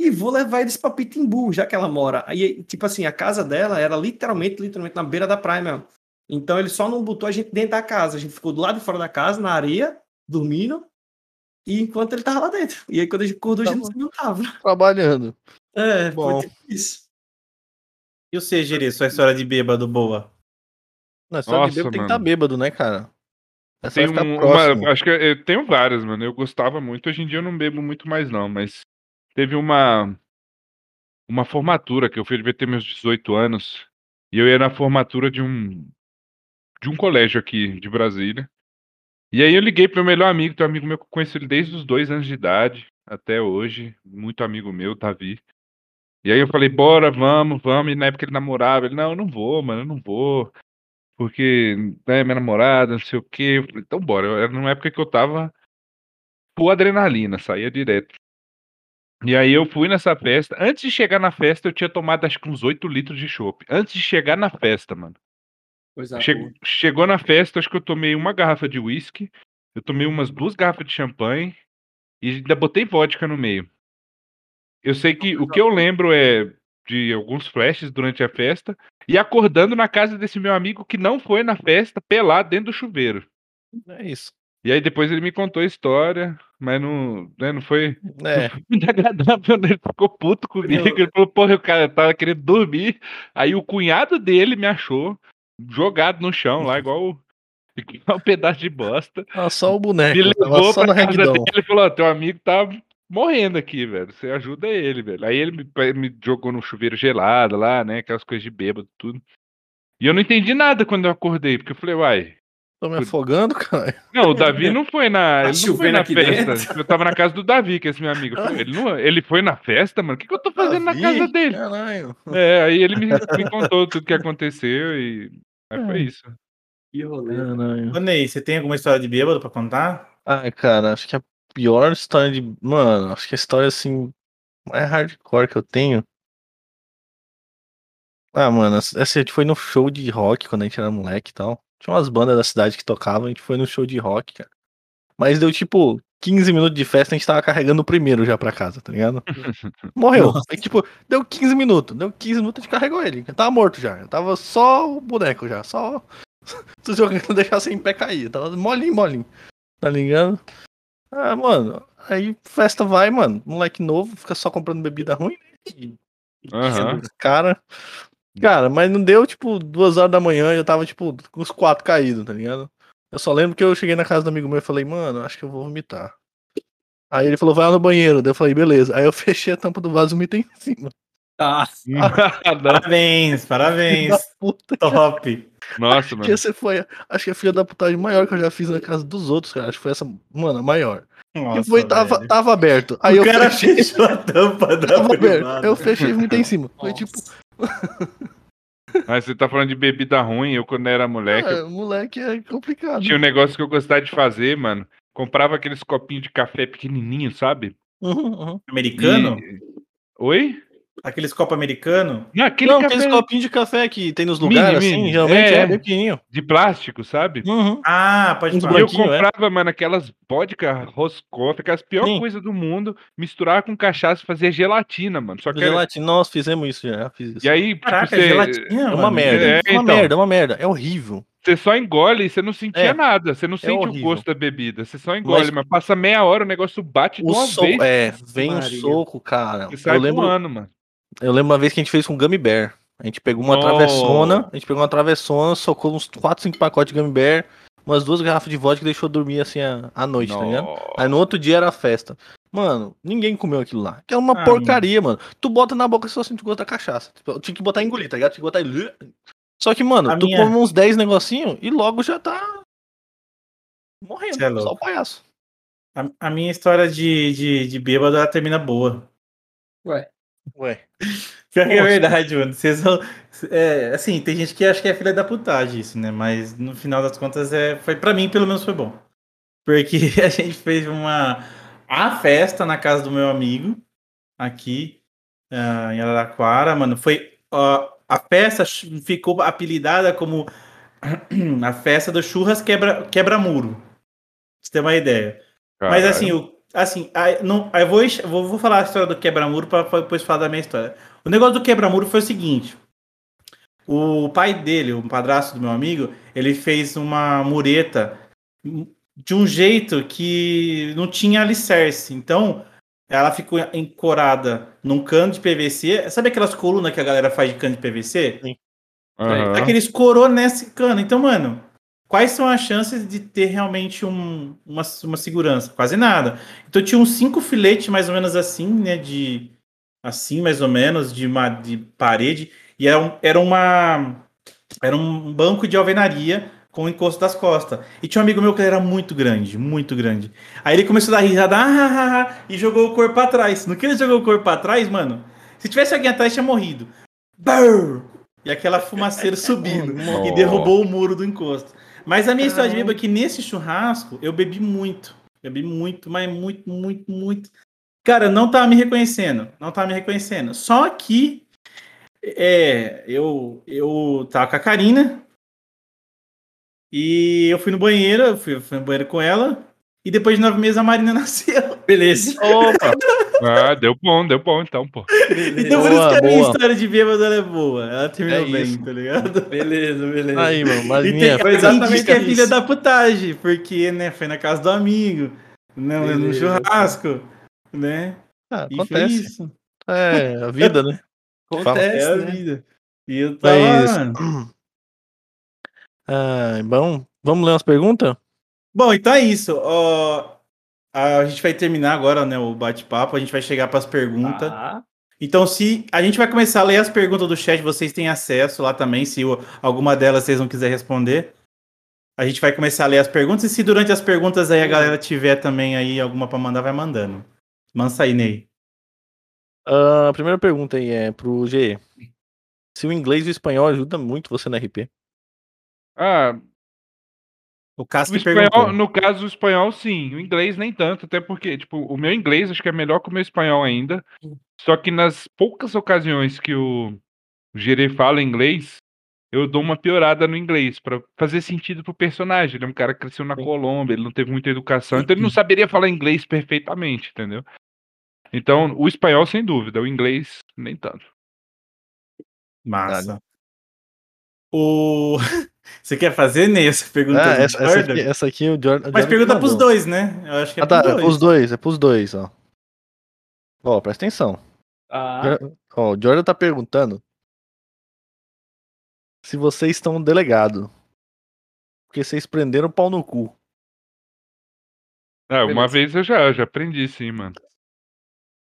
e vou levar eles pra Pitimbu, já que ela mora. Aí, tipo assim, a casa dela era literalmente, literalmente na beira da praia mesmo. Então ele só não botou a gente dentro da casa. A gente ficou do lado de fora da casa, na areia, dormindo. E enquanto ele tava lá dentro. E aí quando a gente acordou, a Tá gente não tava. Trabalhando. É, Bom. foi isso. E você, Giri, sua história de bêbado boa? Não, só de Nossa, bêbado tem que mano. estar bêbado, né, cara? É Tem um- uma, acho que eu tenho várias, mano. Eu gostava muito. Hoje em dia eu não bebo muito mais, não. Mas teve uma uma formatura que eu fui, devia ter meus 18 anos. E eu ia na formatura de um de um colégio aqui de Brasília. E aí eu liguei pro meu melhor amigo, tem um amigo meu que eu conheço ele desde os dois anos de idade até hoje, muito amigo meu, Davi. E aí eu falei, bora, vamos, vamos. E na época ele namorava, ele, não, eu não vou, mano, eu não vou. Porque, né, minha namorada, não sei o quê. Eu falei, então bora. Era numa época que eu tava full adrenalina, saía direto. E aí eu fui nessa festa. Antes de chegar na festa, eu tinha tomado acho que uns 8 litros de chopp. Antes de chegar na festa, mano. Che- boa. chegou na festa, acho que eu tomei uma garrafa de uísque, eu tomei umas duas garrafas de champanhe e ainda botei vodka no meio. Eu sei que o que eu lembro é de alguns flashes durante a festa e acordando na casa desse meu amigo que não foi na festa, pelado dentro do chuveiro. É isso. E aí depois ele me contou a história, mas não, né, não foi É, muito [laughs] agradável, né? Ele ficou puto comigo. Ele falou, porra, o cara tava querendo dormir. Aí o cunhado dele me achou jogado no chão lá, igual, igual um pedaço de bosta. ah, só o boneco. Me Tava levou pra casa ragdown. dele e falou: ó, teu amigo tá morrendo aqui, velho. Você ajuda ele, velho. Aí ele me, me jogou no chuveiro gelado lá, né? Aquelas coisas de bêbado, tudo. E eu não entendi nada quando eu acordei, porque eu falei, uai. Tô me afogando, cara. Não, o Davi não foi na. Tá Ele não foi na festa. dentro? Eu tava na casa do Davi, que é esse meu amigo. Ele, não, ele foi na festa, mano? O que, que eu tô fazendo Davi, na casa dele? Caralho. É, aí ele me, me contou tudo que aconteceu e. Aí foi isso. Que rolê. Caralho. Ô, Ney, você tem alguma história de bêbado pra contar? Ai, cara, acho que a pior história de. Mano, acho que a história assim. Mais hardcore que eu tenho. Ah, mano, essa a gente foi no show de rock quando a gente era moleque e tal. Tinha umas bandas da cidade que tocavam, a gente foi no show de rock, cara. Mas deu tipo 15 minutos de festa, a gente tava carregando o primeiro já pra casa, tá ligado? [laughs] Morreu. Aí, tipo, deu 15 minutos. Deu 15 minutos, a gente carregou ele. Ele Tava morto já. Tava só o boneco já. Só. [laughs] Tu jogando deixar sem pé cair. Tava molinho, molinho. Tá ligado? Ah, mano. Aí festa vai, mano. Moleque novo, fica só comprando bebida ruim. né? Aham. Cara. Cara, mas não deu, tipo, duas horas da manhã e eu tava, tipo, com os quatro caídos, tá ligado? Eu só lembro que eu cheguei na casa do amigo meu e falei, mano, acho que eu vou vomitar. Aí ele falou, vai lá no banheiro. Daí eu falei, beleza. Aí eu [laughs] fechei a tampa do vaso e vomitei em cima. Tá. [laughs] Não. Parabéns, parabéns. Top. Nossa, Que mano. essa foi, acho que a filha da putagem maior que eu já fiz na casa dos outros, cara. Acho que foi essa, mano, a maior. Nossa, e foi, tava, velho. tava aberto. Aí o eu cara fechei, fechou a tampa da tava aberto. Eu fechei vomitei em cima. Foi tipo, [laughs] Mas você tá falando de bebida ruim. Eu, quando era moleque, eu ah, moleque é complicado. tinha um negócio que eu gostava de fazer, mano. comprava aqueles copinhos de café pequenininho, sabe? Uhum, uhum. Americano? E- Oi? Aqueles copos americano? Não, aquele Não, café aqueles copinhos de café que tem nos Mini, lugares, assim, mini. geralmente É, é, é. bem pequenininho. de plástico, sabe? Uhum. Ah, pode falar. eu é? comprava, mano, aquelas vodka roscoff, aquelas pior Sim. coisa do mundo, misturar com cachaça e fazer gelatina, mano. Só que era- Gelatina, nós fizemos isso já, fiz isso. E aí, Caraca, tipo, você, gelatina, é uma mano. merda, É, é, uma então. merda, é uma merda, é horrível. você só engole e você não sentia É. nada. Você não sente o gosto da bebida. Você só engole, Mas- mas, passa meia hora, o negócio bate de uma soco, vez. é, vem um Maria. soco, cara. Você Eu lembro, voando, mano. Eu lembro uma vez que a gente fez com Gummy Bear. A gente pegou uma Nossa. travessona, a gente pegou uma travessona, socou uns 4, 5 pacotes de Gummy Bear, umas duas garrafas de vodka e deixou dormir assim a, a noite, tá ligado? Aí no outro dia era a festa. Mano, ninguém comeu aquilo lá. Que é uma Ah, porcaria, mano. Tu bota na boca e só sente o gosto da cachaça. Tipo, eu tinha que botar em engolir, tá ligado? Tinha que botar em... Só que, mano, A tu minha- come uns 10 negocinhos e logo já tá morrendo. É só o palhaço. A, a minha história de, de, de bêbado ela termina boa. Ué. Ué. Pior que é verdade, mano. Vocês são. É, assim, tem gente que acha que é filha da putagem isso, né? Mas no final das contas, é, foi para mim, pelo menos, foi bom. Porque [laughs] a gente fez uma. A festa na casa do meu amigo, aqui ah, em Araraquara, mano. Foi. ó, a festa ficou apelidada como [clears throat] a festa do churras quebra- quebra-muro. pra você ter uma ideia. Mas Caralho. assim, o, assim aí, não, aí vou, vou, vou falar a história do quebra-muro para depois falar da minha história. O negócio do quebra-muro foi o seguinte: o pai dele, o padrasto do meu amigo, ele fez uma mureta de um jeito que não tinha alicerce. Então, ela ficou encorada num cano de PVC. Sabe aquelas colunas que a galera faz de cano de PVC? Aham. Aqueles corou nesse cano. Então, mano, quais são as chances de ter realmente um- uma, uma segurança? Quase nada. Então tinha uns cinco filetes mais ou menos assim, né? De assim, mais ou menos, de, uma, de parede. E era, um- era uma. Era um banco de alvenaria com o encosto das costas. E tinha um amigo meu que era muito grande, muito grande. Aí ele começou a dar risada ah, ah, ah, ah, e jogou o corpo pra trás. No que ele jogou o corpo pra trás, mano, se tivesse alguém atrás, tinha morrido. Brrr! E aquela fumaceira subindo. e derrubou o muro do encosto. Mas a minha história de bêbado é que nesse churrasco eu bebi muito. Bebi muito, mas muito, muito, muito. Cara, eu não tava me reconhecendo. Não tava me reconhecendo. Só que é, eu, eu tava com a Karina. E eu fui no banheiro, eu fui, fui no banheiro com ela. E depois de nove meses a Marina [laughs] nasceu. Beleza. Opa! [laughs] Ah, deu bom, deu bom então, pô. Então por isso que a minha boa. história de bêbado ela é boa. Ela terminou É bem, isso. tá ligado? Beleza, beleza. Aí, mano, mas E minha... tem exatamente que é filha da putagem, porque, né, foi na casa do amigo, no, no Beleza. churrasco, né? Ah, E foi acontece. isso. É, a vida, né? [laughs] É Acontece, a né? vida. E eu É tava. isso. Ah, bom, vamos ler umas perguntas? Bom, então é isso. Ó, a gente vai terminar agora, né, o bate-papo. A gente vai chegar para as perguntas. Ah, Então, se a gente vai começar a ler as perguntas do chat, vocês têm acesso lá também, se o- alguma delas vocês não quiser responder. A gente vai começar a ler as perguntas e se durante as perguntas aí a galera tiver também aí alguma para mandar, vai mandando. Manda aí, Ney. Ah, a primeira pergunta aí é pro G. Se o inglês e o espanhol ajuda muito você na RP. Ah, o Cássio espanhol, no caso, o espanhol sim, o inglês nem tanto, até porque, tipo, o meu inglês acho que é melhor que o meu espanhol ainda. Só que nas poucas ocasiões que o o Gerê fala inglês, eu dou uma piorada no inglês pra fazer sentido pro personagem. Ele é um cara que cresceu na Colômbia, ele não teve muita educação, então ele não saberia falar inglês perfeitamente, entendeu? Então, o espanhol sem dúvida, o inglês nem tanto. Massa. O... [laughs] Você quer fazer, Ney, essa pergunta Ah, do essa, essa aqui, essa aqui o Jordan. Mas Jordan pergunta pros dois, né? Eu acho que é Ah, tá, pros é dois. pros dois, é pros dois, ó. Ó, presta atenção. ah, Ó, o Jordan tá perguntando se vocês estão delegado. Porque vocês prenderam o pau no cu. Ah, uma Beleza. vez eu já, já aprendi sim, mano.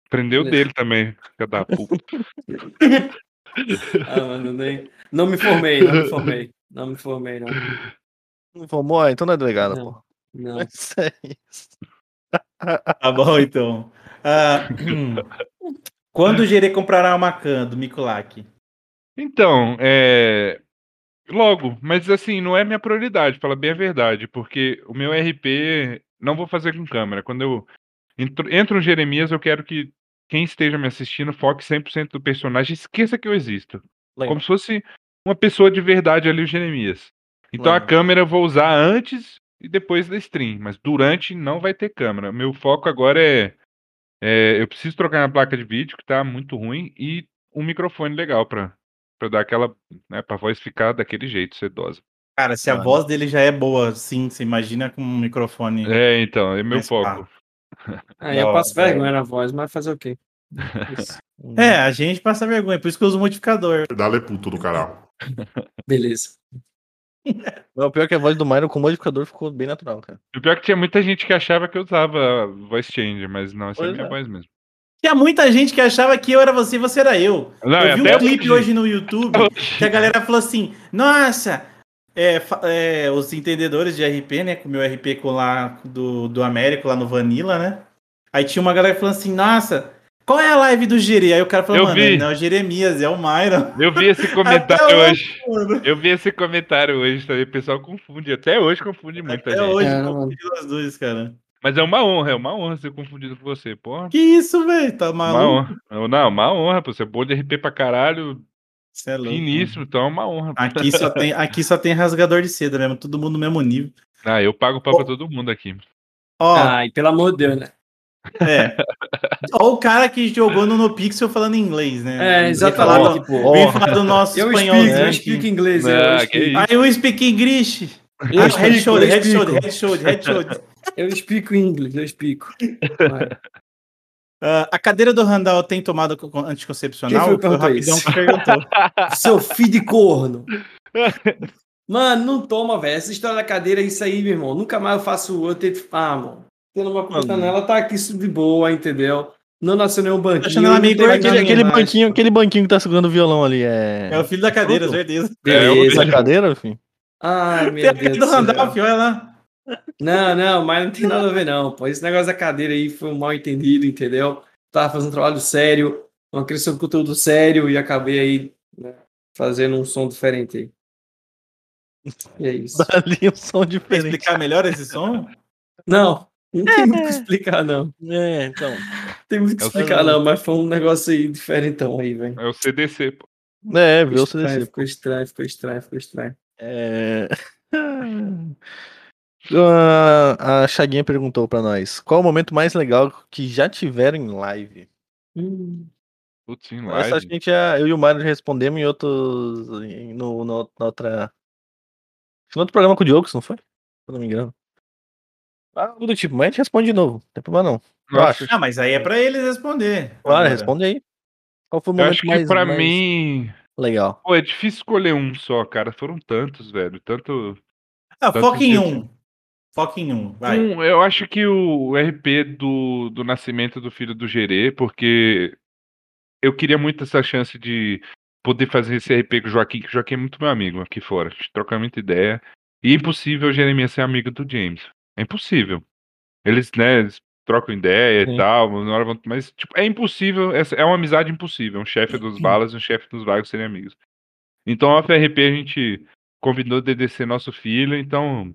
Aprendeu Beleza. dele também, filha da puta. [laughs] ah, mano, nem... Não me formei, não me formei. Não me formei, não. Não Informou? Ah, então não é delegado, Não. pô. Não. [laughs] Mas é isso. Tá bom, então. Ah, [clears throat] quando o Gerê comprará uma can do Mikulak? Então, é. Logo, mas assim, não é minha prioridade, fala bem a verdade, porque o meu RP não vou fazer com câmera. Quando eu entro, entro no Jeremias, eu quero que quem esteja me assistindo foque 100% do personagem, esqueça que eu existo. Legal. Como se fosse uma pessoa de verdade ali, o Jeremias. Então a Legal. câmera eu vou usar antes e depois da stream, mas durante não vai ter câmera. Meu foco agora é, é, eu preciso trocar minha placa de vídeo que tá muito ruim e um microfone legal pra, pra dar aquela, né, pra voz ficar daquele jeito, sedosa. Cara, se a voz dele já é boa, sim, você imagina com um microfone. É, então, é meu foco. Aí eu Ó, passo vergonha na voz, mas fazer o quê? [laughs] Isso. É, a gente passa vergonha, por isso que eu uso o modificador. Dale puto do canal. Beleza. [laughs] Mas o pior é que a voz do Myron com modificador ficou bem natural, cara. O pior é que tinha muita gente que achava que eu usava voice changer, mas não, essa é a Pois minha é. voz mesmo. Tinha muita gente que achava que eu era você e você era eu. Não, eu vi um clipe hoje. hoje no YouTube que a galera falou assim: Nossa, é, é, os entendedores de RP, né? Com o meu RP com lá do, do Américo, lá no Vanilla, né? Aí tinha uma galera falando assim: Nossa, qual é a live do Jere? Aí o cara falou: Eu Mano, vi. não é o Jeremias, é o Myron. Eu vi esse [laughs] Até comentário hoje, hoje. Eu vi esse comentário hoje também. O pessoal confunde. Até hoje confunde muita Até gente. hoje, É, confundiu as duas, cara. Mas é uma honra, é uma honra ser confundido com você, porra. Que isso, velho? Tá Uma maluco? honra. Eu- Não, uma honra, pô. Você é bom de RP pra caralho, Você é louco. finíssimo, então é uma honra. Aqui só, tem, aqui só tem rasgador de seda mesmo, todo mundo no mesmo nível. Ah, eu pago pau pra todo mundo aqui. Ó, Ai, pelo amor de Deus, né? É. [laughs] Ó, o cara que jogou no NoPixel falando inglês, né? É, Eu exatamente, eu ia falar do nosso Eu espanhol. explico, eu né, inglês. eu Ah, explico. que isso. I will speak English. Eu Ah, explico, head shoulder, eu head shoulder, head shoulder, head shoulder. Eu explico inglês, eu explico. Vai. Ah, a cadeira do Randall tem tomada co- anticoncepcional? Quem foi que o perguntou Rapidão isso? que perguntou. [laughs] Seu filho de corno. [laughs] Mano, não toma, velho. Essa história da cadeira é isso aí, meu irmão. Nunca mais eu faço outra. Ah, mano. Tendo uma puta Mano. nela, tá aqui de boa, entendeu? Não nasceu nenhum banquinho. achando teve gordinha, nada Aquele, aquele banquinho, aquele banquinho que tá segurando o violão ali é. É o filho da cadeira, Pronto. certeza. É, eu Beleza. da cadeira, enfim. Ai, Tem meu a Deus do. Randall, olha lá. Não, não, mas não tem nada a ver, não. Pô, esse negócio da cadeira aí foi um mal entendido, entendeu? Tava fazendo um trabalho sério, uma criação de conteúdo sério e acabei aí né, fazendo um som diferente aí. E é isso. [laughs] Ali um som Quer diferente. explicar melhor esse som? Não, não tem muito o que explicar, não. É, então. tem muito o que É explicar, não, mas foi um negócio aí diferentão aí, velho. É o CDC, pô. É, viu o Ficou estranho, CDC. ficou estranho, ficou estranho, ficou estranho. É... [laughs] Ah, a Chaguinha perguntou pra nós: qual o momento mais legal que já tiveram em live? Hum, Putz, em live. que a gente já, eu e o Mário já respondemos em outros. em- No, no, na outra. No outro programa com o Diogo, não foi? Se eu não me engano. Algo do tipo, mas a gente responde de novo. Não tem problema não. Eu acho. Ah, mas aí é pra eles responder. Claro, Agora. responde aí. Qual foi o eu momento acho que mais, pra mais mim. legal? Pô, é difícil escolher um só, cara. Foram tantos, velho. Tanto. Ah, Tanto foca em um. Foca em um, vai. Um, eu acho que o RP do, do nascimento do filho do Gerê, porque eu queria muito essa chance de poder fazer esse RP com o Joaquim, que o Joaquim é muito meu amigo aqui fora. A gente troca muita ideia. E é impossível o Jeremias ser amigo do James. É impossível. Eles, né, eles trocam ideia Sim. e tal, mas tipo, é impossível, é uma amizade impossível, um chefe dos balas e um chefe dos vagos serem amigos. Então a FRP a gente convidou o DD ser nosso filho, então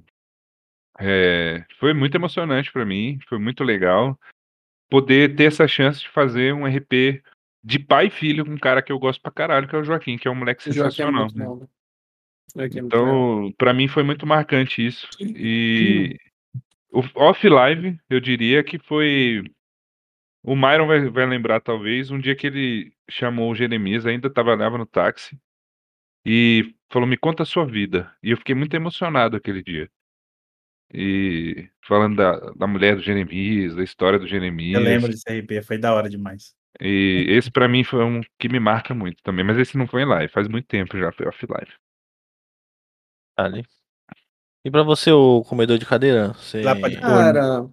é, foi muito emocionante pra mim, foi muito legal poder ter essa chance de fazer um RP de pai e filho com um cara que eu gosto pra caralho, que é o Joaquim, que é um moleque é sensacional. né? né? É legal. Então, pra mim foi muito marcante isso. E off-live, eu diria que foi. O Myron vai, vai lembrar, talvez, um dia que ele chamou o Jeremias, ainda trabalhava no táxi, e falou: Me conta a sua vida. E eu fiquei muito emocionado aquele dia. E falando da, da mulher do Jeremias, da história do Jeremias. Eu lembro desse RP, foi da hora demais. E esse pra mim foi um que me marca muito também. Mas esse não foi em live, faz muito tempo já, foi off-live. Ali. E pra você, o comedor de cadeira? Você... Cara,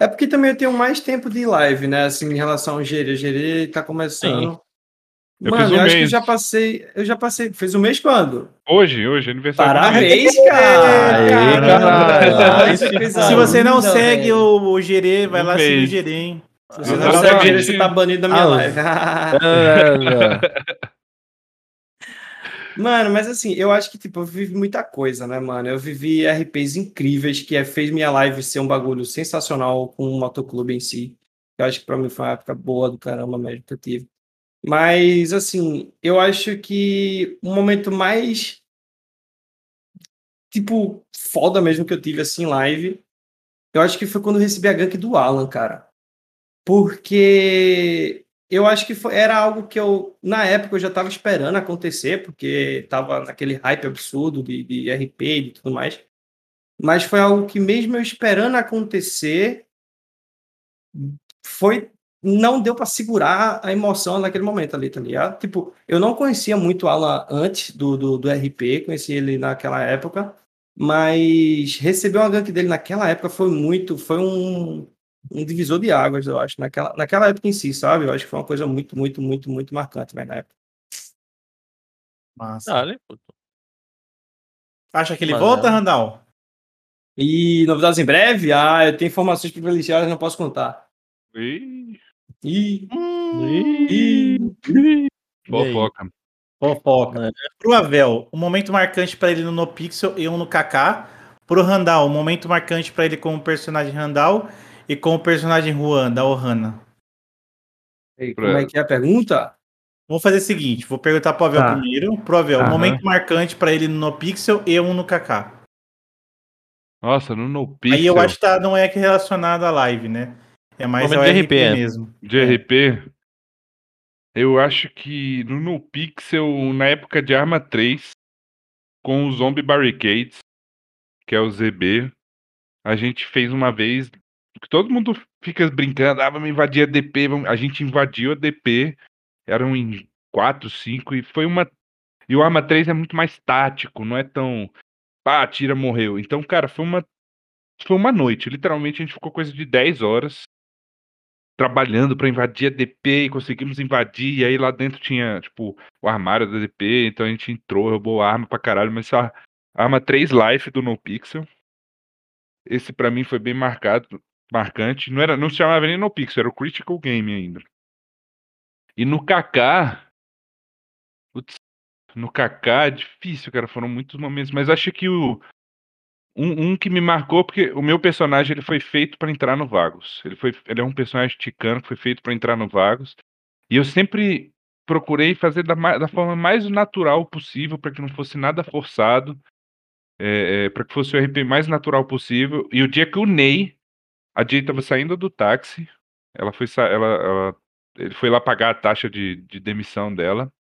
é porque também eu tenho mais tempo de live, né? Assim, em relação ao Gerê. Gerê tá começando. Eu Mano, fiz um eu acho que eu mês. já passei. Eu já passei. Fez um mês quando? Hoje, hoje, aniversário Parabéns, cara! Aê, coisa Se você não segue velho. o, o Gerê, vai Um lá seguir o mês. Gerê, hein? Se você não Exatamente. segue o Gerê, você tá banido da minha Ah, live. [laughs] Mano, mas assim, eu acho que, tipo, eu vivi muita coisa, né, mano? Eu vivi RPs incríveis, que é- fez minha live ser um bagulho sensacional com o motoclube em si. Eu acho que pra mim foi uma época boa do caramba mesmo que eu tive. Mas, assim, eu acho que o momento mais, tipo, foda mesmo que eu tive, assim, live, eu acho que foi quando eu recebi a gank do Alan, cara. Porque eu acho que foi- era algo que eu, na época, eu já estava esperando acontecer, porque estava naquele hype absurdo de, de RP e tudo mais. Mas foi algo que, mesmo eu esperando acontecer, foi. Não deu para segurar a emoção naquele momento ali, tá ligado? Tipo, eu não conhecia muito o Alan antes do, do, do RP, conheci ele naquela época, mas receber uma gank dele naquela época foi muito. Foi um, um divisor de águas, eu acho, naquela, naquela época em si, sabe? Eu acho que foi uma coisa muito, muito, muito, muito marcante, velho, na época. Massa. Dale, puto. Acha que ele Mas volta, é. Randall? E novidades em breve? Ah, eu tenho informações privilegiadas, não posso contar. Ih, Ih, Ih, ih, fofoca. Fofoca. É. Pro Avel, um momento marcante pra ele no NoPixel e um no Kaká. Pro Randall, um momento marcante pra ele como personagem Randall e como personagem Juan, da Ohana. Ei, Como é que é a pergunta? Vamos fazer o seguinte, vou perguntar pro Avel Tá. primeiro. Pro Avel, um Aham. momento marcante pra ele no NoPixel e um no Kaká. Nossa, no NoPixel Aí eu acho que tá, não é que relacionado à live, né? É mais Momento ao de RP, RP, é. mesmo. de RP, eu acho que no NoPixel, na época de Arma 3, com o Zombie Barricades, que é o ZB, a gente fez uma vez, que todo mundo fica brincando, ah, vamos invadir a DP, vamos... a gente invadiu a DP, eram em 4, 5, e foi uma... E o Arma 3 é muito mais tático, não é tão... Pá, tira, morreu. Então, cara, foi uma... Foi uma noite, literalmente a gente ficou coisa de 10 horas trabalhando pra invadir a DP e conseguimos invadir. E aí lá dentro tinha, tipo, o armário da DP. Então a gente entrou, roubou arma pra caralho. Mas a arma 3 Life do NoPixel. Esse pra mim foi bem marcado, marcante. Não, era, não se chamava nem NoPixel, era o Critical Game ainda. E no. Putz, no KK é difícil, cara. Foram muitos momentos. Mas acho que o. Um, um que me marcou, porque o meu personagem ele foi feito pra entrar no Vagos. Ele, foi, ele é um personagem ticano que foi feito pra entrar no Vagos. E eu sempre procurei fazer da, da forma mais natural possível, para que não fosse nada forçado, é, para que fosse o RP mais natural possível. E o dia que o Ney, a Jay estava saindo do táxi, ela foi, ela, ela- ele foi lá pagar a taxa de, de demissão dela.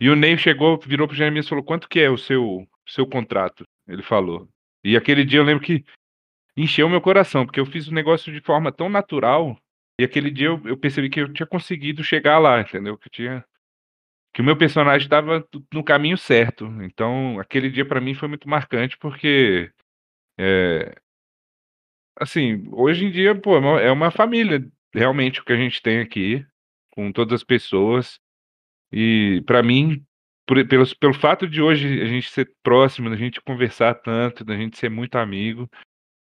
E o Ney chegou, virou pro Jeremias e falou: quanto que é o seu, seu contrato? Ele falou. E aquele dia eu lembro que encheu meu coração, porque eu fiz o negócio de forma tão natural. E aquele dia eu, eu percebi que eu tinha conseguido chegar lá, entendeu? Que tinha. Que o meu personagem estava no caminho certo. Então, aquele dia pra mim foi muito marcante, porque. é, assim, hoje em dia, pô, é uma- é uma família, realmente, o que a gente tem aqui, com todas as pessoas. E pra mim, por- pelo, pelo fato de hoje a gente ser próximo, da gente conversar tanto, da gente ser muito amigo,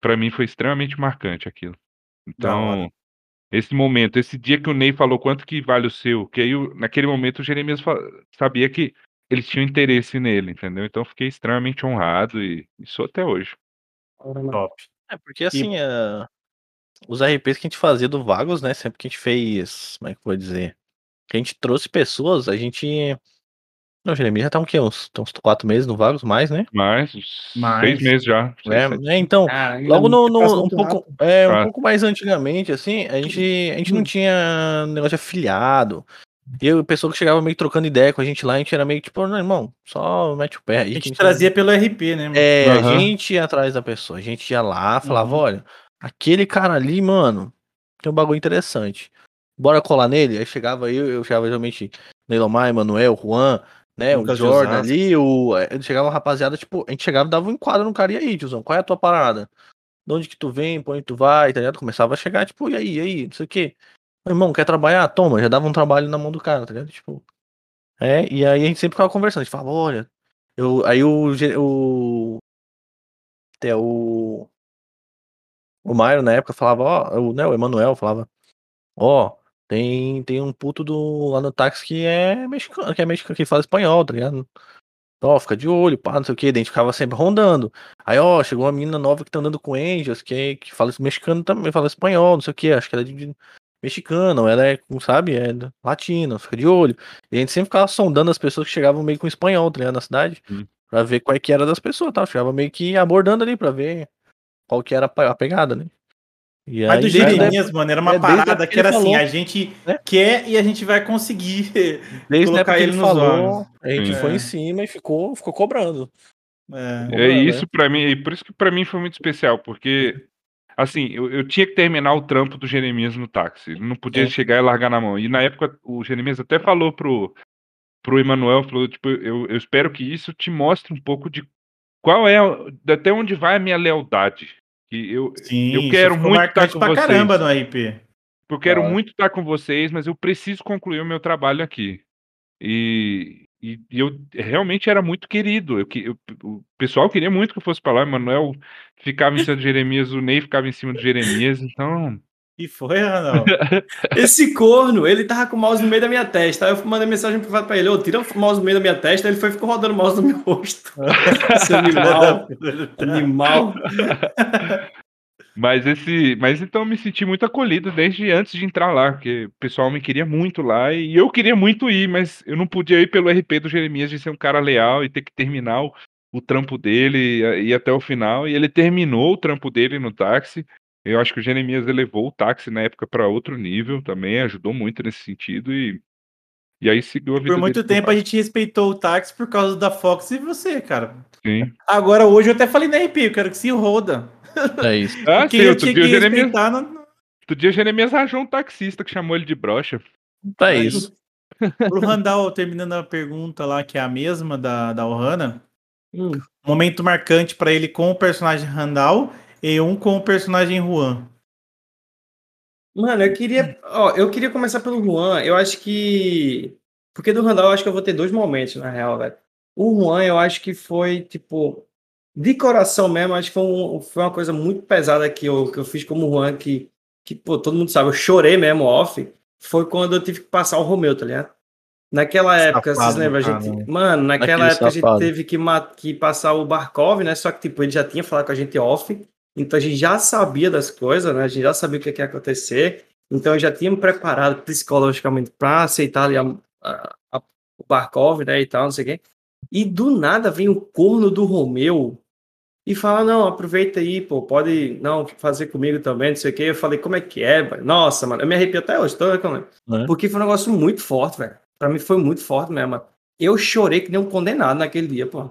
pra mim foi extremamente marcante aquilo. Então, esse momento, esse dia que o Ney falou quanto que vale o seu, que aí naquele momento o Jeremias sabia que eles tinham interesse nele, entendeu? Então eu fiquei extremamente honrado e, e sou até hoje. Top. É, porque assim, é, os RPs que a gente fazia do Vagos, né? Sempre que a gente fez. Como é que eu vou dizer? Que a gente trouxe pessoas, a gente. Não, Jeremias já tá um quê? Uns, tá uns quatro meses no Vagos, mais, né? Mas, uns Mas- seis meses já. É, é, então, Cara, logo no, no- um pouco, é, um Ah. pouco mais antigamente, assim, a gente, a gente não tinha negócio de afiliado. E eu, pessoa que chegava meio trocando ideia com a gente lá, a gente era meio tipo, não, irmão, só mete o pé. A aí que gente trazia pelo RP, né? mano? É, a Aham. gente ia atrás da pessoa, a gente ia lá, falava, Uhum. olha, aquele cara ali, mano, tem um bagulho interessante. Bora colar nele? Aí chegava eu, eu chegava geralmente Neilomar, Emanuel, Juan, né, Lucas o Jordan ali, o, é, chegava uma rapaziada, tipo, a gente chegava e dava um enquadro no cara, e aí, tiozão, qual é a tua parada? De onde que tu vem, pra onde tu vai, tá ligado? Começava a chegar, tipo, e aí, e aí, não sei o quê. Meu irmão, quer trabalhar? Toma, já dava um trabalho na mão do cara, tá ligado? Tipo, é, e aí a gente sempre ficava conversando, a gente falava, olha, eu, aí o, o até o. O Maio na época falava, ó, o, né, o Emanuel falava, ó, tem, tem um puto do, lá no táxi que é mexicano, que é mexicano, que fala espanhol, tá ligado? Ó, fica de olho, pá, não sei o que. Daí ficava sempre rondando. Aí, ó, chegou uma menina nova que tá andando com Angels, que, é- que fala mexicano também, fala espanhol, não sei o que. Acho que ela é de, ou ela é, como sabe, é latina, fica de olho. E a gente sempre ficava sondando as pessoas que chegavam meio com espanhol, tá ligado, na cidade, Hum. pra ver qual é que era das pessoas, tá? Chegava meio que abordando ali pra ver qual que era a pe- a pegada, né? E Mas do aí, desde, Jeremias, mano, era uma é, parada que que era assim, falou, a gente né? quer e a gente vai conseguir. [laughs] desde a colocar época que ele ele nos falou, olhos. a gente Sim. foi É. em cima e ficou, ficou cobrando. É. É Cobrando, isso né? pra mim, e por isso que pra mim foi muito especial, porque assim, eu, eu tinha que terminar o trampo do Jeremias no táxi. Ele não podia Sim. chegar e largar na mão. E na época o Jeremias até falou pro pro Emanuel, falou, tipo, eu, eu espero que isso te mostre um pouco de qual é, até onde vai a minha lealdade. Que eu, Sim, eu quero muito estar com pra vocês. caramba no RP. Eu quero Claro. muito estar com vocês, mas eu preciso concluir o meu trabalho aqui. E, e, e eu realmente era muito querido. Eu, eu- o pessoal queria muito que eu fosse pra lá. O Manuel ficava em cima do Jeremias, o Ney ficava em cima do Jeremias. Então, E foi, Ranal. Esse corno, ele tava com o mouse no meio da minha testa. Aí eu mandei mensagem privada pra ele: Ô, tira o mouse no meio da minha testa. Ele foi e ficou rodando o mouse no meu rosto. [laughs] Esse animal. animal. Mas esse, mas então eu me senti muito acolhido desde antes de entrar lá, porque o pessoal me queria muito lá e eu queria muito ir, mas eu não podia ir pelo RP do Jeremias de ser um cara leal e ter que terminar o, o trampo dele e ir até o final. E ele terminou o trampo dele no táxi. Eu acho que o Jeremias elevou o táxi na época para outro nível também, ajudou muito nesse sentido e e aí seguiu a vida Por muito tempo a gente respeitou o táxi por causa da Fox e você, cara. Sim. Agora hoje eu até falei na RP, eu quero que se roda. [laughs] É isso. Ah, Quem sim, eu outro tinha dia, que o Jeremias, respeitar. Não... outro dia o Jeremias rajou um taxista que chamou ele de brocha. É isso. Pro Randall, terminando a pergunta lá, que é a mesma da, da Ohana, Hum. momento marcante pra ele com o personagem Randall e um com o personagem Juan. Mano, eu queria. Ó, eu queria começar pelo Juan. Eu acho que. Porque do Randall eu acho que eu vou ter dois momentos, na real, velho. O Juan, eu acho que foi, tipo. De coração mesmo, acho que foi, um- foi uma coisa muito pesada que eu, que eu fiz como Juan, que, que, pô, todo mundo sabe, eu chorei mesmo off. Foi quando eu tive que passar o Romeu, tá ligado? Naquela época, vocês Safado do lembram? A gente, mano, naquela época a gente safado. teve que, que passar o Barkov, né? Só que, tipo, ele já tinha falado com a gente off. Então a gente já sabia das coisas, né? A gente já sabia o que que ia acontecer. Então eu já tinha me preparado psicologicamente para aceitar ali a- a- a- o Barkov, né? E tal, não sei o quê. E do nada vem o corno do Romeu e fala: Não, aproveita aí, pô, pode não fazer comigo também, não sei o quê. Eu falei: Como é que é, velho? Nossa, mano, eu me arrepio até hoje, tô, né? É. Porque foi um negócio muito forte, velho. Pra mim foi muito forte mesmo. Eu chorei que nem um condenado naquele dia, pô.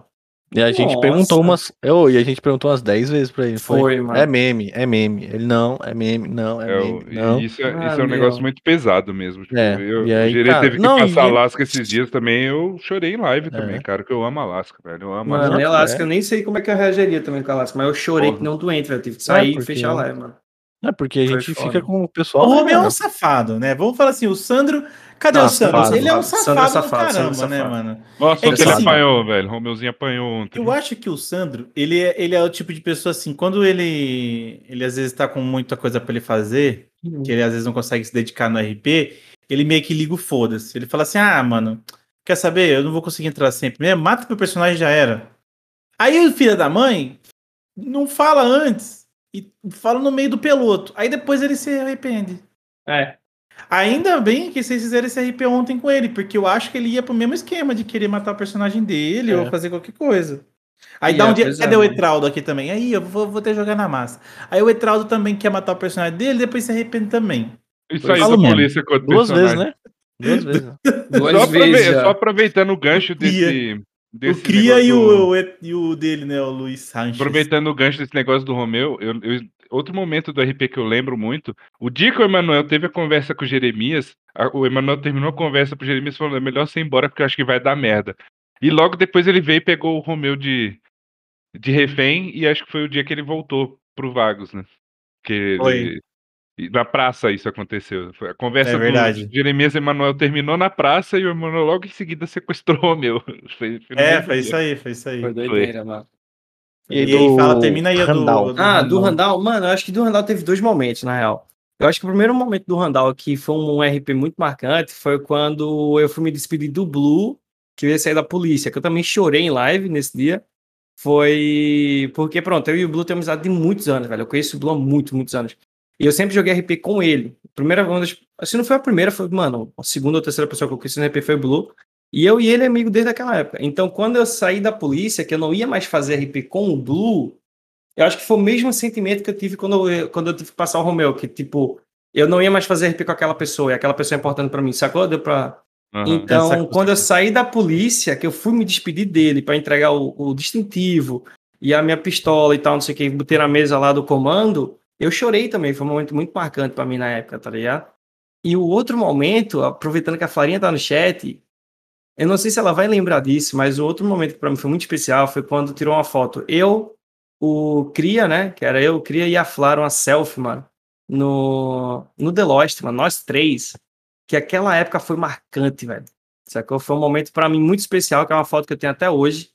E a gente Nossa. perguntou umas. Eu, e a gente perguntou umas 10 vezes pra ele. Foi, Foi, mano. É meme, é meme. Ele não, é meme, não, é, É, meme. Não. isso, é, Ah, isso é um meu. negócio muito pesado mesmo. Tipo, É, eu, e aí, o Gerê cara, teve que não, passar e- Alaska esses dias também. Eu chorei em live É. também, cara, que eu amo Alaska, velho. Eu amo Mano, Alaska. nem Alaska, Alaska, é. eu nem sei como é que eu reagiria também com a Alaska, mas eu chorei Porra. que não doente, velho. Eu tive que sair porque- e fechar a live, mano. É porque a Foi gente foda. fica com o O pessoal. né, Romeu é um mano? safado, né? Vamos falar assim, o Sandro. Cadê Não, o Sandro? safado, Ele é um safado. safado, Sandro é do safado, caramba, é né, safado. mano? Nossa, É que ele assim- apanhou, velho. Romeuzinho apanhou ontem. Eu acho que o Sandro, ele é, ele é o tipo de pessoa assim, quando ele, ele às vezes tá com muita coisa pra ele fazer, que ele às vezes não consegue se dedicar no RP, ele meio que liga o foda-se. Ele fala assim: ah, mano, quer saber? Eu não vou conseguir entrar sempre mesmo, mata meu personagem já era. Aí o filho da mãe não fala antes e fala no meio do peloto. Aí depois ele se arrepende. É. Ainda bem que vocês fizeram esse RP ontem com ele, porque eu acho que ele ia pro mesmo esquema de querer matar o personagem dele É. ou fazer qualquer coisa. Aí E dá é, um dia. pois é, Cadê o mano. Etraldo aqui também? Aí eu vou, vou ter que jogar na massa. Aí o Etraldo também quer matar o personagem dele, depois se arrepende também. Isso aí da polícia Duas vezes, né? Duas vezes. [laughs] Duas Só, aprove- vezes já. só aproveitando o gancho desse. Desse o Cria e do- o, o- e o dele, né? O Luiz Sanches. Aproveitando o gancho desse negócio do Romeu, eu, eu- outro momento do RP que eu lembro muito, o dia que o Emanuel teve a conversa com o Jeremias, a- o Emanuel terminou a conversa pro Jeremias falando, é melhor você ir embora porque eu acho que vai dar merda. E logo depois ele veio e pegou o Romeu de, de refém e acho que foi o dia que ele voltou pro Vagos, né? Que Foi. ele- na praça isso aconteceu. Foi a conversa É verdade. do Jeremias e Emanuel terminou na praça e o Emanuel logo em seguida sequestrou o Romeu. [laughs] Foi, foi É, foi dia. isso aí, foi isso aí. Foi doideira, mano. E, aí fala, termina aí a do. Randall. do Ah, do Randall. Randall, mano, eu acho que do Randall teve dois momentos, na real. Eu acho que o primeiro momento do Randall que foi um RP muito marcante foi quando eu fui me despedir do Blue que eu ia sair da polícia, que eu também chorei em live nesse dia, foi porque, pronto, eu e o Blue temos amizade de muitos anos, velho. Eu conheço o Blue há muitos, muitos anos. E eu sempre joguei RP com ele. Primeira, uma das, assim, não foi a primeira, foi, mano, a segunda ou terceira pessoa que eu conheci no RP foi o Blue. E eu e ele é amigo desde aquela época. Então, quando eu saí da polícia, que eu não ia mais fazer RP com o Blue, eu acho que foi o mesmo sentimento que eu tive quando eu, quando eu tive que passar o Romeu, que, tipo, eu não ia mais fazer RP com aquela pessoa, e aquela pessoa é importante para mim, sacou? Deu pra... Aham. Então, Essa- quando eu saí da polícia, que eu fui me despedir dele para entregar o, o distintivo e a minha pistola e tal, não sei o que, botei na mesa lá do comando, eu chorei também. Foi um momento muito marcante para mim na época, tá ligado? E o outro momento, aproveitando que a Farinha tá no chat, eu não sei se ela vai lembrar disso, mas o outro momento que para mim foi muito especial foi quando tirou uma foto. Eu, o Cria, né? Que era eu, o Cria e a Flora, uma selfie, mano, no, no The Lost, mano, nós três que aquela época foi marcante, velho. Sacou? Foi um momento pra mim muito especial, que é uma foto que eu tenho até hoje.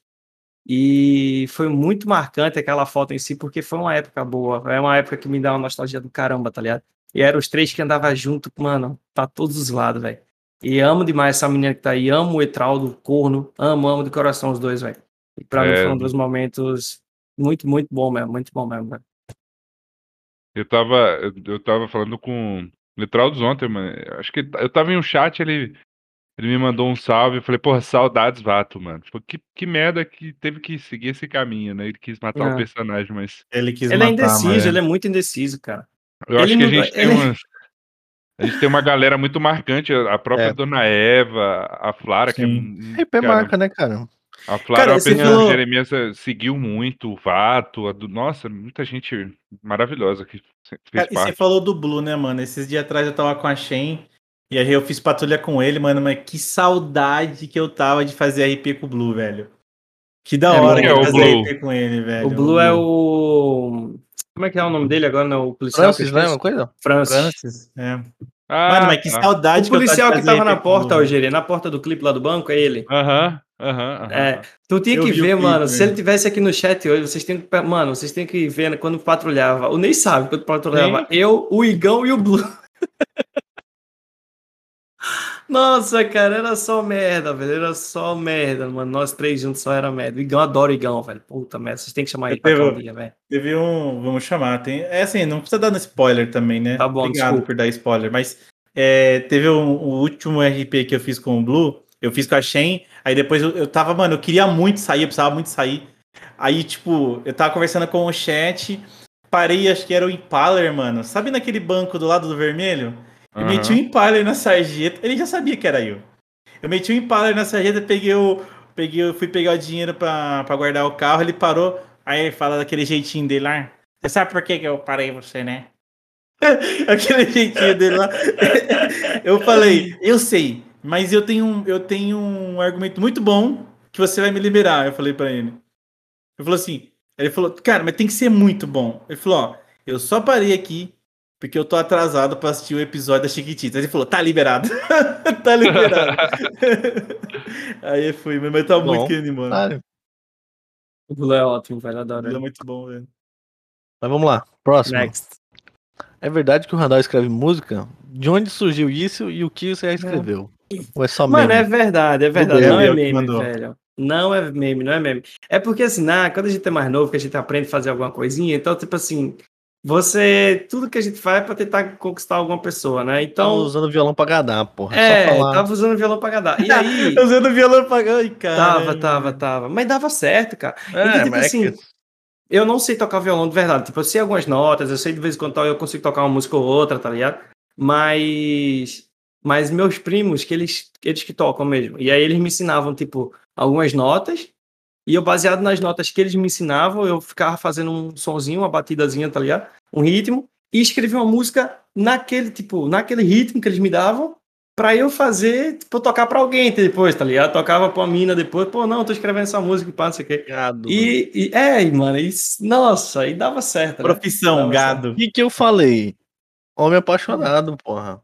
E foi muito marcante aquela foto em si, porque foi uma época boa. É uma época que me dá uma nostalgia do caramba, tá ligado? E eram os três que andavam junto, mano, pra todos os lados, velho. E amo demais essa menina que tá aí. Amo o Etraldo, o Corno. Amo, amo de coração os dois, velho. E pra mim É. foi um dos momentos muito, muito bom mesmo. Muito bom mesmo, velho. Eu tava, eu, tava falando com o Letraldos ontem, mano. Acho que eu tava em um chat, ele, ele me mandou um salve. Eu falei, porra, saudades, Vato, mano. Tipo, que, que merda que teve que seguir esse caminho, né? Ele quis matar É. o personagem, mas Ele quis Ele é matar, indeciso, mas- ele é muito indeciso, cara. eu Ele acho que a gente tem ele- uma. A gente tem uma galera muito marcante, a a própria É. Dona Eva, a Flara, que é. Sim. um- RP cara, marca, né, cara? A Flávia Cara, é uma você pessoa falou- que Jeremias eh, seguiu muito, o Vato, a do... nossa, muita gente maravilhosa que fe- fez Cara, e você parte. falou do Blue, né, mano? Esses dias atrás eu tava com a Shen e aí eu fiz patrulha com ele, mano, mas que saudade que eu tava de fazer RP com o Blue, velho. Que da É, hora quem que é eu o fazer Blue? RP com ele, velho. O Blue é o. Como é que é o nome dele agora? Não, o policial. que Francis, né? Uma coisa? Francis. Francis. É. Ah, Mano, mas que tá. saudade O policial que, que eu tava de tava na o porta, Blue. Eugênio, na porta do clipe lá do banco, é ele. Aham, aham, aham. É, tu tinha Eu que o ver, clipe, mano. Se velho. ele tivesse aqui no chat hoje, vocês têm que. Mano, vocês têm que ver né, quando patrulhava. O Ney sabe quando patrulhava. Eu, o Igão e o Blue. [laughs] Nossa, cara, era só merda, velho. Era só merda, mano. Nós três juntos só era merda. O Igão adora o Igão, velho. Puta merda. Vocês têm que chamar ele pra um dia, velho. Teve um. Vamos chamar. Tem, é assim, não precisa dar no spoiler também, né? Tá bom, Obrigado desculpa. por dar spoiler. Mas é, teve um, o último RP que eu fiz com o Blue. Eu fiz com a Shen. Aí depois eu, eu tava, mano, eu queria muito sair, eu precisava muito sair. Aí, tipo, eu tava conversando com o chat. Parei, acho que era o Impaler, mano. Sabe naquele banco do lado do vermelho? Eu Aham. meti o Impaler na sarjeta. Ele já sabia que era eu. Eu meti o Impaler na sarjeta, peguei o. Peguei, eu fui pegar o dinheiro pra, pra guardar o carro, ele parou. Aí ele fala daquele jeitinho dele lá. Você sabe por que, que eu parei você, né? [laughs] Aquele jeitinho dele lá. [laughs] Eu falei, eu sei, mas eu tenho, um, eu tenho um argumento muito bom que você vai me liberar. Eu falei pra ele. Ele falou assim, ele falou, cara, mas tem que ser muito bom. Ele falou, ó, eu só parei aqui porque eu tô atrasado pra assistir o episódio da Chiquitita. Ele falou, tá liberado. [laughs] tá liberado. [laughs] Aí eu fui, mas tava Bom, muito. Claro. O Blue é ótimo, velho. Adoro Ele é muito bom, velho. Mas vamos lá. Próximo. Next. É verdade que o Randall escreve música? De onde surgiu isso e o que você já escreveu? Ou é só Mano, é meme? verdade, é verdade. Não é que meme, velho. Não é meme, não é meme. É porque assim, na, quando a gente é mais novo, que a gente aprende a fazer alguma coisinha, então, tipo assim, você. Tudo que a gente faz é pra tentar conquistar alguma pessoa, né? Tava Então. usando violão pra gadar, porra. É, tava usando violão pra gadar. E [laughs] aí. Usando violão pra Ai, cara. tava, tava, tava. Mas dava certo, cara. É, Então, tipo mas é assim, que- eu não sei tocar violão de verdade. Tipo, eu sei algumas notas, eu sei de vez em quando eu consigo tocar uma música ou outra, tá ligado? Mas. Mas meus primos, que eles, eles que tocam mesmo. E aí eles me ensinavam, tipo, algumas notas. E eu, baseado nas notas que eles me ensinavam, eu ficava fazendo um sonzinho, uma batidazinha, tá ligado? Um ritmo. E escrevia uma música naquele, tipo, naquele ritmo que eles me davam. Pra eu fazer, tipo, tocar pra alguém depois, tá ligado? Tocava pra mina depois, pô, não, tô escrevendo essa música e pá, não sei o quê. Gado. E, e é, mano, isso, nossa, aí dava certo. né? Profissão, Tava gado. O que que eu falei? Homem apaixonado, porra.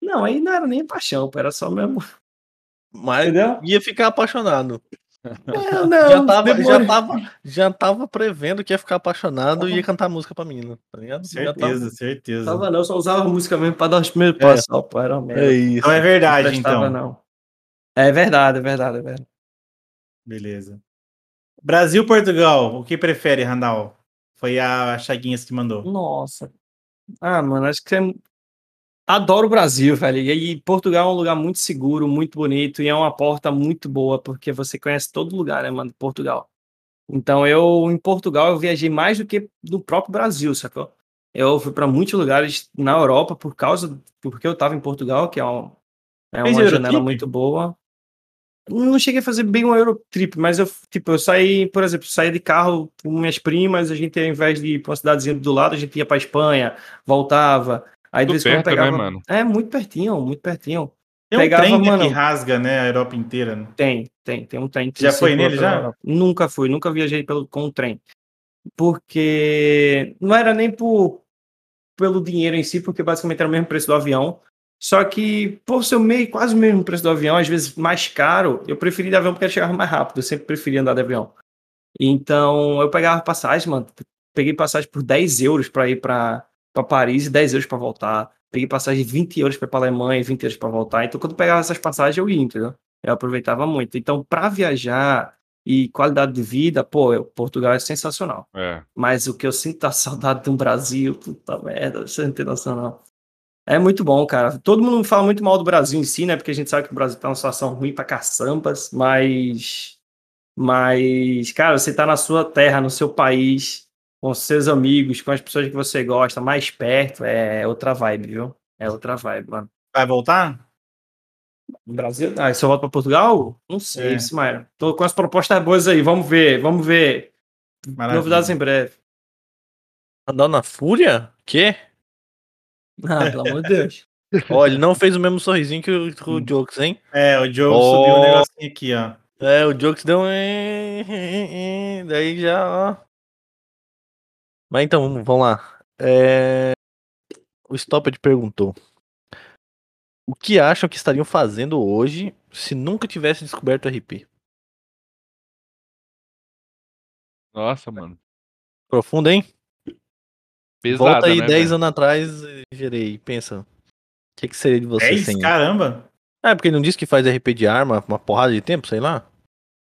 Não, aí não era nem paixão, era só mesmo. Mas Entendeu? ia ficar apaixonado. É, [laughs] não, já, tava, já, tava, já tava prevendo que ia ficar apaixonado e ia cantar música pra menina, tá ligado? Já tava- Certeza, certeza. Tava não, só usava música mesmo pra dar os primeiros É. passos, só, pô, era uma merda. É isso. Então é verdade, Não então. não. É verdade, é verdade, é verdade. Beleza. Brasil, Portugal, o que prefere, Randall? Foi a Chaguinhas que mandou. Nossa. Ah, mano, acho que é... Adoro o Brasil, velho. E Portugal é um lugar muito seguro, muito bonito e é uma porta muito boa, porque você conhece todo lugar, né, mano, Portugal. Então, eu, em Portugal, eu viajei mais do que no próprio Brasil, sacou? Eu fui para muitos lugares na Europa por causa, porque eu tava em Portugal, que é, um, é uma Eurotrip? janela muito boa. Não cheguei a fazer bem um Eurotrip, mas eu, tipo, eu saí, por exemplo, saí de carro com minhas primas, a gente, ao invés de ir pra uma cidadezinha do lado, a gente ia pra Espanha, voltava. Aí de Tudo vez perto, né, pegava. mano? É, muito pertinho, muito pertinho. Tem um Pegava, trem né, mano- que rasga, né, a Europa inteira. né? Tem, tem, tem um trem. que Já foi nele, já? Europa. Nunca fui, nunca viajei pelo, com o trem. Porque não era nem por, pelo dinheiro em si, porque basicamente era o mesmo preço do avião. Só que, por ser meio, quase o mesmo preço do avião, às vezes mais caro, eu preferi de avião porque ele chegava mais rápido. Eu sempre preferi andar de avião. Então, eu pegava passagem, mano. Peguei passagem por 10 euros para ir para Paris e 10 euros para voltar. Peguei passagem de 20 euros para ir para Alemanha e 20 euros para voltar. Então, quando pegava essas passagens, eu ia, entendeu? Eu aproveitava muito. Então, para viajar e qualidade de vida, pô, eu- Portugal é sensacional. É. Mas o que eu sinto a saudade de um Brasil, puta merda, você não tem noção, não. É muito bom, cara. Todo mundo fala muito mal do Brasil em si, né? Porque a gente sabe que o Brasil tá numa situação ruim pra caçambas, mas. Mas, cara, você tá na sua terra, no seu país, com seus amigos, com as pessoas que você gosta, mais perto, é outra vibe, viu? É outra vibe, mano. Vai voltar? No Brasil? Ah, se eu volto pra Portugal? Não sei, É. Simaira. Tô com as propostas boas aí, vamos ver, vamos ver. Maravilha. Novidades em breve. Andar na fúria? Quê? Ah, pelo amor de Deus. [laughs] Ó, ele não fez o mesmo sorrisinho que o, que o Jokes, hein? É, o Joe Oh. subiu um negocinho aqui, ó. É, o Jokes deu um. Daí já, ó. Mas então, vamos- vamos lá. É... O Stoppard perguntou: O que acham que estariam fazendo hoje se nunca tivesse descoberto o RP? Nossa, mano. Profundo, hein? Pesada, Volta aí né, 10 velho? anos atrás, gerei. Pensa. O que, que seria de você 10? sem. Caramba! É, porque ele não disse que faz RP de arma uma porrada de tempo, sei lá.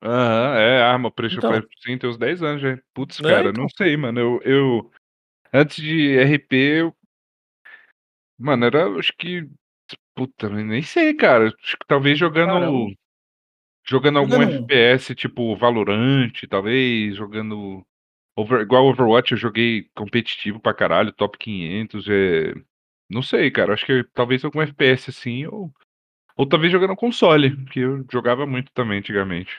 Aham, é, arma, Pressure Então. Fire sim, tem uns 10 anos já. Putz, É, cara, então. não sei, mano. Eu, eu. Antes de RP, eu. Mano, era. Acho que. Puta, nem sei, cara. Acho que talvez jogando. Caramba. Jogando algum Jogando- FPS, tipo Valorant, talvez. Jogando. Over, igual Overwatch, eu joguei competitivo pra caralho, top 500. É... Não sei, cara. Acho que talvez algum FPS assim, ou. Ou talvez jogando console, que eu jogava muito também antigamente.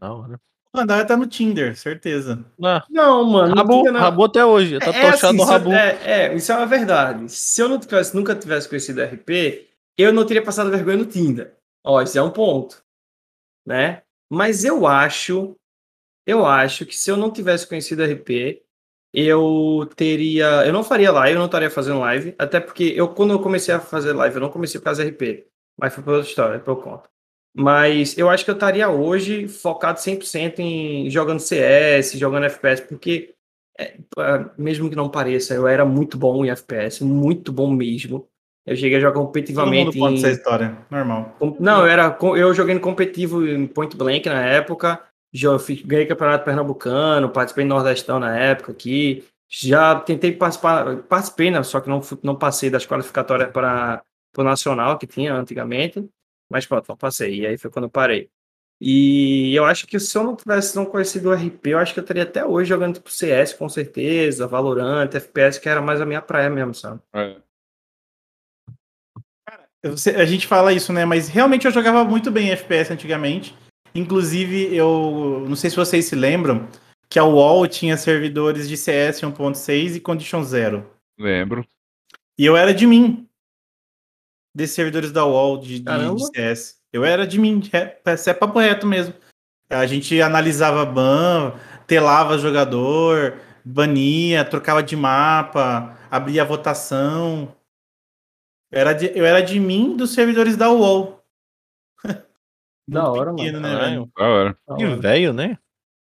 Da hora. O Randall tá no Tinder, certeza. Ah, Não, mano. não rabu, não. rabu até hoje. Tá É, tochado assim, no rabu. É, é, isso é uma verdade. Se eu não tivesse, nunca tivesse conhecido RP, eu não teria passado vergonha no Tinder. Ó, isso é um ponto, né? Mas eu acho, eu acho que se eu não tivesse conhecido RP, eu teria, eu não faria live, eu não estaria fazendo live, até porque eu quando eu comecei a fazer live, eu não comecei por causa do RP, mas foi por outra história, depois eu conto. Mas eu acho que eu estaria hoje focado 100% em jogando CS, jogando FPS, porque é, mesmo que não pareça, eu era muito bom em FPS, muito bom mesmo. Eu cheguei a jogar Todo mundo competitivamente conta em, essa história. Normal. Não, eu, era, eu joguei no competitivo em Point Blank na época. Já fiz, ganhei campeonato pernambucano, participei do Nordestão na época aqui. Já tentei participar, participei, né, só que não, não passei das qualificatórias para o Nacional que tinha antigamente. Mas pronto, não passei. E aí foi quando eu parei. E eu acho que se eu não tivesse não conhecido o RP, eu acho que eu estaria até hoje jogando tipo CS com certeza, Valorant, FPS, que era mais a minha praia mesmo, sabe? É. Você- a gente fala isso, né? Mas realmente eu jogava muito bem FPS antigamente. Inclusive, eu não sei se vocês se lembram que a UOL tinha servidores de CS 1.6 e Condition Zero. Lembro. E eu era de mim. Desses servidores da UOL de, de- de CS. Eu era de mim. É, é papo reto mesmo. A gente analisava ban, telava jogador, bania, trocava de mapa, abria votação. Eu era de, eu era de mim dos servidores da UOL. [laughs] Da hora, pequeno, mano. né, Caralho. velho? Da hora. Que velho, né?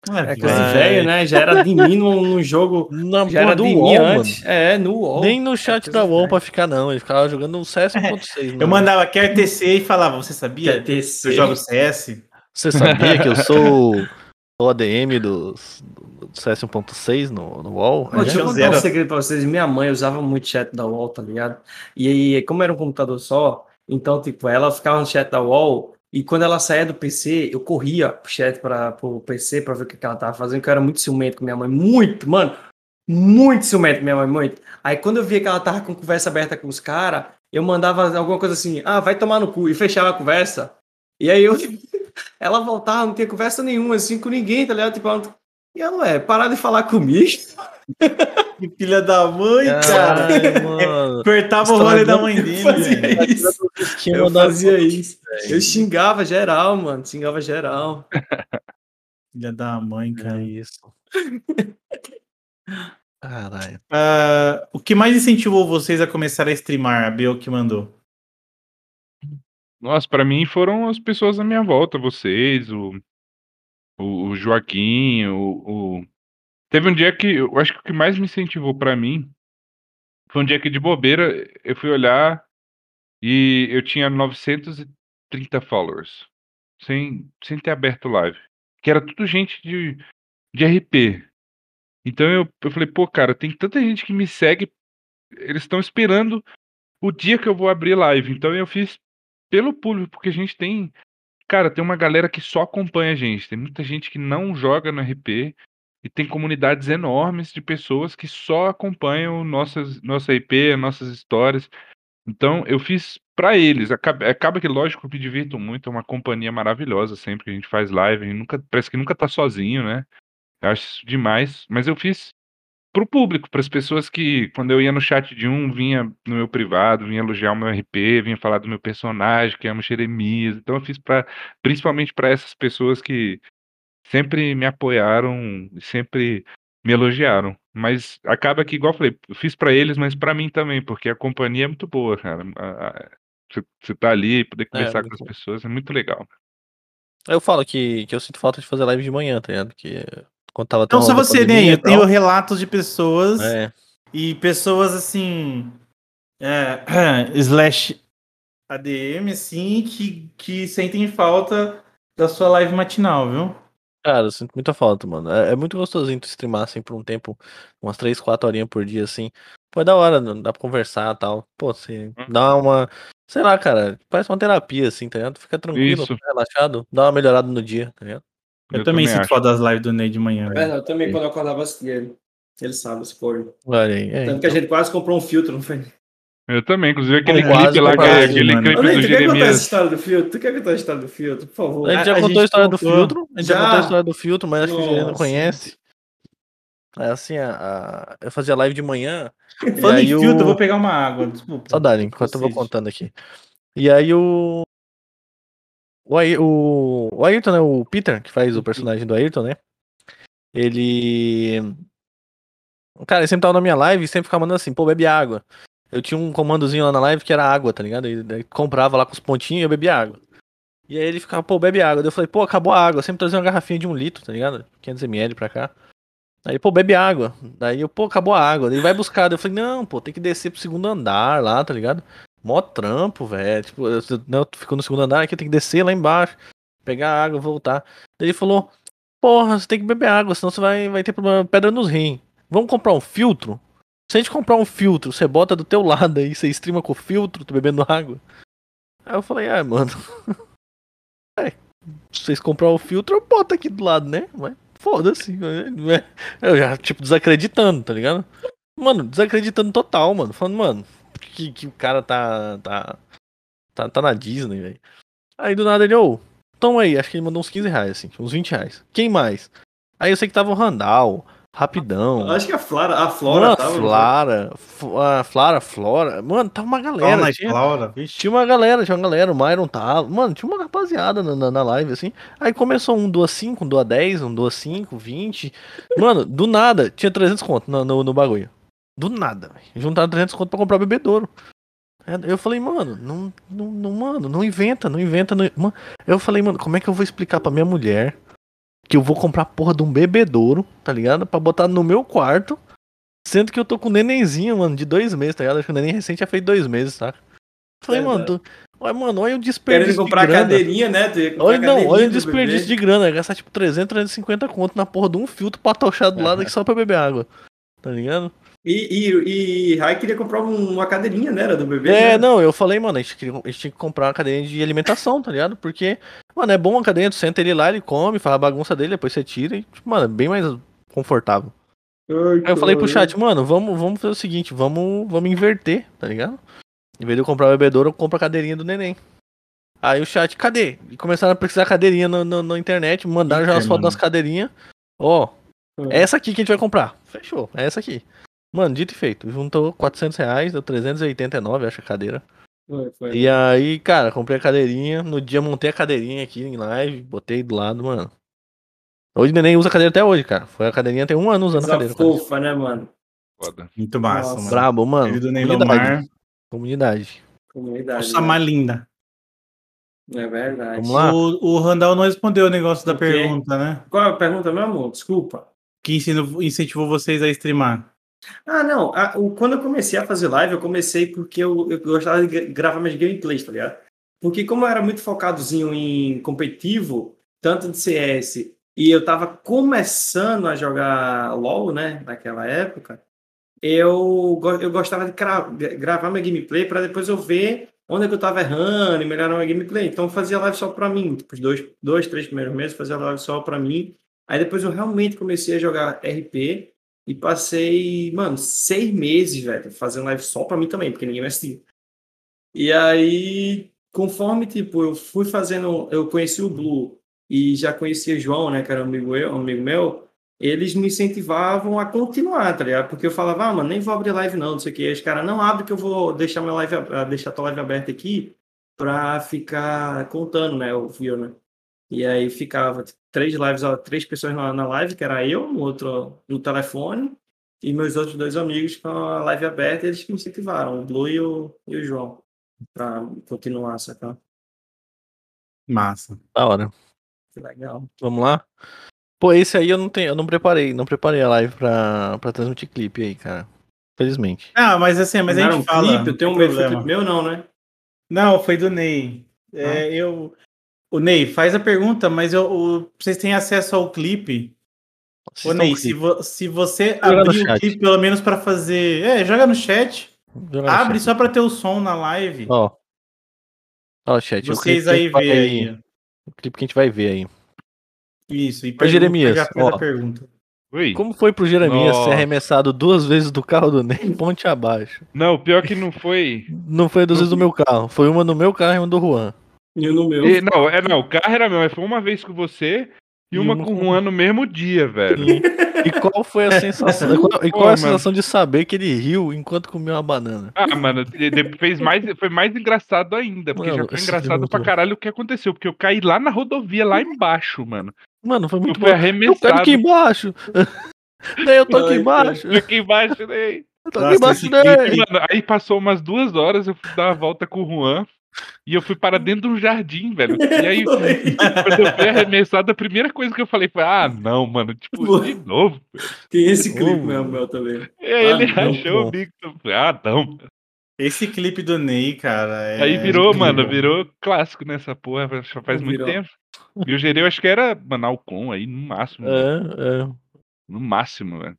É coisa de velho, né? Já era de mim num, num jogo. Na Já era do de UOL, mim antes. É, no UOL. Nem no chat coisa da UOL pra ficar, não. Ele ficava jogando um CS 1.6. Eu mandava quer TC e falava, você Que é sabia? TC. Eu jogo CS. Você sabia que eu sou o ADM dos, do CS 1.6 no, no UOL? Pô, deixa eu tinha contar zero. um segredo pra vocês. Minha mãe usava muito chat da UOL, tá ligado? E aí, como era um computador só, então, tipo, ela ficava no chat da UOL e quando ela saía do PC, eu corria chat para pro PC pra ver o que que ela tava fazendo, que eu era muito ciumento com minha mãe. Muito, mano. Muito ciumento com minha mãe, muito. Aí quando eu via que ela tava com conversa aberta com os caras, eu mandava alguma coisa assim, ah, vai tomar no cu, e fechava a conversa. E aí eu. [laughs] Ela voltava, não tinha conversa nenhuma, assim, com ninguém, tá ligado? Tipo, ela, e ela, ué, parar de falar comigo. [laughs] Que filha da mãe, cara. Caralho, mano. Apertava o rolê da mãe dele, Fazia velho. isso. Eu fazia isso. Eu xingava geral, mano. Xingava geral. [laughs] Filha da mãe, É cara. isso. [laughs] Caralho. Ah, o que mais incentivou vocês a começar a streamar? A Bel que mandou. Nossa, pra mim foram as pessoas à minha volta, vocês, o, o, o Joaquim, o, o- Teve um dia que eu acho que o que mais me incentivou pra mim foi um dia que de bobeira eu fui olhar e eu tinha 930 followers, sem, sem ter aberto live. Que era tudo gente de, de RP. Então eu, eu falei, pô, cara, tem tanta gente que me segue, eles estão esperando o dia que eu vou abrir live. Então eu fiz pelo público, porque a gente tem. Cara, tem uma galera que só acompanha a gente. Tem muita gente que não joga no RP. E tem comunidades enormes de pessoas que só acompanham nossas, nossa IP, nossas histórias. Então eu fiz pra eles. Acaba, acaba que, lógico, eu me divirto muito. É uma companhia maravilhosa sempre que a gente faz live. Gente nunca, parece que nunca tá sozinho, né? Eu acho isso demais. Mas eu fiz pro público, para as pessoas que, quando eu ia no chat de um, vinha no meu privado, vinha elogiar o meu RP, vinha falar do meu personagem, que é Jeremias. Então eu fiz para principalmente para essas pessoas que sempre me apoiaram e sempre me elogiaram. Mas acaba que, igual eu falei, eu fiz para eles, mas para mim também, porque a companhia é muito boa, cara. Você tá ali, poder conversar com muito as bom. pessoas é muito legal. Eu falo que, que eu sinto falta de fazer live de manhã, tá ligado? Porque quando tava tão Não só você, pandemia nem eu tenho relatos de pessoas É, e pessoas assim. é, [clears throat] slash ADM, assim, que, que sentem falta da sua live matinal, viu? Cara, eu sinto muita falta, mano. É, é muito gostosinho tu streamar assim por um tempo, umas 3, 4 horinhas por dia, assim. Pô, é da hora, não dá pra conversar e tal. Pô, você Hum. dá uma. Sei lá, cara, parece uma terapia, assim, tá ligado? Fica tranquilo, Isso. fica relaxado, dá uma melhorada no dia, tá ligado? Eu, também, sinto acho. falta das lives do Ney de manhã. É velho. eu também, quando eu acordava, assistia ele. Ele sabe, esse povo. Olha aí. É, Tanto que a gente quase comprou um filtro, não foi? Eu também, inclusive aquele Quase clipe lá, que- aquele mano. clipe do tu quer contar essa Jeremias. história do filtro? Tu quer contar a história do filtro? Por favor. A gente já A- contou a história do contou. filtro, a gente já, Já? contou a história do filtro, mas acho que o Juliano não Nossa. conhece. É assim, a, a- eu fazia live de manhã. [laughs] Falando em filtro, o- eu vou pegar uma água, desculpa. Saudade, enquanto eu vou contando aqui. E aí o. O, Ai- o, o Ayrton, né? O Peter, que faz o personagem do Ayrton, né? Ele. Cara, ele sempre tava na minha live e sempre ficava mandando assim, pô, bebe água. Eu tinha um comandozinho lá na live que era água, tá ligado? Daí comprava lá com os pontinhos e eu bebia água. E aí ele ficava, pô, bebe água. Daí eu falei, pô, acabou a água. Eu sempre trazia uma garrafinha de um litro, tá ligado? 500ml pra cá. Aí, pô, bebe água. Daí eu, pô, acabou a água. Ele vai buscar. Daí eu falei, não, pô, tem que descer pro segundo andar lá, tá ligado? Mó trampo, velho. Tipo, eu, não, ficou no segundo andar, aqui tem que descer lá embaixo, pegar água, voltar. Daí ele falou, porra, você tem que beber água, senão você vai, vai ter problema, pedra nos rins. Vamos comprar um filtro? Se a gente comprar um filtro, você bota do teu lado aí, você streama com o filtro, tu bebendo água. Aí eu falei, ah, mano. [laughs] é, se vocês comprar o filtro, eu boto aqui do lado, né? Mas foda-se. não é- Eu já, tipo, desacreditando, tá ligado? Mano, desacreditando total, mano. Falando, mano, que, que o cara tá. tá. tá, tá na Disney, velho. Aí do nada ele, ô, toma aí, acho que ele mandou uns 15 reais, assim, uns 20 reais. Quem mais? Aí eu sei que tava o Randall, Rapidão. Acho que a Flora, a Flora Mano, tava. Flara, F- a Flara, Flora. Mano, tava uma galera. E tinha- Flora, tinha uma galera, tinha uma galera, o Myron tava. Mano, tinha uma rapaziada na, na, na live, assim. Aí começou um doa 5, um doa 10, um doa 5, 20. Mano, do nada, tinha 300 conto no, no, no bagulho. Do nada, velho. Juntaram 300 conto pra comprar bebedouro. É, Eu falei, mano, não, não, não, mano, não inventa, não inventa. Não... Mano, eu falei, mano, como é que eu vou explicar pra minha mulher que eu vou comprar a porra de um bebedouro, tá ligado? Pra botar no meu quarto, sendo que eu tô com um nenenzinho, mano, de dois meses, tá ligado? Acho que o neném recente já fez dois meses, tá? Falei, mano, Verdade. tu... olha, mano, olha o Querendo desperdício comprar de grana. cadeirinha, né? Olha, não, olha o desperdício bebê. de grana. Gastar tipo 300, 350 conto na porra de um filtro pra tochar do lado aqui só pra beber água. Tá ligado? E, e, e Rai queria comprar um- uma cadeirinha, né? Era do bebê. É, né? não, eu falei, mano, a gente, queria- a gente tinha que comprar uma cadeirinha de alimentação, tá ligado? Porque, mano, é bom a cadeirinha, tu senta ele lá, ele come, faz a bagunça dele, depois você tira e, tipo, mano, é bem mais confortável. Ai, Aí eu falei pro chat, mano, vamos, vamos fazer o seguinte, vamos, vamos inverter, tá ligado? Em vez de eu comprar o bebedouro, eu compro a cadeirinha do neném. Aí o chat, cadê? E começaram a precisar cadeirinha no, no- na internet, mandaram já as fotos das cadeirinhas. Ó, Hum. é essa aqui que a gente vai comprar. Fechou, é essa aqui. Mano, dito e feito, juntou 400 reais, deu 389, acho a cadeira. Foi, foi. E aí, cara, comprei a cadeirinha. No dia montei a cadeirinha aqui em live, botei do lado, mano. Hoje o neném usa a cadeira até hoje, cara. Foi a cadeirinha tem um ano usando a Coisa cadeira. cara. fofa, né, mano? Foda. Muito massa, Nossa. mano. Brabo, mano. Comunidade. Comunidade. Comunidade. Nossa, né? mais linda. É verdade. Vamos lá. O, o Randall não respondeu o negócio da pergunta, né? Qual é a pergunta, meu amor? Desculpa. Que ensino- incentivou vocês a streamar. Ah, não. a- o- quando eu comecei a fazer live, eu comecei porque eu, eu gostava de gra- gravar minhas gameplays, tá ligado? Porque como eu era muito focadozinho em competitivo, tanto de CS, e eu tava começando a jogar LoL, né, naquela época, eu, eu gostava de gravar minha gameplay para depois eu ver onde é que eu tava errando e melhorar minha gameplay. Então eu fazia live só pra mim. Tipo, os dois, dois, três primeiros meses fazia live só pra mim. Aí depois eu realmente comecei a jogar RP e passei, mano, seis meses, velho, fazendo live só pra mim também, porque ninguém me assistia. E aí, conforme, tipo, eu fui fazendo, eu conheci o Blue e já conhecia João, né, que era um amigo, eu, um amigo meu, eles me incentivavam a continuar, tá ligado? Porque eu falava, ah, mano, nem vou abrir live não, não sei o que. Aí os caras, não abre que eu vou deixar minha live, deixar tua live aberta aqui pra ficar contando, né, o view, né? E aí ficava três lives, três pessoas na, na live, que era eu, o outro no telefone, e meus outros dois amigos com a live aberta, eles que me incentivaram, o Blue e o, e o João, pra continuar, saca? Massa. Da hora. Que legal. Vamos lá? Pô, esse aí eu não tenho, eu não preparei, não preparei a live pra, pra transmitir clipe aí, cara. Felizmente. Ah, mas assim, mas Não a gente um fala. clipe, eu tenho medo, problema. clipe meu não, né? Não, foi do Ney. Ah. É, eu. O Ney, faz a pergunta, mas eu, o- vocês têm acesso ao clipe. Ô, Assistam Ney, o se, vo- se você Joga abrir o chat. clipe, pelo menos pra fazer. É, joga no chat. Joga no Abre chat. só pra ter o som na live. Ó. Ó, chat. o vocês aí vê aí. O clipe que a gente vai ver aí. Isso. E Ô, Jeremias, já ó. a pergunta. Oi? Como foi pro Jeremias ser Nossa. arremessado duas vezes do carro do Ney, [laughs] ponte abaixo? Não, pior que não foi. Não foi duas vezes do meu carro, foi uma no meu carro e uma do Juan. E no meu. E- não, é, não, o carro era meu, mas foi uma vez com você e, E uma com o Juan no mesmo dia, velho. E, qual foi a [laughs] sensação? E qual, Pô, a mano. sensação de saber que ele riu enquanto comia uma banana? Ah, mano, fez mais, foi mais engraçado ainda, porque Mano, já foi engraçado é pra caralho o que aconteceu, porque eu caí lá na rodovia, lá embaixo, mano. Mano, foi Eu muito fui bom. Eu arremessado. aqui embaixo. [laughs] Ney, eu tô aqui Ai, embaixo. Fui aqui embaixo, né? Eu tô aqui embaixo, clipe- Mano, aí passou umas duas horas, eu fui dar uma volta com o Juan e eu fui para dentro de um jardim, velho. [laughs] E aí, quando eu fui arremessado, a primeira coisa que eu falei foi: ah, não, mano, tipo, de novo. Tem esse clipe mesmo, meu também. E aí ele Ah, não, rachou o bico. Ah, não. Esse clipe do Ney, cara. é Aí virou, mano, virou clássico nessa porra, já faz muito Virou. tempo. E o Gereu acho que era, mano, Alcon aí, no máximo. É, é. No máximo, velho.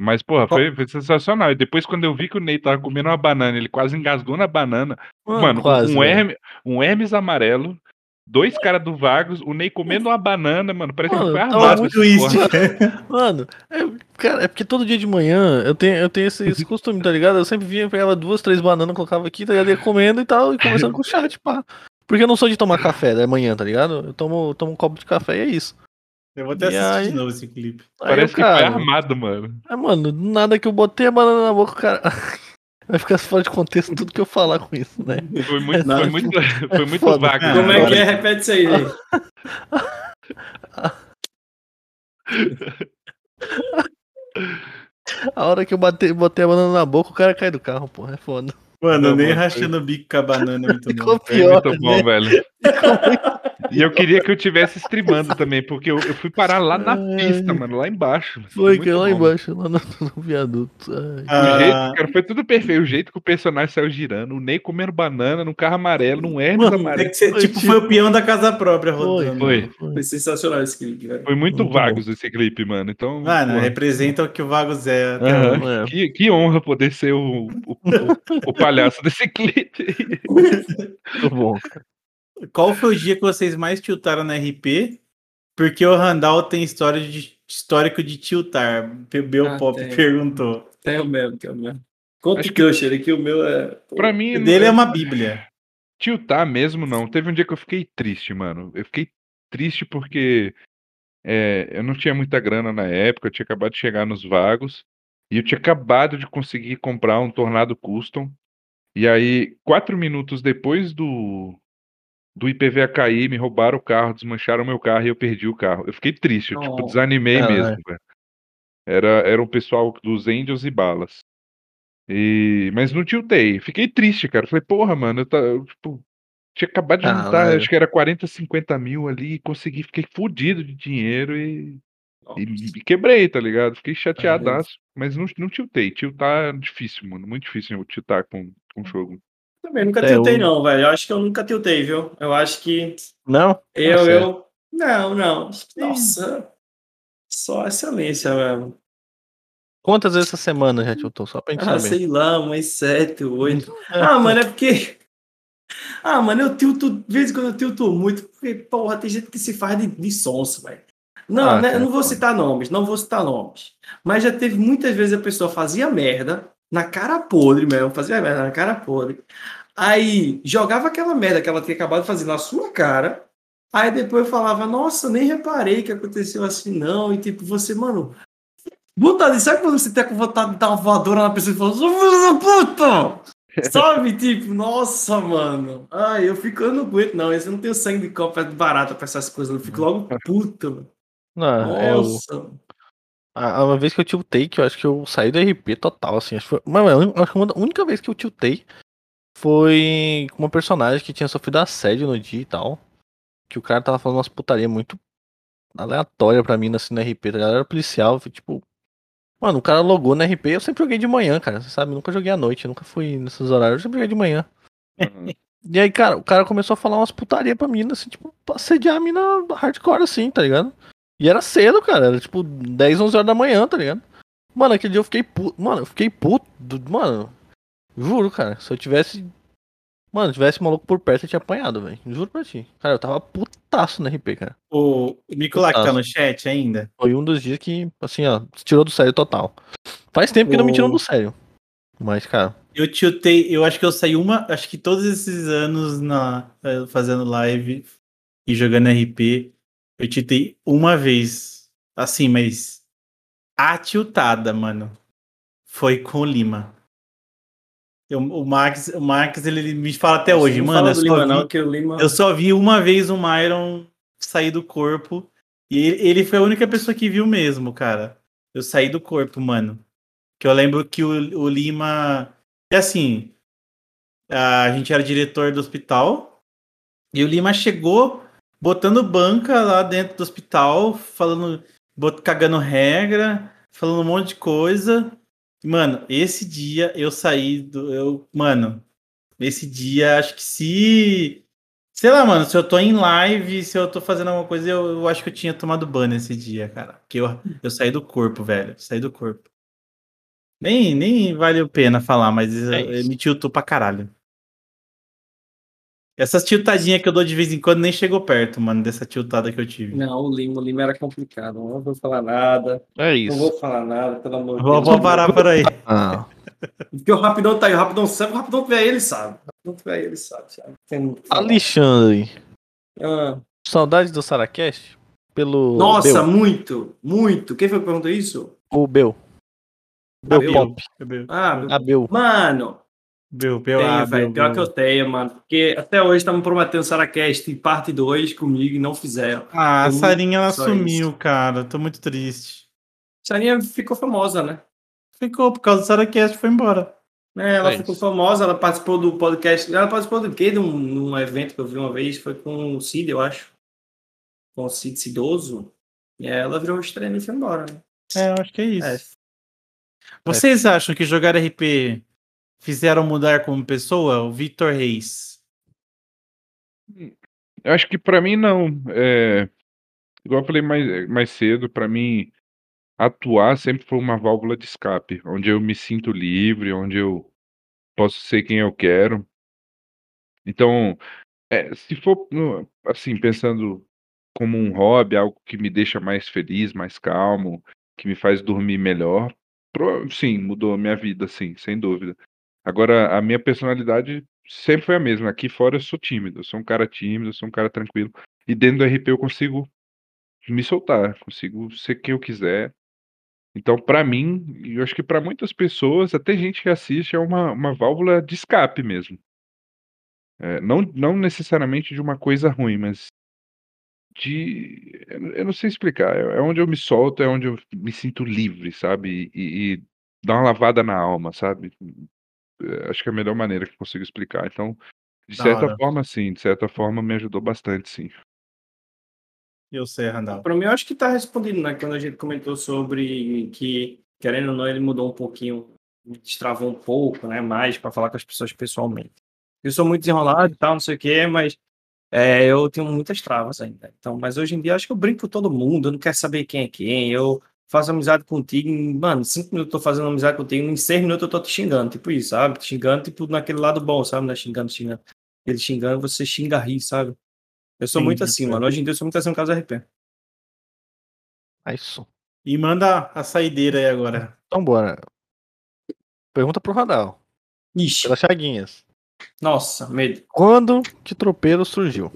Mas, porra, foi, foi sensacional. E depois, quando eu vi que o Ney tava comendo uma banana, ele quase engasgou na banana. Mano, quase, um. Hermes, um Hermes amarelo, dois caras do Vagos, o Ney comendo uma banana, mano. Parece que Mano, foi tava armado. muito twist. [laughs] Mano, é, cara, é porque todo dia de manhã eu tenho, eu tenho esse, esse costume, tá ligado? Eu sempre vinha, pegava duas, três bananas, colocava aqui, tá ligado? Ia comendo e tal, e conversando com o chat, pá. Porque eu não sou de tomar café da manhã, tá ligado? Eu tomo, tomo um copo de café e é isso. Eu vou até E assistir aí? de novo esse clipe. Aí Parece que foi cara, armado, mano. É, mano, do nada que eu botei a banana na boca, o cara. [laughs] Vai ficar fora de contexto tudo que eu falar com isso, né? Foi muito, Não, foi muito, [laughs] foi muito foda. vago. Ah, Como é que é? Repete isso aí, gente. [laughs] A hora que eu botei, botei a banana na boca, o cara cai do carro, pô. É foda. Mano, Não, nem mano, rachando o bico com a banana é muito Ficou bom. É pior, muito né? bom, velho. [laughs] E eu queria que eu tivesse streamando também, porque eu, eu fui parar lá na pista, mano, lá embaixo. Foi muito que lá bom. embaixo, lá no, no viaduto. Ai. O Ah, jeito, cara, foi tudo perfeito. O jeito que o personagem saiu girando, o Ney comendo banana num carro amarelo, num Hermes Mano, é amarelo. que você, Foi tipo, tipo- foi o peão da casa própria Foi, rodando. Foi. Foi sensacional esse clipe, velho. Foi muito Muito vagos esse clipe, mano. Então, Mano, porra, representa o que o Vagos é. É. que, que honra poder ser o, o, o- o [laughs] palhaço desse [laughs] clipe. Muito bom. Qual foi o dia que vocês mais tiltaram na RP? Porque o Randall tem história de, histórico de tiltar. Bel Ah, Pop tem. perguntou. Tem o meu, tem o meu. Conta Acho o que eu achei que o meu é. Pra mim, O dele é uma bíblia. tiltar mesmo, não. Teve um dia que eu fiquei triste, mano. Eu fiquei triste porque é, eu não tinha muita grana na época, eu tinha acabado de chegar nos vagos. E eu tinha acabado de conseguir comprar um Tornado Custom. E aí, quatro minutos depois do, do IPVA cair, me roubaram o carro, desmancharam meu carro e eu perdi o carro. Eu fiquei triste, eu tipo, desanimei Caralho. mesmo, velho. Era, era um pessoal dos Angels e Balas. E, mas não tiltei. Fiquei triste, cara. Falei, porra, mano, eu, tá, eu, tipo, tinha acabado de juntar, Caralho. acho que era 40, 50 mil ali, e consegui, fiquei fudido de dinheiro e, e, e quebrei, tá ligado? Fiquei chateadaço, mas não, não tiltei. Tiltar é difícil, mano. Muito difícil eu tiltar com, com jogo. Também nunca É, tiltei, o- não, velho. Eu acho que eu nunca tiltei, viu? Eu acho que Não? eu, sério? eu. Não, não. Nossa. Só excelência, velho. Quantas vezes essa semana já tiltou? Só pra gente Ah, saber. sei lá, umas sete, oito. [laughs] Ah, mano, é porque. [laughs] Ah, mano, eu tilto. De vez em quando eu tilto muito, porque, porra, tem gente que se faz de, de sonso, velho. Não, Ah, né, eu não vou citar nomes, não vou citar nomes. Mas já teve muitas vezes a pessoa fazia merda na cara podre mesmo, fazia merda na cara podre. Aí jogava aquela merda que ela tinha acabado de fazer na sua cara. Aí depois eu falava, nossa, nem reparei que aconteceu assim, não. E tipo, você, mano. Vontade, sabe quando você tá com vontade de dar uma voadora na pessoa e fala, "Ô, filho puta! [laughs] Sabe, tipo, nossa, mano. Ai, eu fico, eu não aguento, não. Eu não tenho sangue de copa de barata pra essas coisas. Eu fico logo puta, mano. Não, é o, Nossa. A, a uma vez que eu tiltei, que eu acho que eu saí do RP total, assim. Acho que foi, mano, a un- acho que da- única vez que eu tiltei foi com uma personagem que tinha sofrido assédio no dia e tal. Que o cara tava falando umas putaria muito aleatória pra mim assim no RP, tá ligado? Era policial, foi tipo. Mano, o cara logou no RP, eu sempre joguei de manhã, cara. Você sabe, nunca joguei à noite, nunca fui nesses horários, eu sempre joguei de manhã. Uhum. [laughs] E aí, cara, o cara começou a falar umas putaria pra mina, assim, tipo, pra assediar a mina hardcore, assim, tá ligado? E era cedo, cara, era tipo 10, 11 horas da manhã, tá ligado? Mano, aquele dia eu fiquei puto, mano, eu fiquei puto, mano, juro, cara, se eu tivesse, mano, tivesse maluco por perto, eu tinha apanhado, velho, juro pra ti. Cara, eu tava putaço no RP, cara. O Nicolás que tá no chat ainda. Foi um dos dias que, assim, ó, se tirou do sério total. Faz tempo que não me tiram O- do sério. Mas, cara, Eu tiltei, eu acho que eu saí uma, acho que todos esses anos na, eh, fazendo live e jogando RP, eu tiltei uma vez. Assim, mas a tiltada, mano, foi com o Lima. Eu- o Max, o Max ele, ele me fala até hoje, mano, eu só, Lima, vi, não, que o Lima. eu só vi uma vez o Myron sair do corpo e ele, ele foi a única pessoa que viu mesmo, cara. Eu saí do corpo, mano. Que eu lembro que o, o Lima. E assim, a gente era diretor do hospital e o Lima chegou botando banca lá dentro do hospital, falando, bot- cagando regra, falando um monte de coisa. Mano, esse dia eu saí do. Eu, mano, esse dia acho que se. Sei lá, mano, se eu tô em live, se eu tô fazendo alguma coisa, eu, eu acho que eu tinha tomado banho esse dia, cara. Porque eu, eu saí do corpo, velho. Saí do corpo. Nem, nem vale a pena falar, mas eu- É eu isso. me tiltou pra caralho. Essas tiltadinhas que eu dou de vez em quando nem chegou perto, mano, dessa tiltada que eu tive. Não, o Lima, o Lima era complicado. Não vou falar nada. é Não isso. vou falar nada, pelo amor de Deus. vou parar por aí. [laughs] Ah, Porque o Rapidão tá aí, o Rapidão sabe, o Rapidão tiver aí, ele sabe. O Rapidão tiver aí, ele sabe. sabe? Tem. Alexandre, Ah, saudades do Saracast? Pelo. Nossa, Bel. muito, muito. Quem foi que perguntou isso? O Bel. Bel Bel. Pop. Ah, Bel. mano, beu, beu, tenho, ah, velho. Pior que eu tenho, mano. Porque até hoje estavam prometendo Saracast parte 2 comigo e não fizeram. Ah, a Sarinha ela sumiu, isso. cara. Tô muito triste. Sarinha ficou famosa, né? Ficou por causa do Saracast, foi embora. É, ela É ficou isso. famosa, ela participou do podcast. Ela participou do quê? De um, num evento que eu vi uma vez, foi com o Cid, eu acho. com o Cid idoso, e ela virou estranha e foi embora, né? É, eu acho que é isso. É, Vocês acham que jogar RP fizeram mudar como pessoa? O Victor Reis. Eu acho que pra mim não. É, igual eu falei mais, mais cedo, pra mim atuar sempre foi uma válvula de escape, onde eu me sinto livre, onde eu posso ser quem eu quero. Então, é, se for assim, pensando como um hobby, algo que me deixa mais feliz, mais calmo, que me faz dormir melhor, sim, mudou a minha vida, sim, sem dúvida. Agora, a minha personalidade sempre foi a mesma. Aqui fora eu sou tímido, eu sou um cara tímido, eu sou um cara tranquilo. E dentro do RP eu consigo me soltar, consigo ser quem eu quiser. Então, pra mim, e eu acho que pra muitas pessoas, até gente que assiste, é uma, uma válvula de escape mesmo. É, não, não necessariamente de uma coisa ruim, mas de. Eu não- eu não sei explicar. É é onde eu me solto, é onde eu me sinto livre, sabe? E, e dá uma lavada na alma, sabe? É, acho que é a melhor maneira que eu consigo explicar. Então, de Da certa hora. forma, sim. De certa forma, me ajudou bastante, sim. Eu sei, Randall. Pra mim, eu acho que tá respondido, né? Quando a gente comentou sobre que, querendo ou não, ele mudou um pouquinho, destravou um pouco, né? Mais pra falar com as pessoas pessoalmente. Eu sou muito desenrolado e tal, não sei o quê, mas é, eu tenho muitas travas ainda. Então, mas hoje em dia, eu acho que eu brinco com todo mundo, eu não quero saber quem é quem. Eu faço amizade contigo, mano, cinco minutos eu tô fazendo amizade contigo, em seis minutos eu tô te xingando, tipo isso, sabe? Te xingando, tipo, naquele lado bom, sabe? Não é xingando, xingando. Ele xingando, você xinga a rir, sabe? Eu sou muito Entendi, assim, cara. mano. Hoje em dia eu sou muito assim no caso do RP. É isso. E manda a saideira aí agora. Então bora. Pergunta pro Radal. Ixi, Pelas chaguinhas. nossa, medo. Quando que tropeiro surgiu?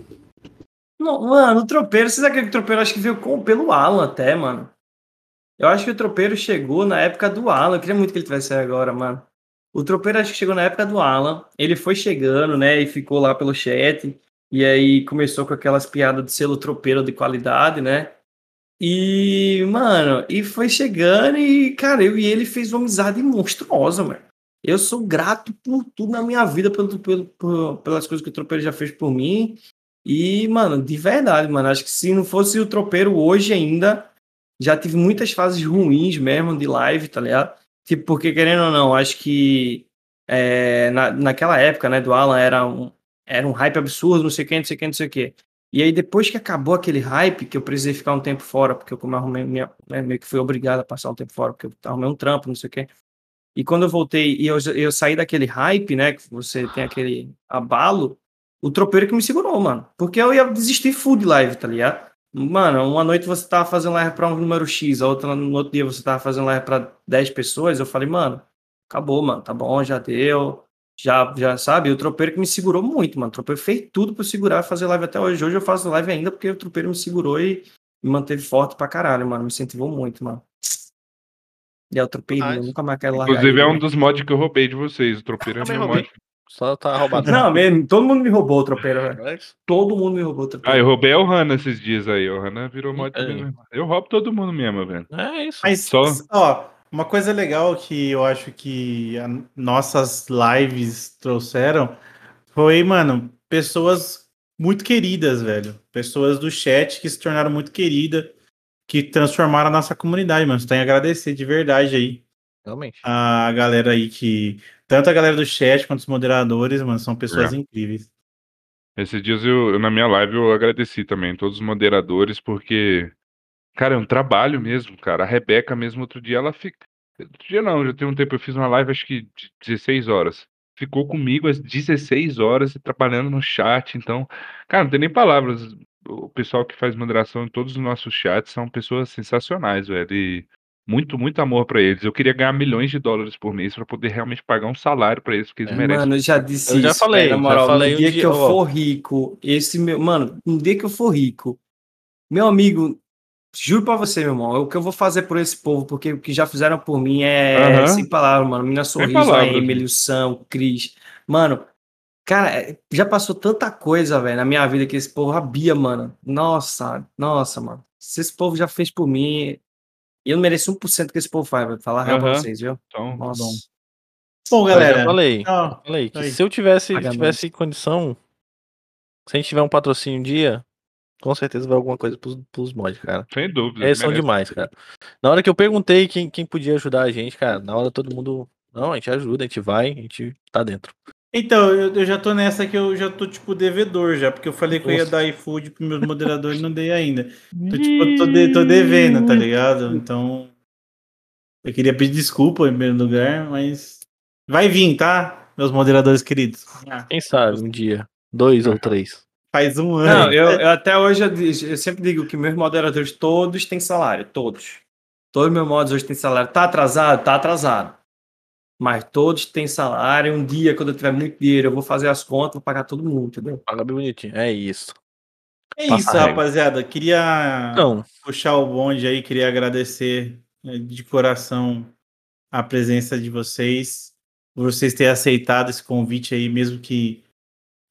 Não, mano, o tropeiro, você sabe que o tropeiro acho que veio com, pelo Alan até, mano. Eu acho que o tropeiro chegou na época do Alan. Eu queria muito que ele tivesse agora, mano. O tropeiro acho que chegou na época do Alan. Ele foi chegando, né? E ficou lá pelo chat. E aí começou com aquelas piadas de selo tropeiro de qualidade, né? E, mano, e foi chegando e, cara, eu e ele fez uma amizade monstruosa, mano. Eu sou grato por tudo na minha vida, pelo, pelo, pelas coisas que o tropeiro já fez por mim. E, mano, de verdade, mano, acho que se não fosse o tropeiro hoje ainda, já tive muitas fases ruins mesmo de live, tá ligado? Tipo, porque querendo ou não, acho que é, na, naquela época, né, do Alan era um, era um hype absurdo, não sei o que, não sei o que, não sei o que. E aí, depois que acabou aquele hype, que eu precisei ficar um tempo fora, porque eu como arrumei minha, né, meio que fui obrigado a passar um tempo fora, porque eu arrumei um trampo, não sei o que. E quando eu voltei e eu, eu saí daquele hype, né, que você tem aquele abalo, o tropeiro que me segurou, mano. Porque eu ia desistir full de live, tá ligado? Mano, uma noite você tava fazendo live pra um número X, a outra no outro dia você tava fazendo live pra 10 pessoas, eu falei, mano, acabou, mano, tá bom, já deu. Já, já sabe, o tropeiro que me segurou muito, mano. O tropeiro fez tudo pra segurar e fazer live até hoje. Hoje eu faço live ainda porque o tropeiro me segurou e me manteve forte pra caralho, mano. Me incentivou muito, mano. E é o tropeiro, eu nunca mais quero largar. Inclusive, ele, é um né? dos mods que eu roubei de vocês. O tropeiro é meu mod. Só tá roubado. Não, mesmo, todo mundo me roubou o tropeiro, velho. Todo mundo me roubou o Ah, tropeiro. eu roubei o Hanna esses dias aí. O Hanna virou mod É. né? Eu roubo todo mundo mesmo, velho. É isso. Mas, Só- ó, uma coisa legal que eu acho que a- nossas lives trouxeram foi, mano, pessoas muito queridas, velho. Pessoas do chat que se tornaram muito queridas, que transformaram a nossa comunidade, mano. Você tem que agradecer de verdade aí Realmente. a galera aí que. Tanto a galera do chat quanto os moderadores, mano, são pessoas É. incríveis. Esses dias eu, eu, na minha live eu agradeci também todos os moderadores, porque, cara, é um trabalho mesmo, cara. A Rebeca mesmo outro dia, ela fica. Outro dia não, já tem um tempo, eu fiz uma live acho que de 16 horas. Ficou comigo às 16 horas e trabalhando no chat, então, cara, não tem nem palavras. O pessoal que faz moderação em todos os nossos chats são pessoas sensacionais, velho. E muito, muito amor pra eles. Eu queria ganhar milhões de dólares por mês pra poder realmente pagar um salário pra eles, porque eles É, merecem. Mano, eu já disse Eu já isso, falei, velho, na já moral, falei no um dia dia, que eu ó. for rico, esse meu, mano, um dia que eu for rico, meu amigo, juro pra você, meu irmão, o que eu vou fazer por esse povo, porque o que já fizeram por mim é sem palavras, mano, Mina Sorriso, a Emily, o Sam, o Cris, mano, cara, é, já passou tanta coisa, velho, na minha vida que esse povo, a Bia, mano, nossa, nossa, mano, se esse povo já fez por mim, eu não mereço 1% que esse povo faz, vou falar real pra vocês, viu? Então, Nossa. Bom, Mas galera. eu falei. ó, Falei que Aí. se eu tivesse, Paga tivesse condição, se a gente tiver um patrocínio um dia, com certeza vai alguma coisa pros, pros mods, cara. Sem dúvida. Eles são demais, cara. Na hora que eu perguntei quem, quem podia ajudar a gente, cara, na hora todo mundo. Não, a gente ajuda, a gente vai, a gente tá dentro. Então, eu, eu já tô nessa que eu já tô, tipo, devedor já, porque eu falei que eu ia Nossa. dar iFood pros meus moderadores e não dei ainda. Então, tipo, eu tô, de- tô devendo, tá ligado? Então, eu queria pedir desculpa em primeiro lugar, mas vai vir, tá? Meus moderadores queridos. Ah, Quem sabe um dia, dois ou três. faz um ano. Não, eu, eu até hoje eu, eu sempre digo que meus moderadores todos têm salário, todos. Todos meus mods hoje têm salário. Tá atrasado? Tá atrasado. Mas todos têm salário. Um dia, quando eu tiver muito dinheiro, eu vou fazer as contas, vou pagar todo mundo, entendeu? Paga bem bonitinho. É isso. É isso, Passa regra. rapaziada. Queria puxar o bonde aí, queria agradecer eh, de coração a presença de vocês, por vocês terem aceitado esse convite aí, mesmo que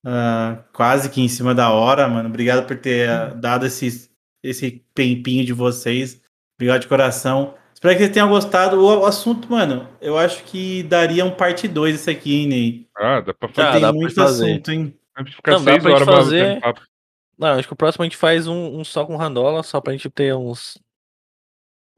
ah, quase que em cima da hora, mano. Obrigado por ter ah, dado esse, esse tempinho de vocês. Obrigado de coração. Espero que vocês tenham gostado. O, assunto, mano, eu acho que daria um parte 2 isso aqui, hein, Ney? Ah, dá pra Porque Ah, fazer. tem dá pra muito fazer. assunto, hein? Pra ficar Não, dá pra gente fazer- não, acho que o próximo a gente faz um, um só com Randola, só pra gente ter uns.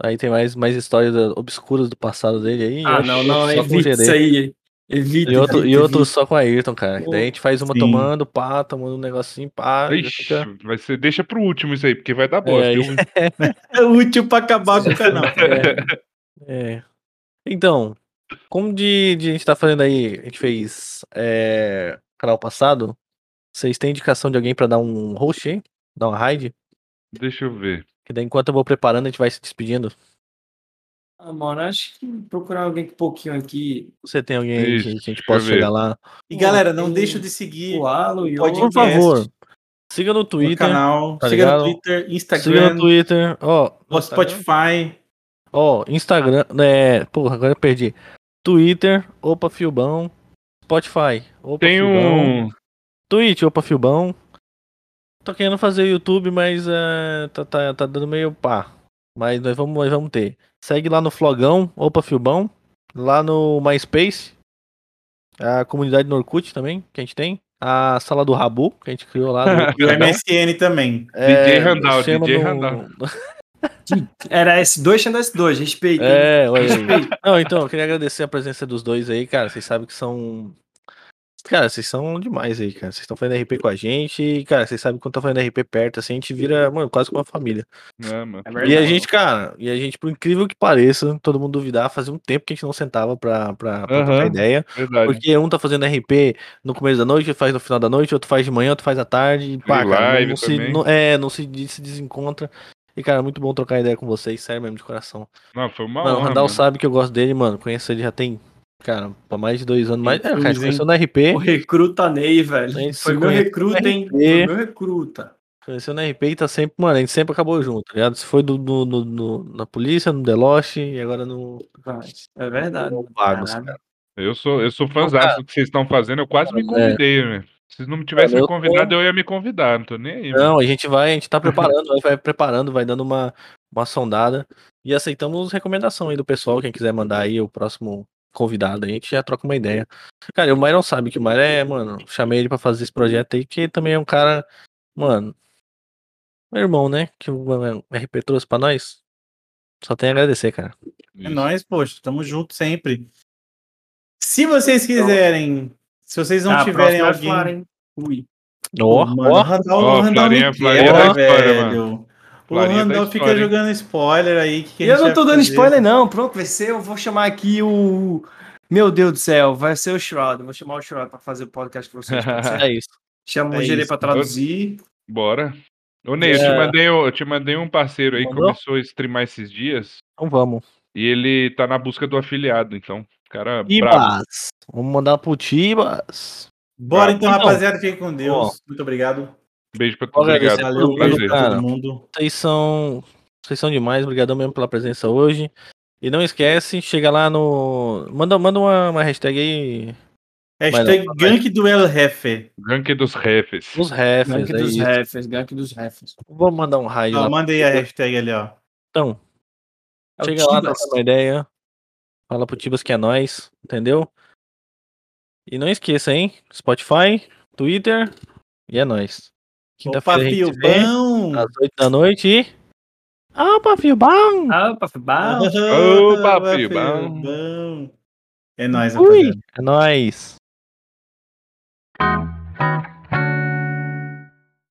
Aí tem mais, mais histórias obscuras do passado dele aí. Ah, não, não, com evita isso aí. Evita, E outro, evita, e outro evita. só com a Ayrton, cara. Pô, Daí a gente faz uma sim. tomando, pá, tomando um negocinho, pá. Ixi, fica- vai ser, deixa pro último isso aí, porque vai dar bosta. É, [laughs] [laughs] É útil pra acabar com o canal. [laughs] É. Então, como de, de a gente tá fazendo aí, a gente fez é, canal passado, vocês têm indicação de alguém pra dar um host aí? Dar uma raid? Deixa eu ver. Que daí enquanto eu vou preparando, a gente vai se despedindo. Ah, mano, acho que procurar alguém um pouquinho aqui. Você tem alguém aí que, que a gente possa chegar lá? E galera, não deixa de seguir O Alo e o Pode- Por Podcast. favor, siga no no Twitter. canal, tá siga ligado? no Twitter, Siga Instagram, no Twitter. Ó, no Spotify. Ó, Instagram, é, porra, agora eu perdi. Twitter, Opa Filbão, Spotify, Opa Tem Filbão, um. Twitch, Opa Filbão. Tô querendo fazer YouTube, mas é, tá, tá, tá dando meio pá. Mas nós vamos, nós vamos ter. Segue lá no Flogão, Opa Filbão, lá no MySpace, a comunidade no Orkut também, que a gente tem. A sala do Rabu, que a gente criou lá. [laughs] E o. MSN também. DJ Randall, DJ no- Randall. [laughs] Era S2, tinha S2, respeita. hein? É, aí. Não, então, eu queria agradecer a presença dos dois aí, cara. Vocês sabem que são. Cara, vocês são demais aí, cara. Vocês estão fazendo RP com a gente e, cara, vocês sabem que quando tá fazendo RP perto, assim, a gente vira, mano, quase como uma família. É, mano. É E a gente, cara, e a gente, por incrível que pareça, todo mundo duvidar, fazia um tempo que a gente não sentava pra, pra, pra trocar Aham. ideia. Verdade. Porque um tá fazendo RP no começo da noite, faz no final da noite, outro faz de manhã, outro faz à tarde. E, pá, E cara, não- live não, se, não- é, não se, se desencontra. E, cara, muito bom trocar ideia com vocês, sério mesmo, de coração. Não, foi uma Mano, o honra. Randall mano. sabe que eu gosto dele, mano. Conheço ele já tem, cara, há mais de dois anos. Mas, é, cara, a gente Cruz, conheceu no RP. O recruta Ney, velho. A gente Foi meu recruta, hein? Foi meu recruta. Conheceu no RP e tá sempre, mano, a gente sempre acabou junto, tá ligado? Se foi do, no, no- no- na polícia, no Deloche e agora no. É verdade. no Vagos. Eu sou, eu sou fãzão do que vocês estão fazendo. Eu quase me É. convidei, né? Se vocês não me tivessem me eu tô- convidado, eu ia me convidar. Não tô nem aí. mano. Não, a gente vai, a gente tá preparando, vai, vai preparando, vai dando uma, uma sondada e aceitamos recomendação aí do pessoal, quem quiser mandar aí o próximo convidado aí, a gente já troca uma ideia. Cara, o Myron sabe que o Myron é, mano, chamei ele pra fazer esse projeto aí, que também é um cara, mano, meu irmão, né, que o RP trouxe pra nós. Só tem a agradecer, cara. É nóis, poxa, tamo junto sempre. Se vocês quiserem, se vocês não Ah, tiverem é alguém. Hein? Ui. Ó, Mano, o ó, Randall, Ó, o Randall Florinha- O Randall fica hein? jogando spoiler aí. que que a eu gente não tô dando fazer. spoiler, não. Pronto, vai ser. Eu vou chamar aqui o. Meu Deus do céu, vai ser o Shroud. Eu vou chamar o Shroud pra fazer o podcast com vocês. [laughs] ser? é isso. Chama É o Gerê pra traduzir. Bora. Ô, Ney, eu, te É. mandei, eu te mandei um parceiro aí que começou a streamar esses dias. Então vamos. E ele tá na busca do afiliado, então. Cara. Tibas. Vamos mandar pro Tibas. Bora então, Então, rapaziada. Fiquem com Deus. ó. Muito obrigado. Beijo pra todos. Obrigado. Valeu, um todo mundo. Vocês são. Vocês são demais, obrigadão mesmo pela presença hoje. E não esquece, chega lá no. Manda, manda uma, uma hashtag aí. Hashtag lá, Gank do El Jefe. Gank dos refs. Os refs. Gank é dos isso. refs, gank dos refs. Vou mandar um raid Ó, lá. manda aí a hashtag ali, ó. Então, É chega lá, troca uma ideia. Fala pro Tibas que é nós, entendeu? E não esqueça, hein? Spotify, Twitter e é nóis. Quinta-feira. Opa! Às 8 da noite. Opa, fio bom! Opa, fio bom! Opa! É nóis, Ui, É nóis!